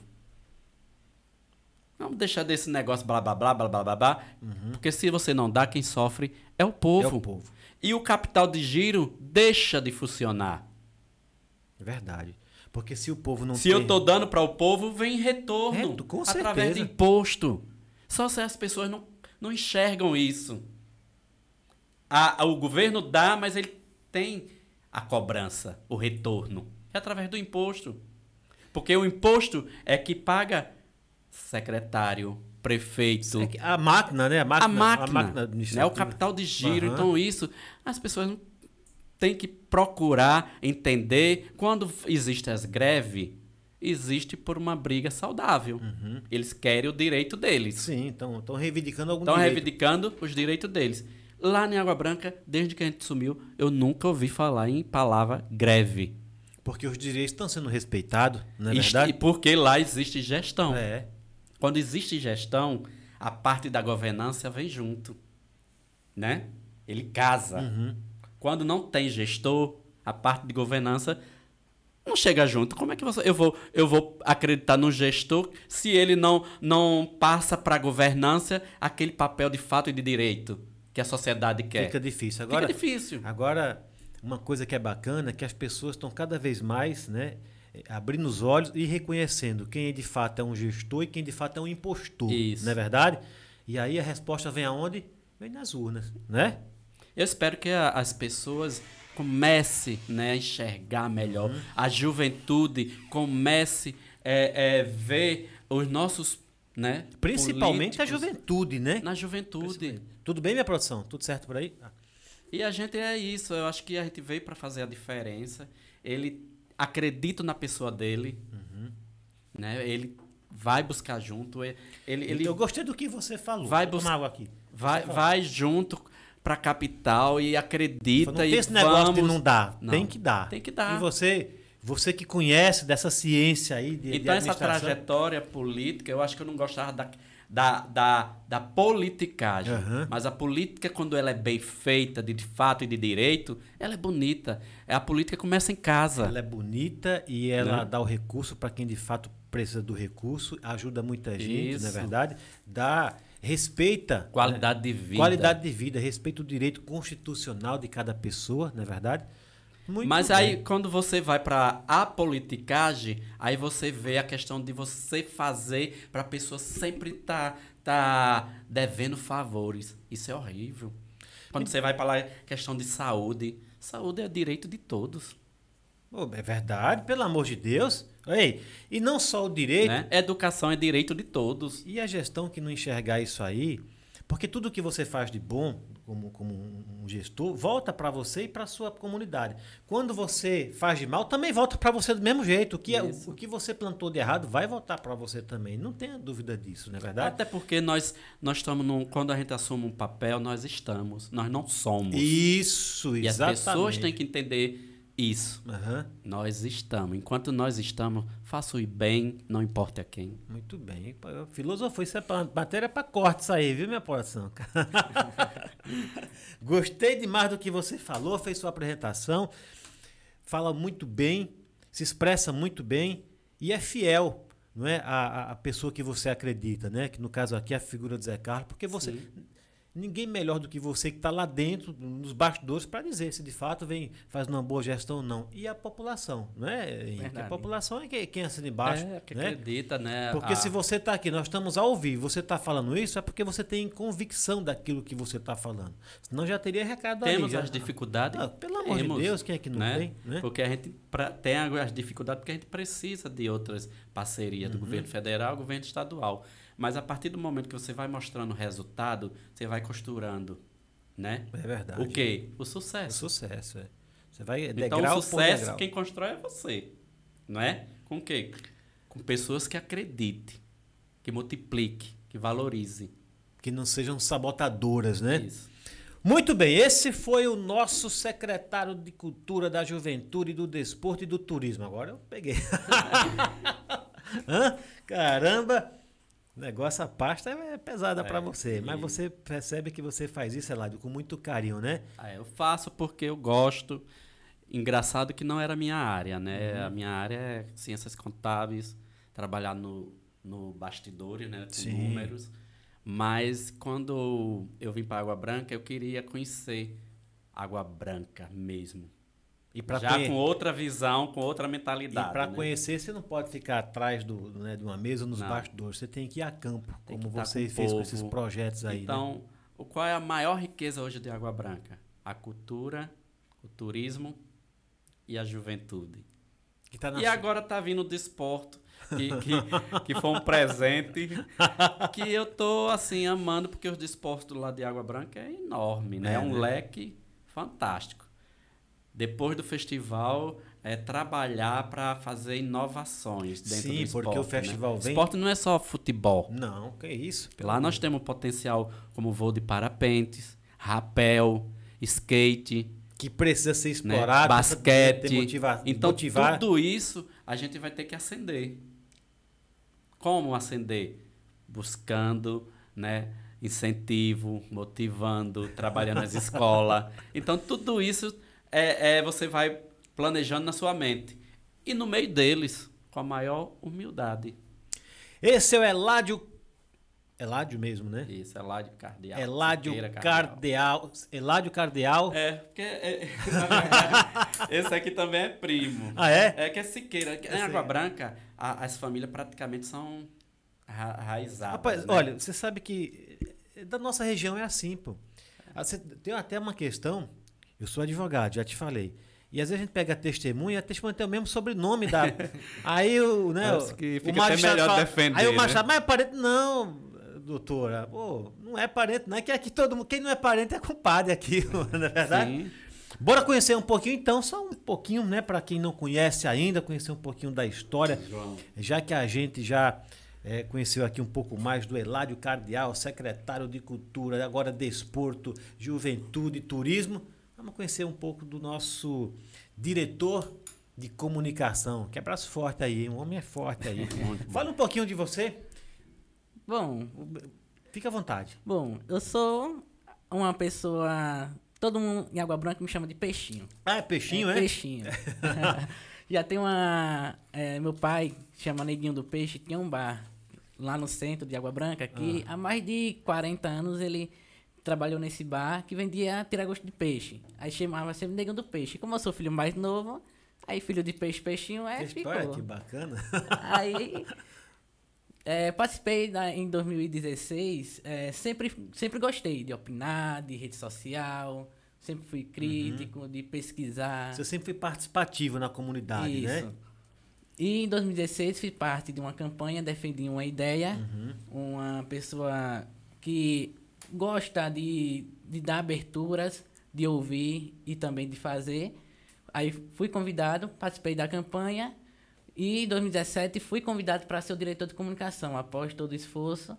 C: Vamos deixar desse negócio blá blá blá blá blá blá, blá porque se você não dá, quem sofre é o povo.
A: Uhum. É o povo.
C: E o capital de giro deixa de funcionar.
A: É verdade. Porque se o povo não
C: se
A: tem...
C: eu tô dando para o povo, vem retorno
A: É, com
C: através
A: certeza.
C: de imposto. Só se as pessoas não, não enxergam isso. A- o governo dá, mas ele tem a cobrança, o retorno. É através do imposto. Porque o imposto é que paga secretário, prefeito,
A: A máquina, né? A máquina,
C: a máquina,
A: a máquina
C: né? o capital de giro.
A: Aham.
C: Então, isso, as pessoas têm que procurar entender. Quando existem as greves, existe por uma briga saudável. Eles querem o direito deles.
A: Uhum. Sim, então estão reivindicando algum
C: Estão reivindicando os direitos deles. Lá em Água Branca, desde que a gente sumiu, eu nunca ouvi falar em palavra greve.
A: Porque os direitos estão sendo respeitados, não é verdade?
C: Porque lá existe gestão.
A: É.
C: Quando existe gestão, a parte da governança vem junto. Né? Ele casa.
A: Uhum.
C: Quando não tem gestor, a parte de governança não chega junto. Como é que você, eu vou eu vou acreditar no gestor se ele não não passa para a governança aquele papel de fato e de direito que a sociedade quer?
A: Fica difícil. Agora,
C: Fica difícil.
A: Agora, uma coisa que é bacana é que as pessoas estão cada vez mais, né, abrindo os olhos e reconhecendo quem de fato é um gestor e quem de fato é um impostor,
C: Isso.
A: não é verdade? E aí a resposta vem aonde? Vem nas urnas, né?
C: Eu espero que a- as pessoas comecem né, a enxergar melhor.
A: Uhum.
C: A juventude comece é, é, ver os nossos. Né,
A: Principalmente a juventude, né?
C: Na juventude.
A: Tudo bem, minha produção? Tudo certo por aí? Ah,
C: E a gente é isso. Eu acho que a gente veio para fazer a diferença. Ele acredita na pessoa dele.
A: Uhum.
C: Né? Ele vai buscar junto. Ele, ele,
A: Eu gostei do que você falou.
C: Vai
A: Vou
C: bus-
A: tomar água aqui.
C: vai, vai junto para a capital e acredita.
A: Não tem
C: e
A: esse negócio de
C: vamos-
A: não dar.
C: Não.
A: Tem que dar.
C: Tem que dar.
A: E você, você que conhece dessa ciência aí de, de
C: Então, essa
A: administração-
C: trajetória política, eu acho que eu não gostava da, da, da, da politicagem.
A: Aham.
C: Mas a política, quando ela é bem feita, de fato e de direito, ela é bonita. A política começa em casa.
A: Ela é bonita e ela
C: Né?
A: dá o recurso para quem de fato precisa do recurso, ajuda muita gente, não é
C: Isso.
A: verdade? Dá, respeita
C: Qualidade
A: né?
C: de vida.
A: qualidade de vida, respeita o direito constitucional de cada pessoa, não é verdade? Muito
C: Mas
A: bem.
C: aí, quando você vai para a politicagem, aí você vê a questão de você fazer para a pessoa sempre estar tá, devendo favores. Isso é horrível. Quando você vai para lá, questão de saúde. Saúde é direito de todos.
A: Pô, é verdade, pelo amor de Deus. Ei, e não só o direito,
C: Né? Educação é direito de todos.
A: E a gestão que não enxergar isso aí, porque tudo que você faz de bom como, como um gestor volta para você e para sua comunidade. Quando você faz de mal, também volta para você do mesmo jeito. O que, é, o, o que você plantou de errado vai voltar para você também. Não tenha dúvida disso, não é verdade?
C: Até porque nós, nós estamos num, quando a gente assume um papel, nós estamos, nós não somos.
A: Isso,
C: e as
A: exatamente.
C: pessoas têm que entender isso.
A: Aham,
C: Nós estamos. Enquanto nós estamos, faça o bem, não importa quem.
A: muito bem. Filosofia, isso é pra, matéria para corte isso aí, viu, minha produção? Gostei demais do que você falou, fez sua apresentação. Fala muito bem, se expressa muito bem e é fiel, não é? A, a- pessoa que você acredita, né? Que no caso aqui é a figura do Zé Carlos, porque você. Ninguém melhor do que você que está lá dentro, nos bastidores, para dizer se de fato vem faz uma boa gestão ou não. E a população, não é? Henrique? A população é que- quem assina embaixo.
C: é, que
A: né?
C: acredita, né?
A: Porque
C: a-
A: se você está aqui, nós estamos ao vivo, você está falando isso, é porque você tem convicção daquilo que você está falando. Senão já teria recado ali.
C: Temos
A: já-
C: as dificuldades.
A: Ah, pelo amor de
C: temos,
A: Deus, quem é que não
C: né?
A: tem? Né?
C: Porque a gente pra- tem as dificuldades porque a gente precisa de outras parcerias
A: Uhum.
C: do governo federal, governo estadual. Mas a partir do momento que você vai mostrando o resultado, você vai costurando, né?
A: É verdade.
C: O quê? O sucesso.
A: sucesso, é. Você vai
C: Então
A: degrau
C: o
A: por
C: sucesso quem constrói é você, não é? Com o quê? Com pessoas que acreditem, que multiplique, que valorize.
A: Que não sejam sabotadoras, né?
C: Isso.
A: Muito bem, esse foi o nosso secretário de Cultura, da Juventude, do Desporto e do Turismo. Agora eu peguei. Hã? Caramba! O negócio, a pasta é pesada
C: É,
A: pra você, mas
C: e-
A: você percebe que você faz isso, Eladio, com muito carinho, né?
C: Ah, eu faço porque eu gosto. Engraçado que não era a minha área, né?
A: Uhum.
C: A minha área é ciências contábeis, trabalhar no, no bastidores, né? Com
A: Sim.
C: números. Mas quando eu vim para Água Branca, eu queria conhecer Água Branca mesmo.
A: E para
C: Já com outra visão, com outra mentalidade.
A: E para
C: né?
A: conhecer, você não pode ficar atrás do, né, de uma mesa ou nos
C: Não.
A: bastidores. Você tem que ir a campo,
C: Tem
A: como
C: tá
A: você
C: com
A: fez com
C: povo.
A: esses projetos aí. né?
C: Então, o qual é a maior riqueza hoje de Água Branca? A cultura, o turismo e a juventude.
A: Tá
C: E agora tá vindo o desporto, que, que, que foi um presente que eu tô, assim, amando, porque o desporto lá de Água Branca é enorme, né?
A: É,
C: É, um
A: né?
C: leque fantástico. Depois do festival, é trabalhar para fazer inovações dentro
A: Sim,
C: do
A: porque
C: esporte.
A: o festival
C: né?
A: vem-
C: Esporte não é só futebol.
A: Não, que isso.
C: Lá nós temos potencial como voo de parapentes, rapel, skate,
A: que precisa ser
C: né?
A: explorado, precisa
C: basquete.
A: ter motiva-
C: então,
A: motivar.
C: tudo isso a gente vai ter que acender. Como acender? Buscando né, incentivo, motivando, trabalhando nas escolas. Então, tudo isso é, é, você vai planejando na sua mente. E no meio deles, com a maior humildade.
A: Esse é o Eládio. Eládio mesmo, né?
C: Isso, Eládio Cardeal.
A: Eládio Cardeal. Eládio Cardeal.
C: É, porque é, verdade, esse aqui também é primo.
A: Ah, é?
C: É que é Siqueira. Em Água Branca, a- as famílias praticamente são ra raizadas.
A: Rapaz,
C: né?
A: olha, você sabe que eh, da nossa região é assim, pô. Ah, tem até uma questão, eu sou advogado, já te falei. E às vezes a gente pega testemunha e a testemunha tem o mesmo sobrenome da. Aí o, né,
C: Acho que
A: o
C: fica até
A: magistrado
C: melhor
A: fala-
C: defender,
A: Aí o
C: né?
A: magistrado, mas é parente não, doutora. Pô, não é parente, não é que aqui todo mundo, quem não é parente é compadre aqui, não é verdade?
C: Sim.
A: Bora conhecer um pouquinho então, só um pouquinho, né, para quem não conhece ainda, conhecer um pouquinho da história.
C: João.
A: Já que a gente já eh, conheceu aqui um pouco mais do Eládio Cardeal, secretário de Cultura, agora Desporto, Juventude e Turismo, vamos conhecer um pouco do nosso diretor de comunicação. Que abraço forte aí, hein? um homem é forte aí. Fala um pouquinho de você,
B: Bom,
A: fica à vontade.
B: bom, eu sou uma pessoa. Todo mundo em Água Branca me chama de peixinho.
A: Ah, é peixinho, é?
B: Peixinho. Já tem uma. é, meu pai, chama Neguinho do Peixe, tinha um bar lá no centro de Água Branca que
A: Ah.
B: há mais de 40 anos ele trabalhou nesse bar que vendia tiragosto de peixe. Aí chamava sempre Neguinho do Peixe. Como eu sou filho mais novo, aí filho de peixe, peixinho, é,
A: Que história,
B: ficou.
A: que bacana.
B: Aí é, participei da- em 2016. é, sempre, sempre gostei de opinar, de rede social. Sempre fui crítico, de pesquisar.
A: Você sempre foi participativo na comunidade, né?
B: Isso. E em 2016 fiz parte de uma campanha, defendi uma ideia,
A: Uhum.
B: uma pessoa que gosta de, de dar aberturas, de ouvir e também de fazer. Aí fui convidado, participei da campanha e em 2017 fui convidado para ser o diretor de comunicação, após todo o esforço.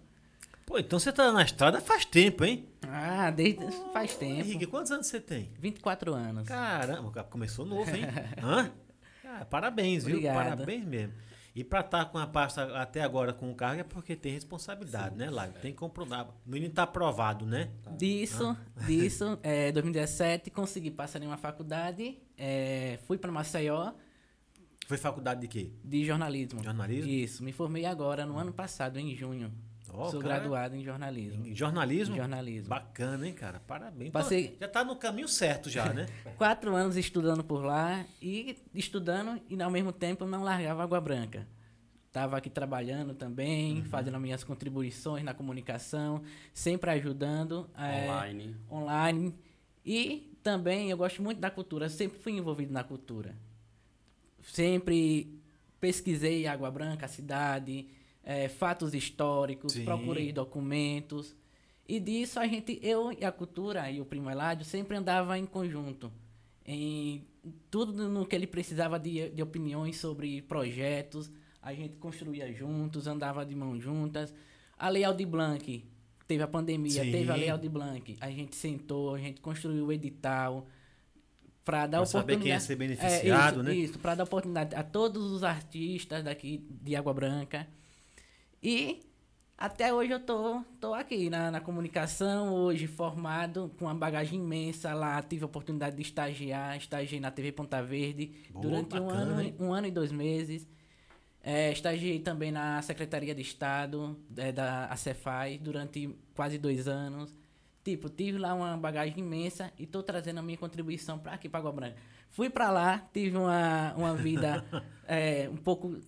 A: Pô, então você tá na estrada faz tempo, hein?
B: Ah, desde faz tempo.
A: Henrique, quantos anos você tem?
B: 24 anos.
A: Caramba, começou novo, hein? Hã? Ah, parabéns, viu?
B: Obrigado.
A: Parabéns mesmo. E pra estar com a pasta até agora com o cargo é porque tem responsabilidade, né, Lário? Tem que comprovar. O menino tá aprovado, né?
B: Disso, disso, é, 2017, consegui passar em uma faculdade, é, fui para Maceió
A: Foi faculdade de quê?
B: de jornalismo.
A: Jornalismo?
B: Isso, me formei agora, no ano passado, em junho.
A: Ó,
B: Sou
A: cara,
B: graduado em jornalismo.
A: Em jornalismo?
B: Em jornalismo.
A: Bacana, hein, cara? Parabéns. Então,
B: Passei-
A: já tá no caminho certo já, né?
B: Quatro anos estudando por lá e estudando e ao mesmo tempo não largava Água Branca. Estava aqui trabalhando também,
A: Uhum.
B: fazendo as minhas contribuições na comunicação, sempre ajudando. é,
C: Online.
B: online. E também eu gosto muito da cultura, sempre fui envolvido na cultura. Sempre pesquisei Água Branca, a cidade, eh, fatos históricos,
A: Sim.
B: procurei documentos. E disso a gente, eu e a cultura e o primo Eládio sempre andava em conjunto. Em tudo no que ele precisava de, de opiniões sobre projetos, a gente construía juntos, andava de mãos juntas. A Lei Aldir Blanc, teve a pandemia,
A: Sim.
B: teve a Lei Aldir Blanc, a gente sentou, a gente construiu o edital para dar
A: Pra saber
B: oportunidade.
A: quem ia ser beneficiado,
B: é, isso,
A: né?
B: Isso, para dar oportunidade a todos os artistas daqui de Água Branca. E até hoje eu tô, tô aqui na, na comunicação, hoje formado, com uma bagagem imensa lá. Tive a oportunidade de estagiar, estagiei na TV Ponta Verde
A: Boa,
B: durante um ano,
A: hein?
B: um ano e dois meses. É, estagiei também na Secretaria de Estado é, da ACEFAI durante quase dois anos. Tipo, tive lá uma bagagem imensa e tô trazendo a minha contribuição para aqui, para Água Branca. Fui para lá, tive uma, uma vida é, um pouco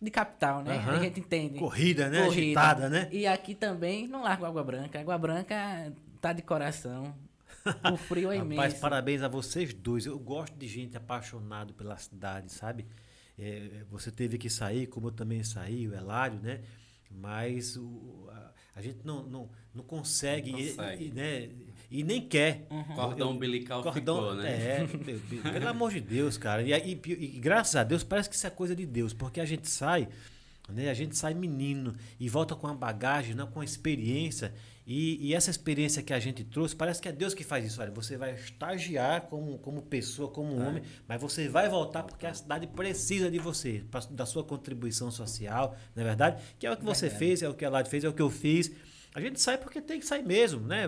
B: de capital, né?
A: Aham.
B: A gente entende.
A: Corrida, né? Agitada, né?
B: E aqui também não largo Água Branca. Água Branca tá de coração. O frio é
A: Rapaz,
B: imenso.
A: parabéns a vocês dois. Eu gosto de gente apaixonado pela cidade, sabe? É, você teve que sair, como eu também saí, o Elário, né? Mas o- a, a gente não, não, não consegue,
C: Não
A: e-
C: consegue.
A: E, né? E nem quer.
C: Cordão umbilical ficou, né?
A: É, pelo amor de Deus, cara. E, e- e graças a Deus, parece que isso é coisa de Deus, porque a gente sai, né? A gente sai menino e volta com a bagagem, né, com a experiência. E, e essa experiência que a gente trouxe, parece que é Deus que faz isso. Olha, você vai estagiar como, como pessoa, como
C: É.
A: homem, mas você vai voltar porque a cidade precisa de você, pra- da sua contribuição social, não é verdade? Que é o que você
B: Verdade.
A: fez, é o que a Lade fez, é o que eu fiz. A gente sai porque tem que sair mesmo, né?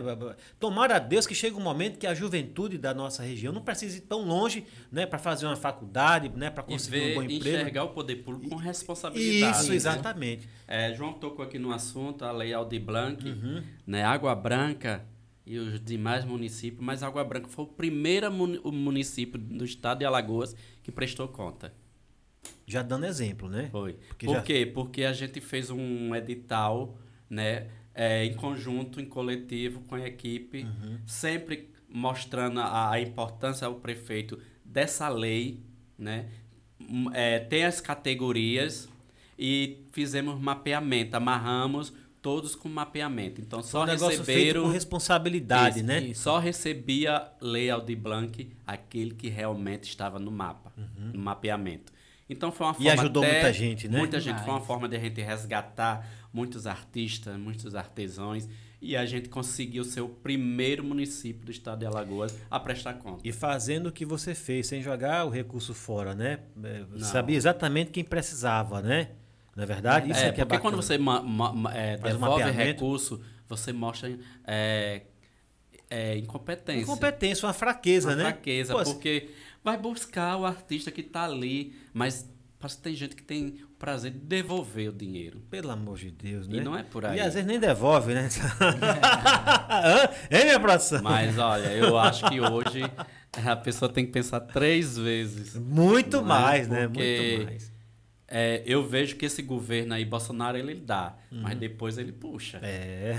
A: Tomara a Deus que chegue um momento que a juventude da nossa região não precise ir tão longe, né, para fazer uma faculdade, né, para conseguir
C: ver,
A: um bom emprego.
C: enxergar o poder público com responsabilidade.
A: Isso,
C: né?
A: exatamente.
C: É, João tocou aqui no assunto, a Lei Aldir Blanc,
A: Uhum.
C: né, Água Branca e os demais municípios, mas Água Branca foi o primeiro município do estado de Alagoas que prestou conta.
A: Já dando exemplo, né?
C: Foi.
A: Porque
C: Por
A: já-
C: quê? Porque a gente fez um edital, né, é, em conjunto, em coletivo, com a equipe,
A: Uhum.
C: sempre mostrando a, a importância ao prefeito dessa lei, né? É, tem as categorias e fizemos mapeamento, amarramos todos com mapeamento. Então
A: Só um negócio feito
C: receberam
A: com responsabilidade,
C: Isso,
A: né?
C: isso. Só recebia lei Aldir Blanc aquele que realmente estava no mapa, no mapeamento. Então foi uma
A: Uhum. E
C: forma
A: ajudou
C: até-
A: muita gente, né?
C: Muita gente. Foi uma forma de a gente resgatar muitos artistas, muitos artesãos. E a gente conseguiu ser o primeiro município do estado de Alagoas a prestar conta.
A: E fazendo o que você fez, sem jogar o recurso fora, né? É,
C: Não.
A: Sabia exatamente quem precisava, né? Não é verdade? Isso
C: é,
A: é, que é
C: porque quando
A: bacana.
C: você ma- ma- é, devolve recurso, você mostra é, é, incompetência.
A: Incompetência, uma fraqueza,
C: uma
A: né?
C: fraqueza,
A: Pô,
C: porque vai buscar o artista que está ali, mas parece que tem gente que tem o prazer de devolver o dinheiro.
A: Pelo amor de Deus, né?
C: E não é por aí.
A: E às vezes nem devolve, né? Hein, minha produção?
C: Mas olha, eu acho que hoje a pessoa tem que pensar três vezes.
A: Muito
C: Não é?
A: mais, né?
C: Porque-
A: Muito mais.
C: É, eu vejo que esse governo aí, Bolsonaro, ele dá, mas depois ele puxa.
A: Uhum. É.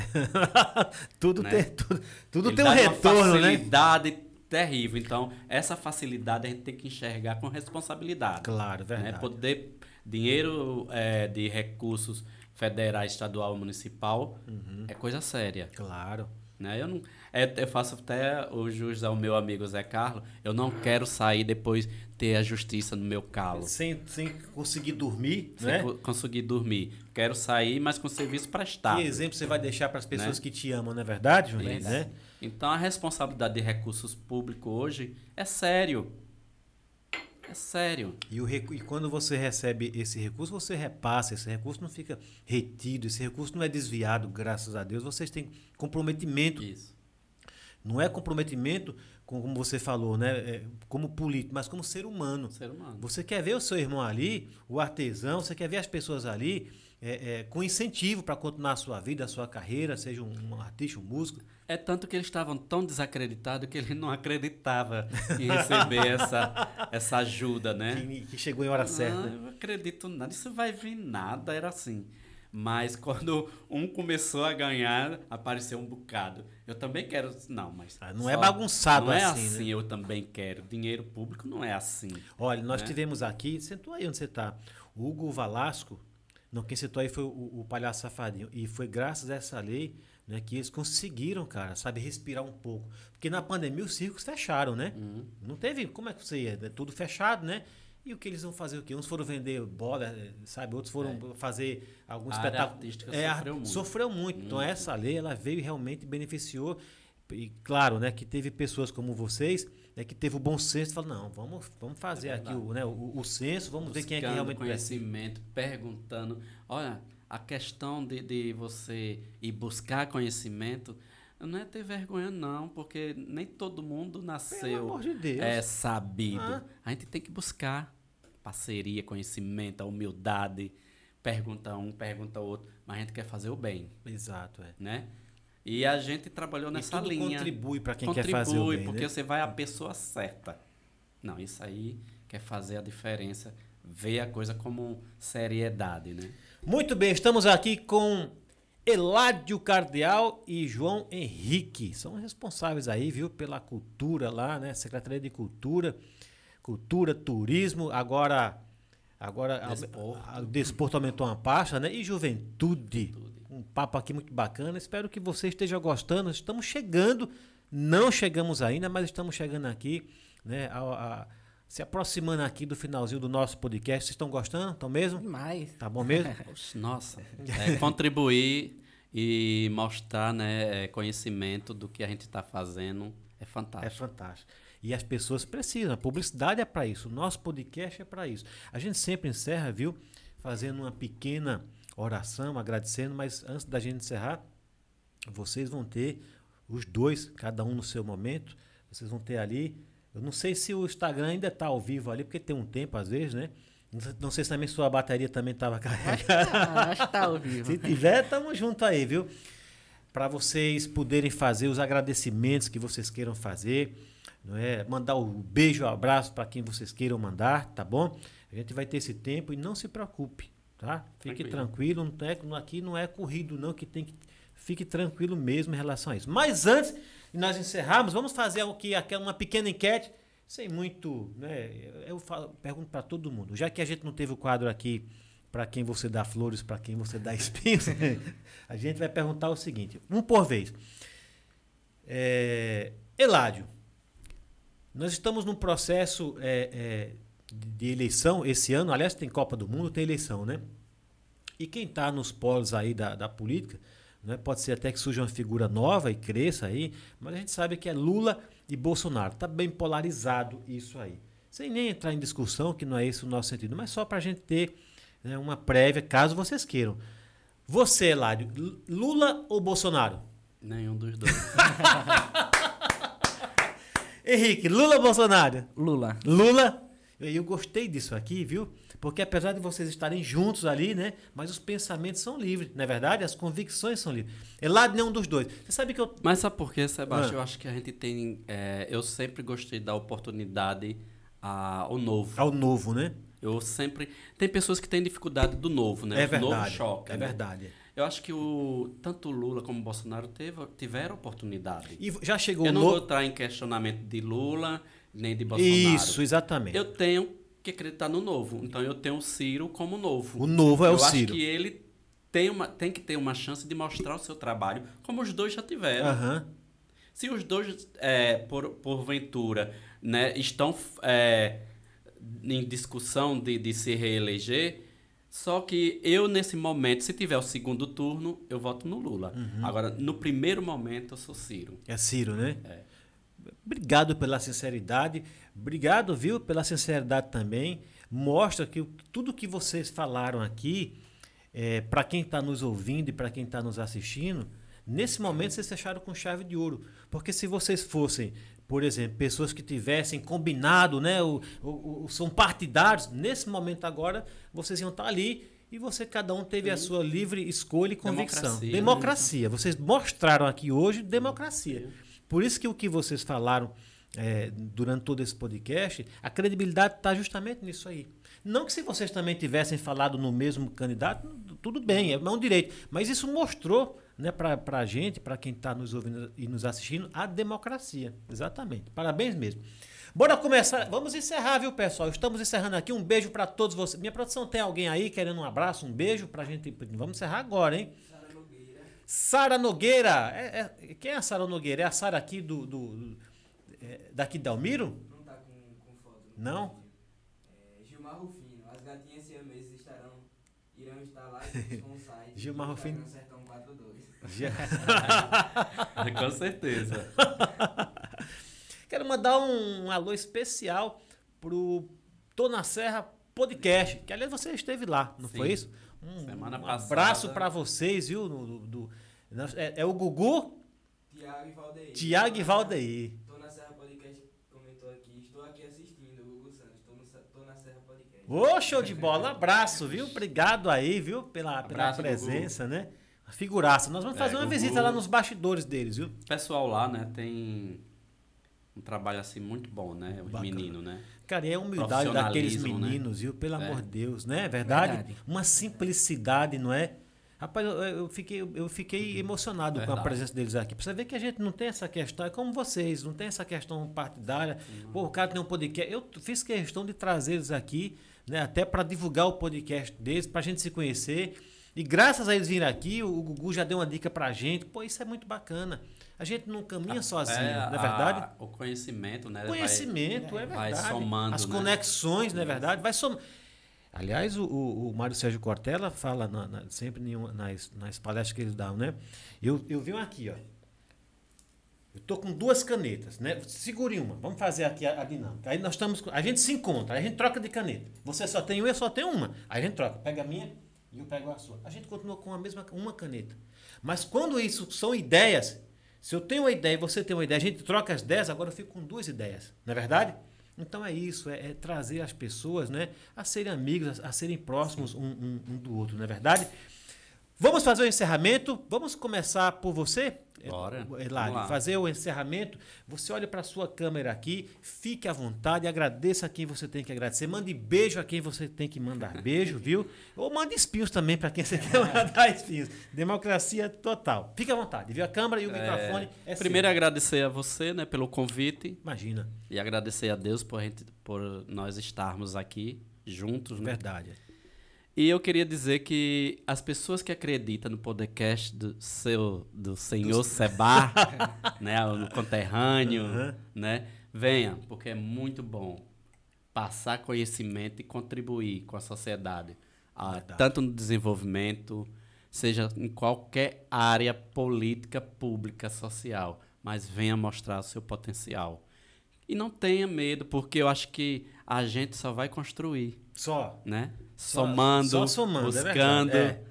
A: tudo
C: Né?
A: tem, tudo, tudo
C: Ele
A: tem um retorno, né?
C: facilidade terrível. Então, essa facilidade a gente tem que enxergar com responsabilidade.
A: Claro,
C: né?
A: verdade.
C: Poder, dinheiro é, de recursos federais, estadual, municipal
A: Uhum.
C: é coisa séria.
A: Claro.
C: Né? Eu, não, é, eu faço até o jus ao meu amigo Zé Carlos. Eu não quero sair depois ter a justiça no meu calo.
A: Sem, sem conseguir dormir,
C: Sem
A: né?
C: co- conseguir dormir. Quero sair, mas com serviço prestado.
A: Que exemplo você vai deixar para as pessoas
C: Né?
A: que te amam, não é verdade?
C: Isso.
A: Né?
C: Então a responsabilidade de recursos públicos hoje é sério. É sério.
A: E, o e quando você recebe esse recurso, você repassa. Esse recurso não fica retido, esse recurso não é desviado, graças a Deus. Vocês têm comprometimento.
C: Isso.
A: Não é comprometimento, com- como você falou, né? é, como político, mas como ser humano.
C: Ser humano.
A: Você quer ver o seu irmão ali, o artesão, você quer ver as pessoas ali é, é, com incentivo para continuar a sua vida, a sua carreira, seja um, um artista, um músico.
C: É tanto que eles estavam tão desacreditados que ele não acreditava em receber essa, essa ajuda, né?
A: Que, que chegou em hora certa.
C: Não,
A: né?
C: eu acredito nada, isso vai vir nada, era assim. Mas quando um começou a ganhar, apareceu um bocado. Eu também quero. Não, mas.
A: Ah, não é bagunçado
C: Não é
A: assim,
C: assim,
A: né?
C: eu também quero. Dinheiro público não é assim.
A: Olha, nós
C: né?
A: tivemos aqui, sentou aí onde você está, o Hugo Valasco, não, quem sentou aí foi o, o Palhaço Safadinho, e foi graças a essa lei né, que eles conseguiram, cara, sabe, respirar um pouco. Porque na pandemia os circos fecharam, né?
C: Uhum.
A: Não teve, como é que você ia? É Tudo fechado, né? E o que eles vão fazer o quê? Uns foram vender bola, eh, sabe? Outros foram fazer algum
C: É. A
A: espetáculo. É,
C: sofreu muito.
A: Sofreu muito. Então
C: Muito.
A: essa lei, ela veio e realmente beneficiou. E claro, né, que teve pessoas como vocês, né, que teve o bom senso e falou, não, vamos, vamos fazer
C: É
A: aqui o, né, o, o censo, vamos ver quem é que
C: Buscando
A: realmente
C: conhecimento, perguntando. Olha, a questão de, de você ir buscar conhecimento não é ter vergonha, não, porque nem todo mundo nasceu
A: de
C: é sabido.
A: Ah.
C: A gente tem que buscar parceria, conhecimento, a humildade. Pergunta um, pergunta outro, mas a gente quer fazer o bem,
A: Exato, é.
C: né? E a gente trabalhou nessa linha.
A: contribui para quem
C: Contribui,
A: quer fazer o bem,
C: porque
A: né?
C: você vai à pessoa certa. Não, isso aí quer fazer a diferença, ver a coisa como seriedade, né?
A: Muito bem, estamos aqui com Eládio Cardeal e João Henrique. São responsáveis aí, viu, pela cultura lá, né? Secretaria de Cultura, Cultura, Turismo, agora agora
C: Desporto.
A: a- desporto aumentou uma pasta, né? E juventude. Um papo aqui muito bacana. Espero que você esteja gostando. Estamos chegando, não chegamos ainda, mas estamos chegando aqui, né? a- a- se aproximando aqui do finalzinho do nosso podcast. Vocês estão gostando? Estão mesmo?
B: Demais.
A: Tá bom mesmo?
C: Nossa, é, contribuir e mostrar né, é, conhecimento do que a gente está fazendo é
A: É
C: fantástico.
A: fantástico. E as pessoas precisam. A publicidade é para isso. O nosso podcast é para isso. A gente sempre encerra, viu? Fazendo uma pequena oração, agradecendo, mas antes da gente encerrar, vocês vão ter os dois, cada um no seu momento. Vocês vão ter ali. Eu não sei se o Instagram ainda está ao vivo ali, porque tem um tempo às vezes, né? Não sei se também sua bateria também estava carregada.
B: Acho que está ao vivo.
A: se tiver, tamo junto aí, viu? Para vocês poderem fazer os agradecimentos que vocês queiram fazer, não é? Mandar o um beijo, o um abraço para quem vocês queiram mandar, tá bom? A gente vai ter esse tempo e não se preocupe, tá? Fique tranquilo, tranquilo não é, aqui não é corrido não que tem que fique tranquilo mesmo em relação a isso. Mas antes de nós encerrarmos, vamos fazer aqui uma pequena enquete, sem muito, né? Eu falo, pergunto para todo mundo, já que a gente não teve o quadro aqui para quem você dá flores, para quem você dá espinhos, a gente vai perguntar o seguinte, um por vez. É, Eládio, nós estamos num processo é, é, de eleição esse ano, aliás, tem Copa do Mundo, tem eleição, né? E quem está nos polos aí da, da política, né? Pode ser até que surja uma figura nova e cresça aí, mas a gente sabe que é Lula e Bolsonaro. Está bem polarizado isso aí. Sem nem entrar em discussão, que não é esse o nosso sentido, mas só para a gente ter né, uma prévia, caso vocês queiram. Você, Ládio, Lula ou Bolsonaro?
C: Nenhum dos dois.
A: Henrique, Lula ou Bolsonaro?
B: Lula.
A: Lula? Eu, eu gostei disso aqui, viu? Porque apesar de vocês estarem juntos ali, né? Mas os pensamentos são livres, não é verdade? As convicções são livres. É lá de nenhum dos dois. Você sabe que eu.
C: Mas sabe por quê, Sebastião? Ah. Eu acho que a gente tem. É, eu sempre gostei da oportunidade ao novo.
A: Ao novo, né?
C: Eu sempre. Tem pessoas que têm dificuldade do novo, né?
A: É verdade.
C: novo choque.
A: É
C: né?
A: verdade.
C: Eu acho que o, tanto o Lula como o Bolsonaro teve, tiveram oportunidade.
A: E já chegou
C: Eu não no... vou entrar em questionamento de Lula nem de Bolsonaro.
A: Isso, exatamente.
C: Eu tenho que acreditar no novo. Então eu tenho o Ciro como novo.
A: O novo é
C: eu
A: o Ciro.
C: Eu acho que ele tem, uma, tem que ter uma chance de mostrar o seu trabalho, como os dois já tiveram.
A: Uhum.
C: Se os dois, é, por, porventura, né, estão é, em discussão de, de se reeleger, só que eu, nesse momento, se tiver o segundo turno, eu voto no Lula. Uhum. Agora, no primeiro momento, eu sou Ciro.
A: É Ciro, né?
C: É.
A: Obrigado pela sinceridade. Obrigado, viu, pela sinceridade também. Mostra que tudo que vocês falaram aqui, é, para quem está nos ouvindo e para quem está nos assistindo, nesse momento vocês fecharam com chave de ouro. Porque se vocês fossem, por exemplo, pessoas que tivessem combinado, né, o, o, o são partidários, nesse momento agora, vocês iam estar tá ali e você, cada um teve Sim. a sua livre escolha e convicção. Democracia. Né? democracia. Vocês mostraram aqui hoje democracia. Por isso que o que vocês falaram é, durante todo esse podcast, a credibilidade está justamente nisso aí. Não que se vocês também tivessem falado no mesmo candidato, tudo bem, é um direito. Mas isso mostrou né, para a gente, para quem está nos ouvindo e nos assistindo, a democracia. Exatamente. Parabéns mesmo. Bora começar. Vamos encerrar, viu, pessoal? Estamos encerrando aqui. Um beijo para todos vocês. Minha produção tem alguém aí querendo um abraço, um beijo para a gente. Vamos encerrar agora, hein? Sara Nogueira. É, é, quem é a Sara Nogueira? É a Sara aqui do, do é, daqui de Almiro?
D: Não tá com, com foto.
A: Não?
D: É, Gilmar Rufino. As gatinhas siameses estarão, irão estar lá com o site.
A: Gilmar Rufino.
D: Sertão 42.
C: com certeza.
A: Quero mandar um, um alô especial pro Tô na Serra Podcast, que aliás você esteve lá, não Sim. foi isso?
C: Um, Semana
A: um
C: passada.
A: abraço para vocês, viu? Do, do, é, é, o Gugu?
D: Tiago e Valdeir.
A: Tiago e Valdeir.
D: Tô na Serra Podcast, comentou aqui. Estou aqui assistindo o Gugu Santos. Tô, no, tô na Serra Podcast.
A: Ô, show de bola. Abraço, viu? Obrigado aí, viu? Pela, pela abraço, presença, Gugu. né? Figuraça. Nós vamos é, fazer uma Gugu, visita lá nos bastidores deles, viu?
C: O pessoal lá, né, tem um trabalho assim muito bom, né? Os meninos, né?
A: Cara, é a humildade daqueles né? meninos, né? viu? Pelo é. amor de Deus, né? Verdade? Verdade? Uma simplicidade, não é? Rapaz, eu, eu, fiquei, eu fiquei emocionado Verdade. com a presença deles aqui. Pra você ver que a gente não tem essa questão, é como vocês, não tem essa questão partidária. Uhum. Pô, o cara tem um podcast. Eu fiz questão de trazer eles aqui, né, até para divulgar o podcast deles, para a gente se conhecer. E graças a eles virem aqui, o Gugu já deu uma dica pra gente. Pô, isso é muito bacana. A gente não caminha sozinho, é, não é verdade? A,
C: o conhecimento, né?
A: Conhecimento, vai, é verdade.
C: Vai somando,
A: As
C: né?
A: conexões, não é verdade? Vai somando. Aliás, o, o, o Mário Sérgio Cortella fala na, na, sempre nas, nas palestras que ele dá, né? Eu, eu vi um aqui, ó. Eu tô com duas canetas, né? Segure uma. Vamos fazer aqui a, a, dinâmica. Aí nós estamos. A gente se encontra, a gente troca de caneta. Você só tem uma, eu só tenho uma. Aí a gente troca. Pega a minha e eu pego a sua. A gente continua com a mesma uma caneta. Mas quando isso são ideias, se eu tenho uma ideia e você tem uma ideia, a gente troca as ideias, agora eu fico com duas ideias, não é verdade? Então é isso, é, é trazer as pessoas né, a serem amigos, a, a serem próximos um, um, um do outro, não é verdade? Vamos fazer o encerramento. Vamos começar por você,
C: Bora.
A: Hilário, fazer o encerramento. Você olha para a sua câmera aqui, fique à vontade, agradeça a quem você tem que agradecer. Mande beijo a quem você tem que mandar beijo, viu? Ou mande espinhos também para quem você quer mandar espinhos. Democracia total. Fique à vontade, viu? A câmera e o microfone é
C: Primeiro
A: seu.
C: agradecer a você, né, pelo convite
A: Imagina,
C: e agradecer a Deus por, gente, por nós estarmos aqui juntos, né?
A: verdade.
C: E eu queria dizer que as pessoas que acreditam no podcast do seu do senhor Seba, né, no conterrâneo,
A: Uhum.
C: né, venha, porque é muito bom passar conhecimento e contribuir com a sociedade, ah, tanto no desenvolvimento, seja em qualquer área política, pública, social, mas venha mostrar o seu potencial. E não tenha medo, porque eu acho que a gente só vai construir
A: Só.
C: né?
A: Só-
C: Somando,
A: só somando, é
C: buscando.
A: é.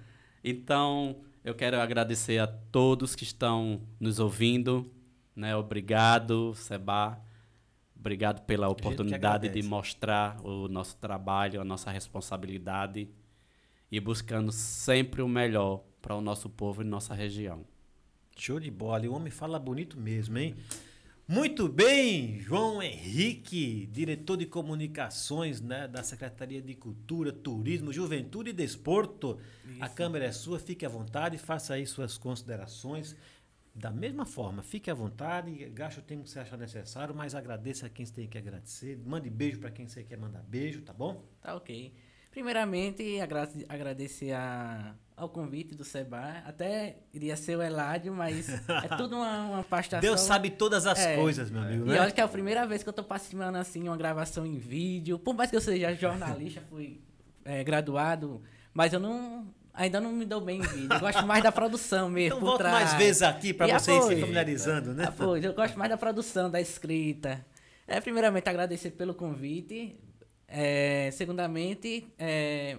C: Então, eu quero agradecer a todos que estão nos ouvindo, né? Obrigado, Seba. Obrigado pela oportunidade de mostrar o nosso trabalho, a nossa responsabilidade e buscando sempre o melhor para o nosso povo e nossa região.
A: Show de bola. E o homem fala bonito mesmo, hein? Muito bem, João Henrique, diretor de comunicações né, da Secretaria de Cultura, Turismo, Juventude e Desporto. A câmera é sua, fique à vontade, faça aí suas considerações. Da mesma forma, fique à vontade, gaste o tempo que você achar necessário, mas agradeça a quem você tem que agradecer. Mande beijo para quem você quer mandar beijo, tá bom?
B: Tá ok. Primeiramente, agra agradecer a, ao convite do Seba. Até iria ser o Eládio, mas é tudo uma, uma pastação.
A: Deus sabe todas as
B: É.
A: coisas, meu amigo,
B: E
A: né?
B: olha que é a primeira vez que eu tô participando assim, uma gravação em vídeo. Por mais que eu seja jornalista, fui é, graduado, mas eu não. Ainda não me dou bem em vídeo. Eu gosto mais da produção mesmo.
A: Então
B: trás.
A: mais vezes aqui para
B: E
A: você ir se familiarizando, né?
B: Ah, pois, eu gosto mais da produção, da escrita. É, primeiramente, agradecer pelo convite. É, segundamente, é,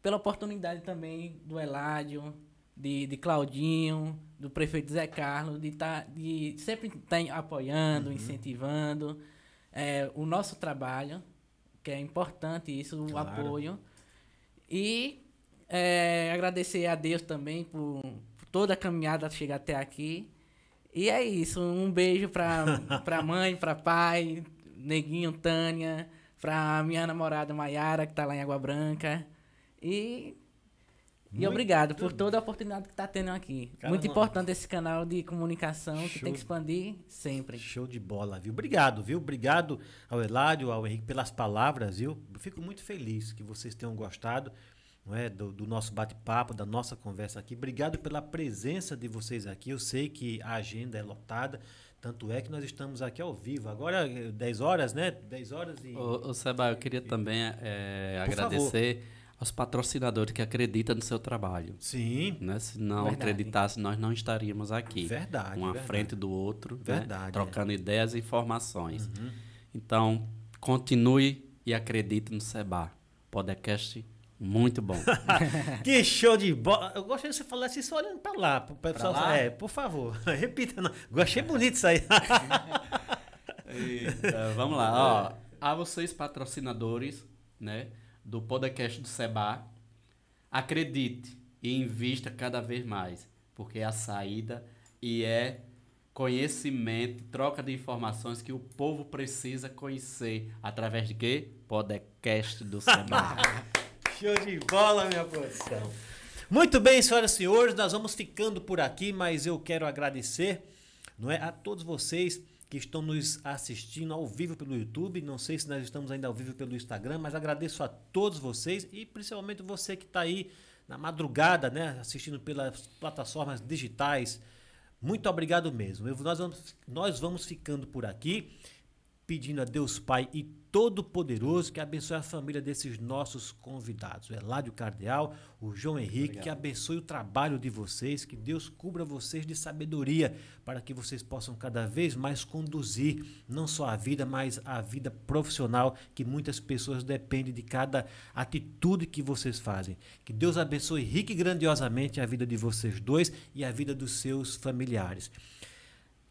B: pela oportunidade também do Eládio, de, de Claudinho, do prefeito Zé Carlos, de, tá, de sempre estar apoiando, incentivando é, o nosso trabalho, que é importante isso, o
A: Claro.
B: apoio. E é, agradecer a Deus também por, por toda a caminhada chegar até aqui. E é isso. Um beijo pra mãe, pra pai, Neguinho, Tânia, pra minha namorada Maiara, que tá lá em Água Branca. E. E
A: Muito
B: obrigado por toda a oportunidade que tá tendo aqui.
A: Cara,
B: Muito
A: não-
B: importante esse canal de comunicação que
A: Show.
B: tem que expandir sempre.
A: Show de bola, viu? Obrigado, viu? Obrigado ao Eládio, ao Henrique pelas palavras, viu? Fico muito feliz que vocês tenham gostado não é, do, do nosso bate-papo, da nossa conversa aqui. Obrigado pela presença de vocês aqui. Eu sei que a agenda é lotada, tanto é que nós estamos aqui ao vivo. Agora, eh, 10 horas, né? 10 horas e.
C: Ô, ô Seba, eu queria também eh,
A: Por
C: agradecer aos patrocinadores que acreditam no seu trabalho.
A: Sim,
C: Né? Se não
B: Verdade.
C: acreditasse, nós não estaríamos aqui.
A: verdade.
C: um à
A: verdade.
C: frente do outro, né?
A: Verdade, é.
C: trocando ideias e informações.
A: Uhum.
C: Então, continue e acredite no Seba. Podcast muito bom.
A: Que show de bola. Eu gostaria que você falasse isso olhando pra lá. Pro pessoal,
C: lá?
A: É, por favor. Repita. Não. Achei bonito isso aí.
C: Então, vamos lá. Ó, a vocês, patrocinadores né, do podcast do Seba, acredite e invista cada vez mais, porque é a saída e é conhecimento, troca de informações que o povo precisa conhecer através de quê? Podcast do Seba.
A: Show de bola, minha produção. Muito bem, senhoras e senhores, nós vamos ficando por aqui, mas eu quero agradecer não é, a todos vocês que estão nos assistindo ao vivo pelo YouTube. Não sei se nós estamos ainda ao vivo pelo Instagram, mas agradeço a todos vocês e principalmente você que está aí na madrugada, né, assistindo pelas plataformas digitais. Muito obrigado mesmo. Eu- nós, vamos, nós vamos ficando por aqui. pedindo a Deus Pai e Todo-Poderoso que abençoe a família desses nossos convidados. O Eládio Cardeal, o João Henrique,
C: Obrigado.
A: que abençoe o trabalho de vocês, que Deus cubra vocês de sabedoria para que vocês possam cada vez mais conduzir não só a vida, mas a vida profissional, que muitas pessoas dependem de cada atitude que vocês fazem. Que Deus abençoe rica e grandiosamente a vida de vocês dois e a vida dos seus familiares.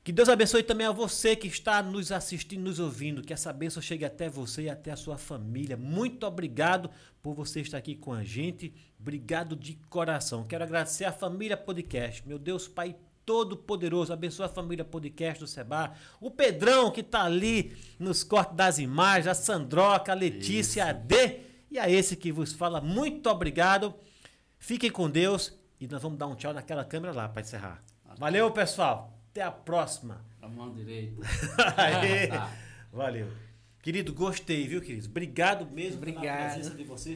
A: Que Deus abençoe também a você que está nos assistindo, nos ouvindo. Que essa bênção chegue até você e até a sua família. Muito obrigado por você estar aqui com a gente. Obrigado de coração. Quero agradecer a família podcast. Meu Deus, Pai Todo-Poderoso, abençoa a família podcast do Seba. O Pedrão que está ali nos cortes das imagens, a Sandroca, a Letícia, a D e a esse que vos fala. Muito obrigado. Fiquem com Deus e nós vamos dar um tchau naquela câmera lá para encerrar. Valeu, pessoal. Até a próxima.
C: A mão direita.
A: Aê. Valeu. Querido, gostei, viu, queridos? Obrigado mesmo pela
B: Obrigado.
A: presença de vocês.